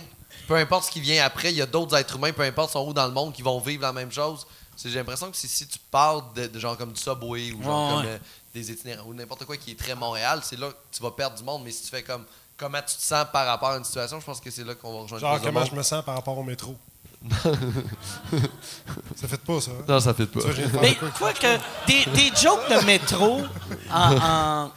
[SPEAKER 3] peu importe ce qui vient après, il y a d'autres êtres humains, peu importe sont où dans le monde, qui vont vivre la même chose. J'ai l'impression que si, si tu parles de, de genre comme du Subway ou genre
[SPEAKER 2] Ouais,
[SPEAKER 3] comme
[SPEAKER 2] ouais.
[SPEAKER 3] euh, des itinérants ou n'importe quoi qui est très Montréal, c'est là que tu vas perdre du monde. Mais si tu fais comme comment tu te sens par rapport à une situation, je pense que c'est là qu'on va rejoindre
[SPEAKER 4] Genre, comment je me sens par rapport au métro. Ça fait pas ça. hein?
[SPEAKER 3] Non, ça fait pas.
[SPEAKER 4] Ça,
[SPEAKER 2] Mais
[SPEAKER 4] quoi?
[SPEAKER 2] que des, des jokes de métro, en, en-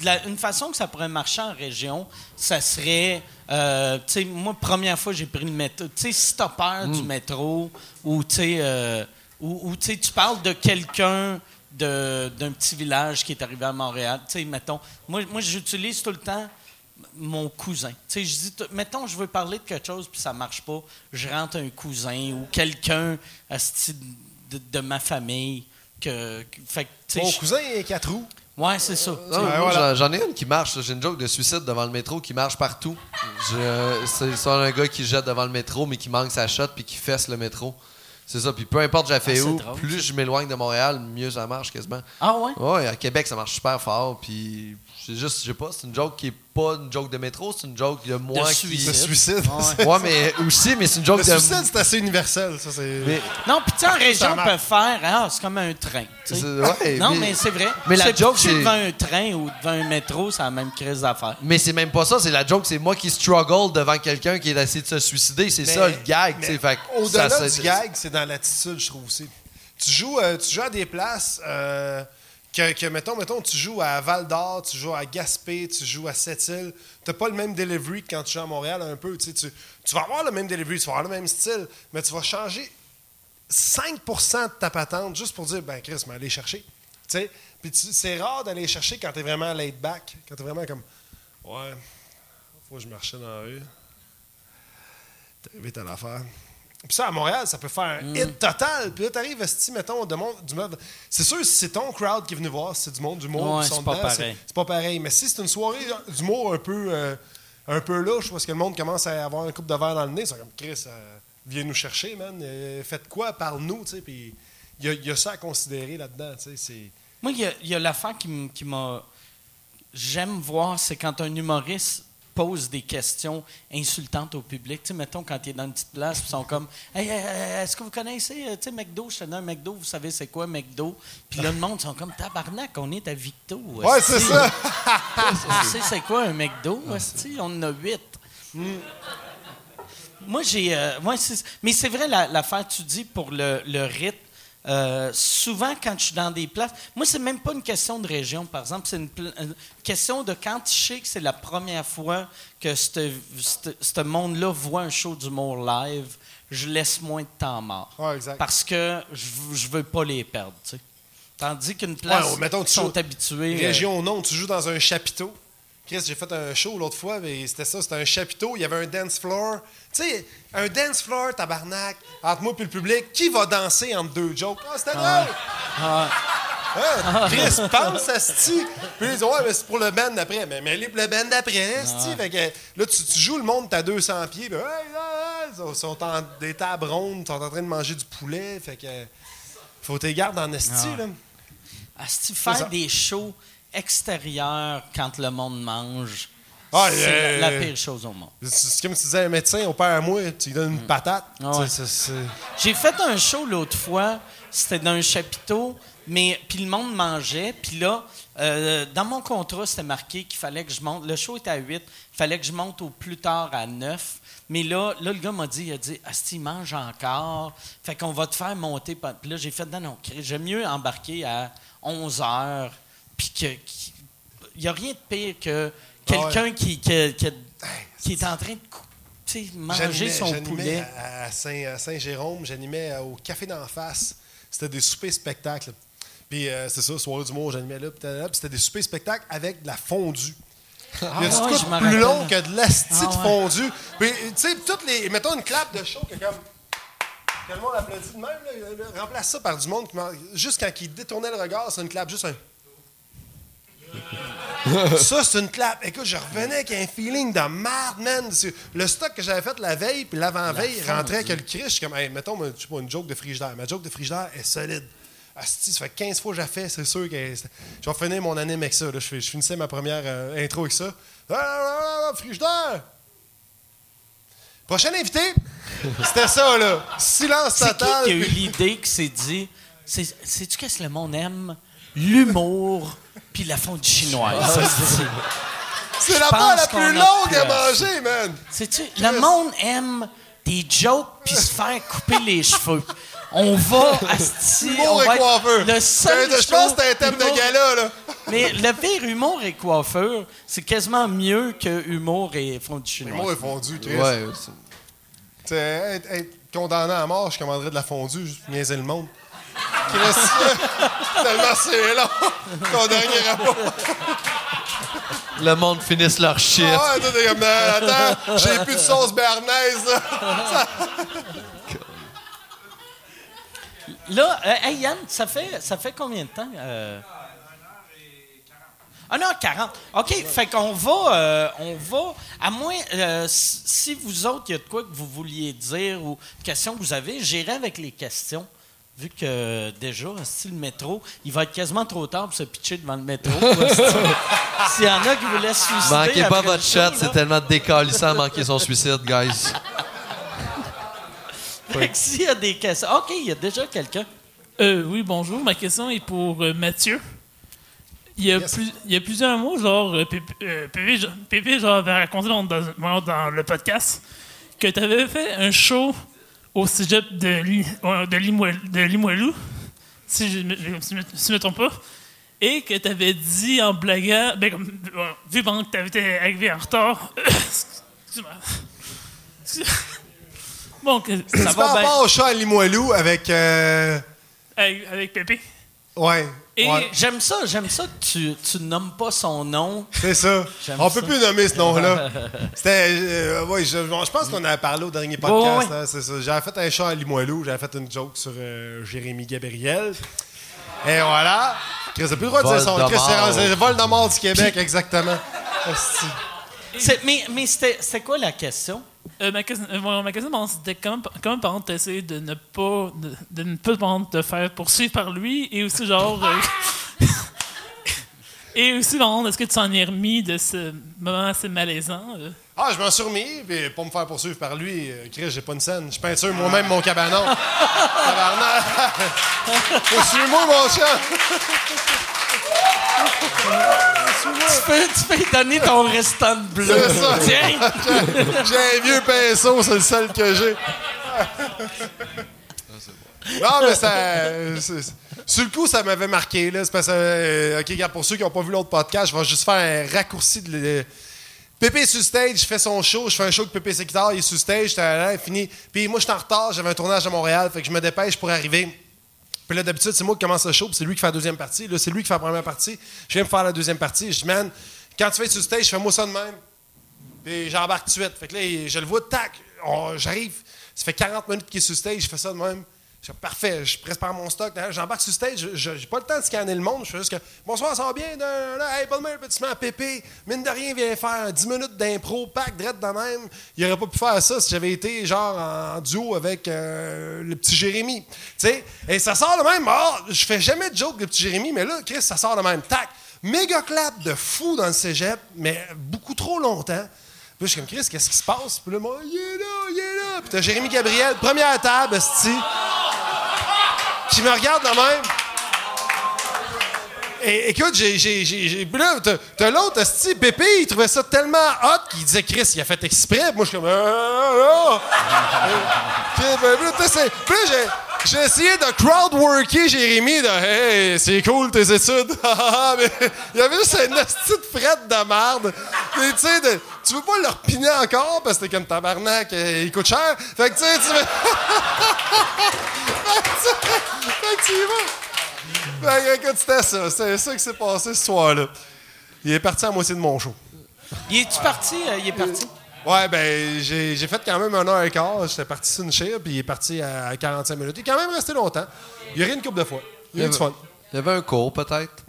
[SPEAKER 2] de la- une façon que ça pourrait marcher en région, ça serait, euh, tu sais, moi première fois j'ai pris le métro. Tu sais, si t'as peur du métro ou tu sais, euh, ou, ou, tu sais, tu parles de quelqu'un de- d'un petit village qui est arrivé à Montréal, tu sais, mettons, moi, moi j'utilise tout le temps mon cousin. Tu sais, je dis, mettons, je veux parler de quelque chose puis ça marche pas, je rentre un cousin ou quelqu'un de, de ma famille que, que- fait que, tu sais,
[SPEAKER 4] Mon cousin a quatre roues.
[SPEAKER 2] ouais, c'est ça.
[SPEAKER 4] Voilà.
[SPEAKER 3] j'en- ai une qui marche. J'ai une joke de suicide devant le métro qui marche partout. Euh, C'est un gars qui jette devant le métro, mais qui manque sa shot puis qui fesse le métro. C'est ça. Puis peu importe j'ai fait
[SPEAKER 2] Ah,
[SPEAKER 3] où,
[SPEAKER 2] drôle,
[SPEAKER 3] plus je m'éloigne de Montréal, mieux ça marche quasiment.
[SPEAKER 2] Ah ouais?
[SPEAKER 3] Ouais, à Québec, ça marche super fort. Puis c'est juste, je sais pas, c'est une joke qui est pas une joke de métro, c'est une joke de moi
[SPEAKER 2] De
[SPEAKER 3] qui.
[SPEAKER 4] Le suicide.
[SPEAKER 2] Ouais.
[SPEAKER 3] Ouais, mais aussi, mais c'est une joke
[SPEAKER 4] Le
[SPEAKER 3] de.
[SPEAKER 4] suicide, c'est assez universel. Ça, c'est...
[SPEAKER 3] Mais-
[SPEAKER 2] Non, puis tu sais, en région, on peut faire, ah, c'est comme un train.
[SPEAKER 3] ouais,
[SPEAKER 2] non,
[SPEAKER 3] mais-
[SPEAKER 2] mais, c'est vrai.
[SPEAKER 3] mais la
[SPEAKER 2] C'est
[SPEAKER 3] joke, c'est-
[SPEAKER 2] devant un train ou devant un métro, c'est la même crise d'affaires.
[SPEAKER 3] Mais c'est même pas ça, c'est la joke, c'est moi qui struggle devant quelqu'un qui est essayé de se suicider. C'est
[SPEAKER 4] Mais-
[SPEAKER 3] ça le gag, tu sais.
[SPEAKER 4] mais
[SPEAKER 3] fait que
[SPEAKER 4] Au-delà
[SPEAKER 3] ça,
[SPEAKER 4] du gag, c'est dans l'attitude, je trouve aussi. Tu joues, euh, tu joues à des places euh, que, mettons, mettons, tu joues à Val d'Or, tu joues à Gaspé, tu joues à Sept-Îles. Tu pas le même delivery que quand tu joues à Montréal un peu. Tu, vas avoir le même delivery, tu vas avoir le même style, mais tu vas changer 5% de ta patente juste pour dire, ben Chris, mais aller chercher. Puis c'est rare d'aller chercher quand tu es vraiment laid back, quand tu es vraiment comme, ouais, faut que je marchais dans la rue. T'as vite à l'affaire. Puis ça, à Montréal, ça peut faire un hit total. Puis là, t'arrives, esti, mettons, de monde, du monde. C'est sûr, si c'est ton crowd qui est venu voir, si c'est du monde du monde
[SPEAKER 2] Ouais, c'est pas
[SPEAKER 4] dedans,
[SPEAKER 2] pareil.
[SPEAKER 4] c'est pas pareil. Mais si c'est une soirée d'humour un peu, euh, un peu louche, parce que le monde commence à avoir un coupe de verre dans le nez, c'est comme Chris, euh, viens nous chercher, man. Euh, faites quoi, parle-nous, tu sais. Puis il y, y a ça à considérer là-dedans, tu sais. c'est-
[SPEAKER 2] Moi, il y a, y a l'affaire qui m'a. J'aime voir, c'est quand un humoriste pose des questions insultantes au public. Tu sais, mettons, quand il est dans une petite place, ils sont comme Hey, est-ce que vous connaissez, euh, tu sais, McDo? Je te donne un McDo, vous savez c'est quoi McDo Puis là, le monde sont comme Tabarnak, on est à Victo.
[SPEAKER 4] Ouais, c'est ça.
[SPEAKER 2] Tu sais, c'est quoi un McDo? On en a huit. Moi, j'ai. euh, ouais, mais c'est vrai, la- l'affaire, tu dis, pour le, le rythme. Euh, souvent, quand je suis dans des places, moi, c'est même pas une question de région, par exemple. C'est une, question de quand je sais que c'est la première fois que ce monde-là voit un show d'humour live, je laisse moins de temps mort.
[SPEAKER 4] Ouais, exact.
[SPEAKER 2] Parce que je, veux pas les perdre, tu sais. Tandis qu'une place,
[SPEAKER 4] Ouais, mettons, tu
[SPEAKER 2] ils sont
[SPEAKER 4] joues-
[SPEAKER 2] habitués. euh,
[SPEAKER 4] Région non, tu joues dans un chapiteau. Chris, j'ai fait un show l'autre fois, mais c'était ça, c'était un chapiteau, il y avait un dance floor. Tu sais, un dance floor, tabarnak, entre moi et le public, qui va danser entre deux jokes? Ah, c'était drôle! Hein? Chris, pense, Asti! Puis ils disent, ouais, mais c'est pour le band d'après. Mais, mais le band d'après, Asti! Fait que là, tu, tu joues le monde, t'as 200 pieds, puis, hey, ils sont en, des tables rondes, ils sont en train de manger du poulet, fait que. Faut tes gardes en Asti, là.
[SPEAKER 2] Asti, faire des shows extérieurs quand le monde mange,
[SPEAKER 4] Ah,
[SPEAKER 2] c'est
[SPEAKER 4] euh,
[SPEAKER 2] la, la pire chose au monde.
[SPEAKER 4] C'est comme si tu disais à un médecin, au père à moi, tu lui donnes une patate.
[SPEAKER 2] Ah ouais. J'ai fait un show l'autre fois, c'était dans un chapiteau, mais puis le monde mangeait, puis là, euh, dans mon contrat, c'était marqué qu'il fallait que je monte. Le show était à 8, il fallait que je monte au plus tard à 9. Mais là, là le gars m'a dit, il a dit, Asti, mange encore. Fait qu'on va te faire monter. Puis là, j'ai fait, non, non, j'aime mieux embarquer à 11 heures. Puis que. Il n'y a rien de pire que quelqu'un qui, qui, qui- qui est en train de manger son poulet.
[SPEAKER 4] à, à Saint, à Saint-Jérôme, j'animais euh, au Café d'en face. C'était des soupers spectacles. Puis euh, c'est ça, soirée du monde, j'animais là, puis c'était des soupers spectacles avec de la fondue. Il y a du coup plus long que de l'asti
[SPEAKER 2] Ah, ouais.
[SPEAKER 4] fondue. Puis, tu sais, toutes les. Mettons une clap de show que comme. Que le monde applaudit de même, là, remplace ça par du monde qui. Juste quand il détournait le regard, c'est une clap, juste un. ça, c'est une clap. Écoute, je revenais avec un feeling de merde, man. Le stock que j'avais fait la veille, puis l'avant-veille, rentrait avec le cri. Je suis comme, hey, mettons, je sais pas, une joke de frigidaire. Ma joke de frigidaire est solide. Asti, ça fait 15 fois que j'ai fait, c'est sûr que. Je vais finir mon année avec ça. là. Je, fais- je finissais ma première euh, intro avec ça. Ah, ah, ah, frigidaire! Prochain invité, c'était ça, là. Silence
[SPEAKER 2] C'est qui
[SPEAKER 4] total.
[SPEAKER 2] qui a eu l'idée qui s'est dit c'est- Sais-tu qu'est-ce que le monde aime? L'humour puis la fondue chinoise.
[SPEAKER 4] C'est la part la plus longue à manger, man.
[SPEAKER 2] Sais-tu, le monde aime des jokes puis se faire couper les cheveux. On va à
[SPEAKER 4] Humour et coiffeur.
[SPEAKER 2] Le seul
[SPEAKER 4] Je pense que c'était un thème de
[SPEAKER 2] humour-
[SPEAKER 4] gala, là.
[SPEAKER 2] Mais le pire humour et coiffure, c'est quasiment mieux que humour et fondue chinoise.
[SPEAKER 4] Moi, est fondu, Chris.
[SPEAKER 3] Ouais, c'est-
[SPEAKER 4] Tu sais, être, être condamné à mort, je commanderais de la fondue, juste pour niaiser le monde. Chris, tellement c'est long qu'on dernier rapport.
[SPEAKER 3] Le monde finisse leur shit.
[SPEAKER 4] Ah ouais, toi, t'es comme, euh, attends, j'ai plus de sauce béarnaise, là.
[SPEAKER 2] Là, euh, hey Yann, ça fait, ça fait combien de temps? Euh... 1h40. OK, fait qu'on va, euh, on va, à moins, euh, si si vous autres, il y a de quoi que vous vouliez dire ou questions que vous avez, j'irai avec les questions. Vu que déjà, si le métro, il va être quasiment trop tard pour se pitcher devant le métro. S'il y en a qui voulaient se suicider.
[SPEAKER 3] Manquez pas votre
[SPEAKER 2] là.
[SPEAKER 3] c'est tellement décalissant à manquer son suicide, guys.
[SPEAKER 2] Fait que s'il y a des questions. OK, il y a déjà quelqu'un.
[SPEAKER 6] Euh, oui, bonjour. Ma question est pour euh, Mathieu. Il y, a
[SPEAKER 4] Yes.
[SPEAKER 6] plus- il y a plusieurs mois, genre, euh, Pépé, euh, genre- Pépé, genre, avait raconté dans, dans- dans le podcast que tu avais fait un show au cégep de, euh, de, Limoilou, de Limoilou, si je ne me, trompe pas, et que tu avais dit en blaguant, ben, comme, euh, vu pendant que tu été arrivé en retard, excuse-moi. Excuse- Bon, que,
[SPEAKER 2] Ça
[SPEAKER 4] par
[SPEAKER 2] va bien.
[SPEAKER 4] rapport au chat à Limoilou avec. euh,
[SPEAKER 6] avec, avec Pépé.
[SPEAKER 4] Ouais.
[SPEAKER 6] Et
[SPEAKER 4] ouais.
[SPEAKER 2] J'aime ça, j'aime ça que tu, tu nommes pas son nom.
[SPEAKER 4] C'est ça. On
[SPEAKER 2] ça.
[SPEAKER 4] peut plus nommer ce nom-là. C'était. euh, ouais, je, je pense qu'on avait parlé au dernier podcast.
[SPEAKER 2] Ouais.
[SPEAKER 4] hein, c'est ça. J'avais fait un chat à Limoilou. J'avais fait une joke sur euh, Jérémy Gabriel. Et voilà. Chris, t'as plus le droit de dire son. Chris, c'est c'est le Voldemort du Québec, exactement.
[SPEAKER 2] Mais mais c'était quoi la question?
[SPEAKER 6] Euh, ma question, euh, bon, ma question c'était comment, comment par exemple t'essayes de ne pas de, de ne pas par exemple, te faire poursuivre par lui et aussi genre euh, et aussi par exemple, est-ce que tu t'en es remis de ce moment assez malaisant euh?
[SPEAKER 4] Ah, je m'en suis remis, puis pour me faire poursuivre par lui, Chris, j'ai pas une scène. Je peinture moi-même mon cabanon. Tabarnak. Poursuis-moi, mon chat.
[SPEAKER 2] Tu peux, tu peux donner ton restant de bleu.
[SPEAKER 4] C'est ça.
[SPEAKER 2] Tiens!
[SPEAKER 4] J'ai un vieux pinceau, c'est le seul que j'ai. Non, mais ça. c'est- Sur le coup, ça m'avait marqué. Là. C'est parce que, euh, OK, regarde, pour ceux qui n'ont pas vu l'autre podcast, je vais juste faire un raccourci de. le- Pépé est sur stage, je fais son show, je fais un show que Pépé Séquitar, il est sur stage, j'étais là, fini. Puis moi, je suis en retard, j'avais un tournage à Montréal, fait que je me dépêche pour arriver. Puis là, d'habitude, c'est moi qui commence le show, c'est lui qui fait la deuxième partie. Là, c'est lui qui fait la première partie. Je viens me faire la deuxième partie. Je dis, man, quand tu fais sur stage, fais-moi ça de même. Puis j'embarque tout de suite. Fait que là, je le vois, tac, j'arrive. Ça fait 40 minutes qu'il est sur stage, je fais ça de même. Je parfait, je prépare mon stock. J'embarque sur le stage, je- j'ai pas le temps de scanner le monde. Je fais juste que, bonsoir, ça va bien? Hey, bonne main, petit à pépé. Mine de rien, viens faire 10 minutes d'impro, pack, drette de même. Il aurait pas pu faire ça si j'avais été genre en duo avec euh, le petit Jérémy. Et ça sort de même. Ah, je fais jamais de joke, le petit Jérémy, mais là, Chris, ça sort de même. Tac. Méga clap de fou dans le cégep, mais beaucoup trop longtemps. Puis je suis comme, Chris, qu'est-ce qui se passe? Puis là, moi, il est là, il est là. Puis t'as Jérémy Gabriel, première table, esti, qui me regarde de même. Et écoute, j'ai. j'ai, j'ai, là, t'as, t'as l'autre, esti, Pépé, il trouvait ça tellement hot qu'il disait, Chris, il a fait exprès. Moi, je suis comme, ah, j'ai. Essayé de crowd-worker Jérémy, de Hey, c'est cool tes études. Mais il y avait juste une petite frette de merde. Et, tu sais, de- tu veux pas le repiner encore parce que t'es comme tabarnak, euh, il coûte cher. Fait que tu sais, tu veux. fait que tu y vas. Que, écoute, c'était ça. C'est ça qui s'est passé ce soir-là. Il est parti à moitié de mon show.
[SPEAKER 2] Il est-tu parti? Euh, il est parti?
[SPEAKER 4] Ouais, ben, j'ai j'ai fait quand même un heure et quart. J'étais parti sur une chair, puis il est parti à 45 minutes. Il est quand même resté longtemps. Il a ri une couple de fois. Il a eu du fun.
[SPEAKER 3] Il y avait un cours, peut-être.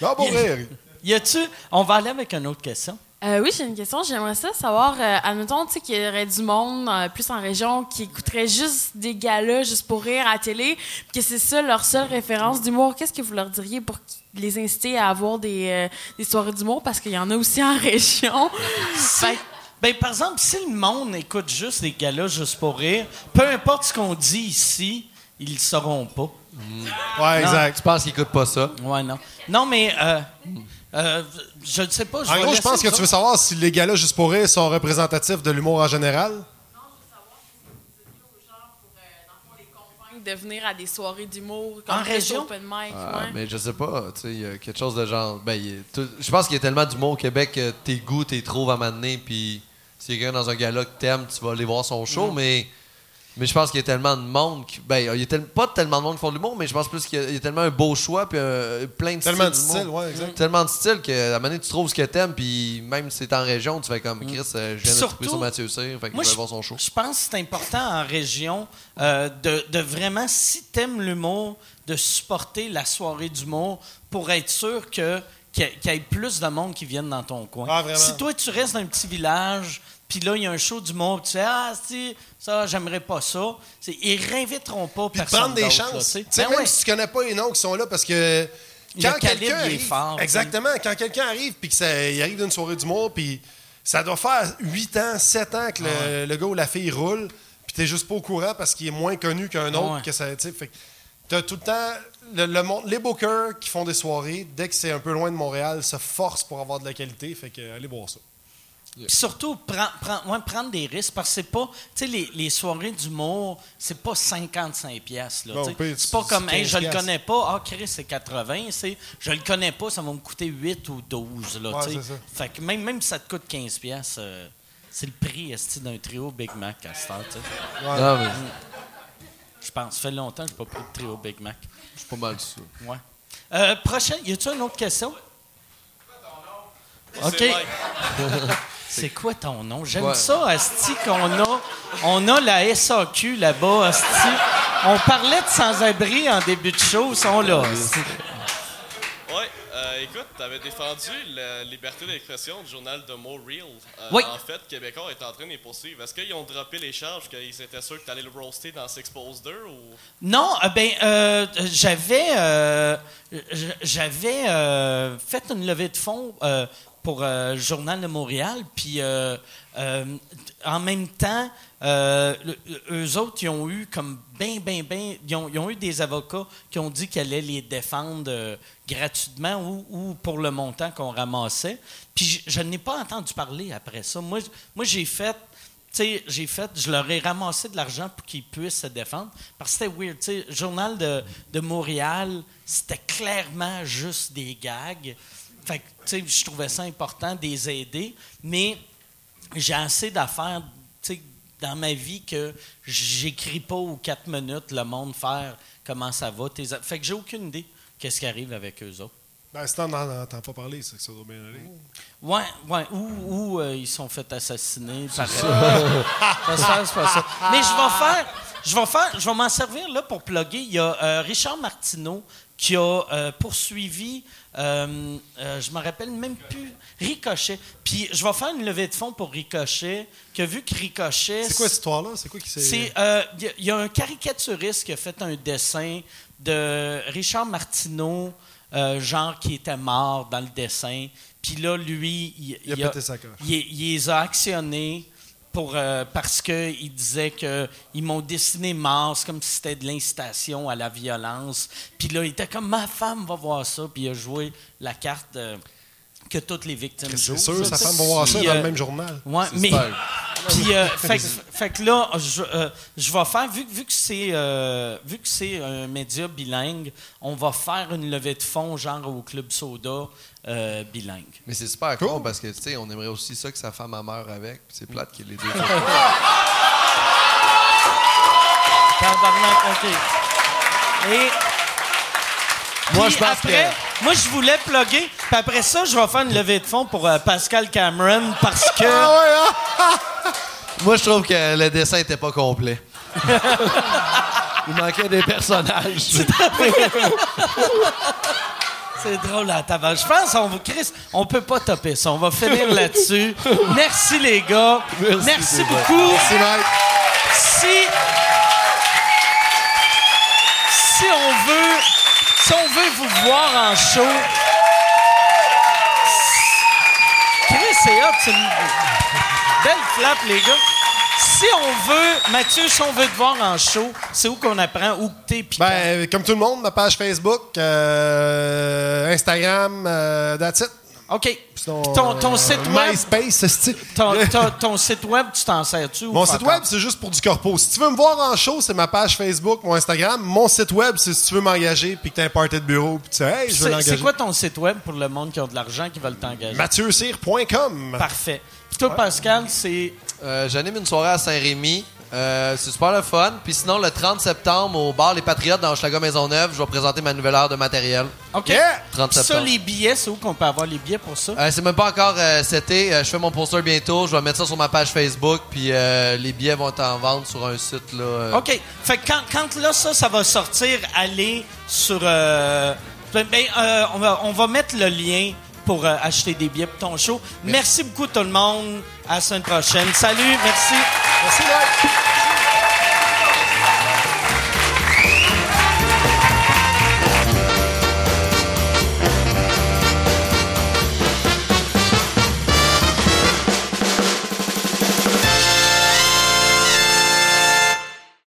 [SPEAKER 4] Non, bon rire.
[SPEAKER 2] Y a-tu. On va aller avec une autre question.
[SPEAKER 7] Euh, oui, j'ai une question. J'aimerais ça savoir, euh, admettons, tu sais, qu'il y aurait du monde, euh, plus en région, qui écouterait juste des galas juste pour rire à la télé, puis que c'est ça leur seule référence d'humour. Qu'est-ce que vous leur diriez pour qu'ils- les inciter à avoir des, euh, des soirées d'humour? Parce qu'il y en a aussi en région. Fait
[SPEAKER 2] Ben, par exemple, si le monde écoute juste des galas juste pour rire, peu importe ce qu'on dit ici, ils le sauront pas.
[SPEAKER 4] Ouais, exact.
[SPEAKER 3] Tu penses qu'il écoute pas ça?
[SPEAKER 2] Ouais, non. Non, mais euh, euh, je ne sais pas.
[SPEAKER 4] En
[SPEAKER 2] vais
[SPEAKER 4] gros, je pense que tu veux savoir si les gars-là, juste pour rire, sont représentatifs de l'humour en général.
[SPEAKER 7] les convaincre de venir à des soirées d'humour comme
[SPEAKER 2] En région?
[SPEAKER 7] open mic,
[SPEAKER 3] Ah,
[SPEAKER 7] ouais.
[SPEAKER 3] Mais je sais pas, tu sais, il y a quelque chose de genre. Ben, il y a tout- je pense qu'il y a tellement d'humour au Québec que tes goûts, t'es trouves à m'amener, puis si quelqu'un dans un gala que t'aimes, tu vas aller voir son show, mais. Mais je pense qu'il y a tellement de monde. Qui, ben, il y a tel- pas tellement de monde qui font de l'humour, mais je pense plus qu'il y a, il y a tellement un beau choix, puis euh, plein de
[SPEAKER 4] Tellement de
[SPEAKER 3] styles
[SPEAKER 4] styles, ouais, exact.
[SPEAKER 3] Tellement de styles qu'à un moment donné, tu trouves ce que t'aimes, puis même si t'es en région, tu fais comme Chris, euh, je viens de
[SPEAKER 2] Surtout,
[SPEAKER 3] trouver sur Mathieu Cyr, fait que
[SPEAKER 2] Moi,
[SPEAKER 3] je vais voir son show.
[SPEAKER 2] je pense que c'est important en région euh, de, de vraiment, si t'aimes l'humour, de supporter la soirée d'humour pour être sûr que qu'il y, ait- plus de monde qui viennent dans ton coin.
[SPEAKER 4] Ah, vraiment?
[SPEAKER 2] Si toi, tu restes dans un petit village, puis là, il y a un show d'humour, puis tu fais « Ah, si, ça, j'aimerais pas ça. » Ils réinviteront pas
[SPEAKER 4] Puis
[SPEAKER 2] personne
[SPEAKER 4] prendre des chances.
[SPEAKER 2] tu sais.
[SPEAKER 4] Sais,
[SPEAKER 2] Ben
[SPEAKER 4] même
[SPEAKER 2] ouais.
[SPEAKER 4] si tu connais pas les noms qui sont là, parce que quand quelqu'un arrive,
[SPEAKER 2] fort,
[SPEAKER 4] exactement, quand quelqu'un arrive puis que ça, il arrive d'une soirée d'humour, puis ça doit faire 8 ans, 7 ans que le, le gars ou la fille roule, puis t'es juste pas au courant parce qu'il est moins connu qu'un autre,
[SPEAKER 2] Ouais.
[SPEAKER 4] que ça, sais, fait t'as tout le temps le, le monde- les bookers qui font des soirées, dès que c'est un peu loin de Montréal, se forcent pour avoir de la qualité, fait que allez voir ça.
[SPEAKER 2] Puis surtout, prend- prend- ouais, prendre des risques, parce que c'est pas, tu sais, les, les soirées d'humour, c'est pas 55 pièces là. C'est pas comme, hey, je le
[SPEAKER 4] 15
[SPEAKER 2] connais pas, ah, Chris, c'est 80, c'est, je le connais pas, ça va me coûter 8 ou 12, là,
[SPEAKER 4] Ouais.
[SPEAKER 2] Fait que même, même si ça te coûte 15 pièces, euh, c'est le prix, d'un trio Big Mac à cette heure.
[SPEAKER 3] Non, mais
[SPEAKER 2] Je pense, ça fait longtemps que j'ai pas pris de trio Big Mac.
[SPEAKER 3] je suis pas mal sûr.
[SPEAKER 2] Ouais. Euh, prochain, y a-tu une autre question? OK. C'est quoi ton nom? J'aime
[SPEAKER 3] Ouais.
[SPEAKER 2] ça, Asti, qu'on a. On a la SAQ là-bas, Asti. On parlait de sans-abri en début de show, ils sont là. asti.
[SPEAKER 8] Ouais, euh, écoute, t'avais défendu la liberté d'expression du journal de More Real. Euh,
[SPEAKER 2] Oui.
[SPEAKER 8] En fait, Québécois est en train de les poursuivre. Est-ce qu'ils ont droppé les charges qu'ils étaient sûrs que t'allais le roaster dans S'Expose 2 ou?
[SPEAKER 2] Non, euh, ben, euh, j'avais, euh, j'avais euh, fait une levée de fonds euh, pour euh, Journal de Montréal, puis euh, euh, en même temps, euh, eux autres, ils ont eu comme ben, ben, ben, ils ont, eu des avocats qui ont dit qu'elle allait les défendre gratuitement ou, ou pour le montant qu'on ramassait. Puis je, n'ai pas entendu parler après ça. Moi, moi j'ai fait sais, j'ai fait, je leur ai ramassé de l'argent pour qu'ils puissent se défendre. Parce que c'était weird. Sais, journal de, de Montréal, c'était clairement juste des gags. Fait que, tu sais, je trouvais ça important de les aider. Mais j'ai assez d'affaires, tu sais, dans ma vie que j'écris pas aux quatre minutes le monde faire comment ça va. tes Fait que j'ai aucune idée qu'est-ce qui arrive avec eux autres.
[SPEAKER 4] Ben, si t'en entends pas parler, c'est que ça doit bien aller.
[SPEAKER 2] Ouais, ouais, ou, ou euh, ils sont fait assassiner par. euh, ça c'est pas ça. Mais je vais faire, je vais faire, je vais m'en servir là pour plugger. Il y a euh, Richard Martineau qui a euh, poursuivi, euh, euh, je me rappelle même plus, Ricochet. Puis je vais faire une levée de fonds pour Ricochet, qui a vu que Ricochet.
[SPEAKER 4] C'est quoi cette histoire-là? C'est quoi qui s'est.
[SPEAKER 2] C'est, euh, il y a- il y, a un caricaturiste qui a fait un dessin de Richard Martineau, euh, genre qui était mort dans le dessin. Puis là, lui, il,
[SPEAKER 4] Il a
[SPEAKER 2] il a-
[SPEAKER 4] pété sa coche.
[SPEAKER 2] il, il les a actionnés pour, euh, parce qu'il disait qu'ils m'ont dessiné c'est comme si c'était de l'incitation à la violence. Puis là, il était comme ma femme va voir ça, puis il a joué la carte euh, que toutes les victimes.
[SPEAKER 4] C'est sûr,
[SPEAKER 2] ça,
[SPEAKER 4] sa femme va voir ça dans
[SPEAKER 2] euh,
[SPEAKER 4] le même journal.
[SPEAKER 2] Ouais, mais. Puis, euh, fait, que- fait que là, je, euh, je vais faire, vu, vu que c'est euh, vu que c'est un média bilingue, on va faire une levée de fonds, genre au Club Soda euh, bilingue.
[SPEAKER 3] Mais c'est super
[SPEAKER 4] Cool.
[SPEAKER 3] con parce que, tu sais, on aimerait aussi ça que sa femme meure avec. puis C'est plate qu'il y ait les deux.
[SPEAKER 2] OK. Et.
[SPEAKER 3] Moi, je pense
[SPEAKER 2] après, moi, je voulais plugger. Puis après ça, je vais faire une levée de fonds pour euh, Pascal Cameron parce que.
[SPEAKER 3] Ah Moi, je trouve que le dessin était pas complet. Il manquait des personnages.
[SPEAKER 2] C'est drôle à tabac. Je pense qu'on va, Chris, on peut pas topper ça. On va finir là-dessus. Merci les gars. Merci,
[SPEAKER 3] bon.
[SPEAKER 2] beaucoup.
[SPEAKER 4] Merci, Mike.
[SPEAKER 2] Si si on veut si on veut vous voir en show, Chris, c'est hot, c'est une belle flap les gars. Si on veut, Mathieu, si on veut te voir en show, c'est où qu'on apprend où que t'es?
[SPEAKER 4] Ben, comme tout le monde, ma page Facebook, euh, Instagram, euh.
[SPEAKER 2] OK. Ton, ton
[SPEAKER 4] euh,
[SPEAKER 2] site web,
[SPEAKER 4] MySpace, c'est
[SPEAKER 2] ton, ton- ton site web, tu t'en sers-tu?
[SPEAKER 4] Mon site web, c'est juste pour du corpo. Si tu veux me voir en show, c'est ma page Facebook, mon Instagram. Mon site web, c'est si tu veux m'engager puis que t'as un party de bureau puis tu sais, hey, je veux
[SPEAKER 2] C'est
[SPEAKER 4] l'engager.
[SPEAKER 2] c'est quoi ton site web pour le monde qui a de l'argent qui veulent t'engager?
[SPEAKER 4] MathieuCyr.com.
[SPEAKER 2] Parfait. Puis toi, Pascal, c'est.
[SPEAKER 3] Euh, J'anime une soirée à Saint-Rémy. Euh, c'est super le fun. Puis sinon, le 30 septembre, au bar Les Patriotes dans Hochelaga Maisonneuve, je vais présenter ma nouvelle heure de matériel.
[SPEAKER 2] OK.
[SPEAKER 4] Yeah!
[SPEAKER 3] 30
[SPEAKER 2] Ça,
[SPEAKER 3] septembre.
[SPEAKER 2] les billets, c'est où qu'on peut avoir les billets pour ça?
[SPEAKER 3] Euh, c'est même pas encore euh, cet été. Euh, je fais mon poster bientôt. Je vais mettre ça sur ma page Facebook. Puis euh, les billets vont être en vente sur un site. là. euh,
[SPEAKER 2] OK. Fait que quand, quand là, ça, ça va sortir, allez sur. euh, ben, ben, euh, on, va, on va mettre le lien pour euh, acheter des billets pour ton show. Merci beaucoup, tout le monde. À la semaine prochaine. Salut. Merci.
[SPEAKER 4] Merci, Mike.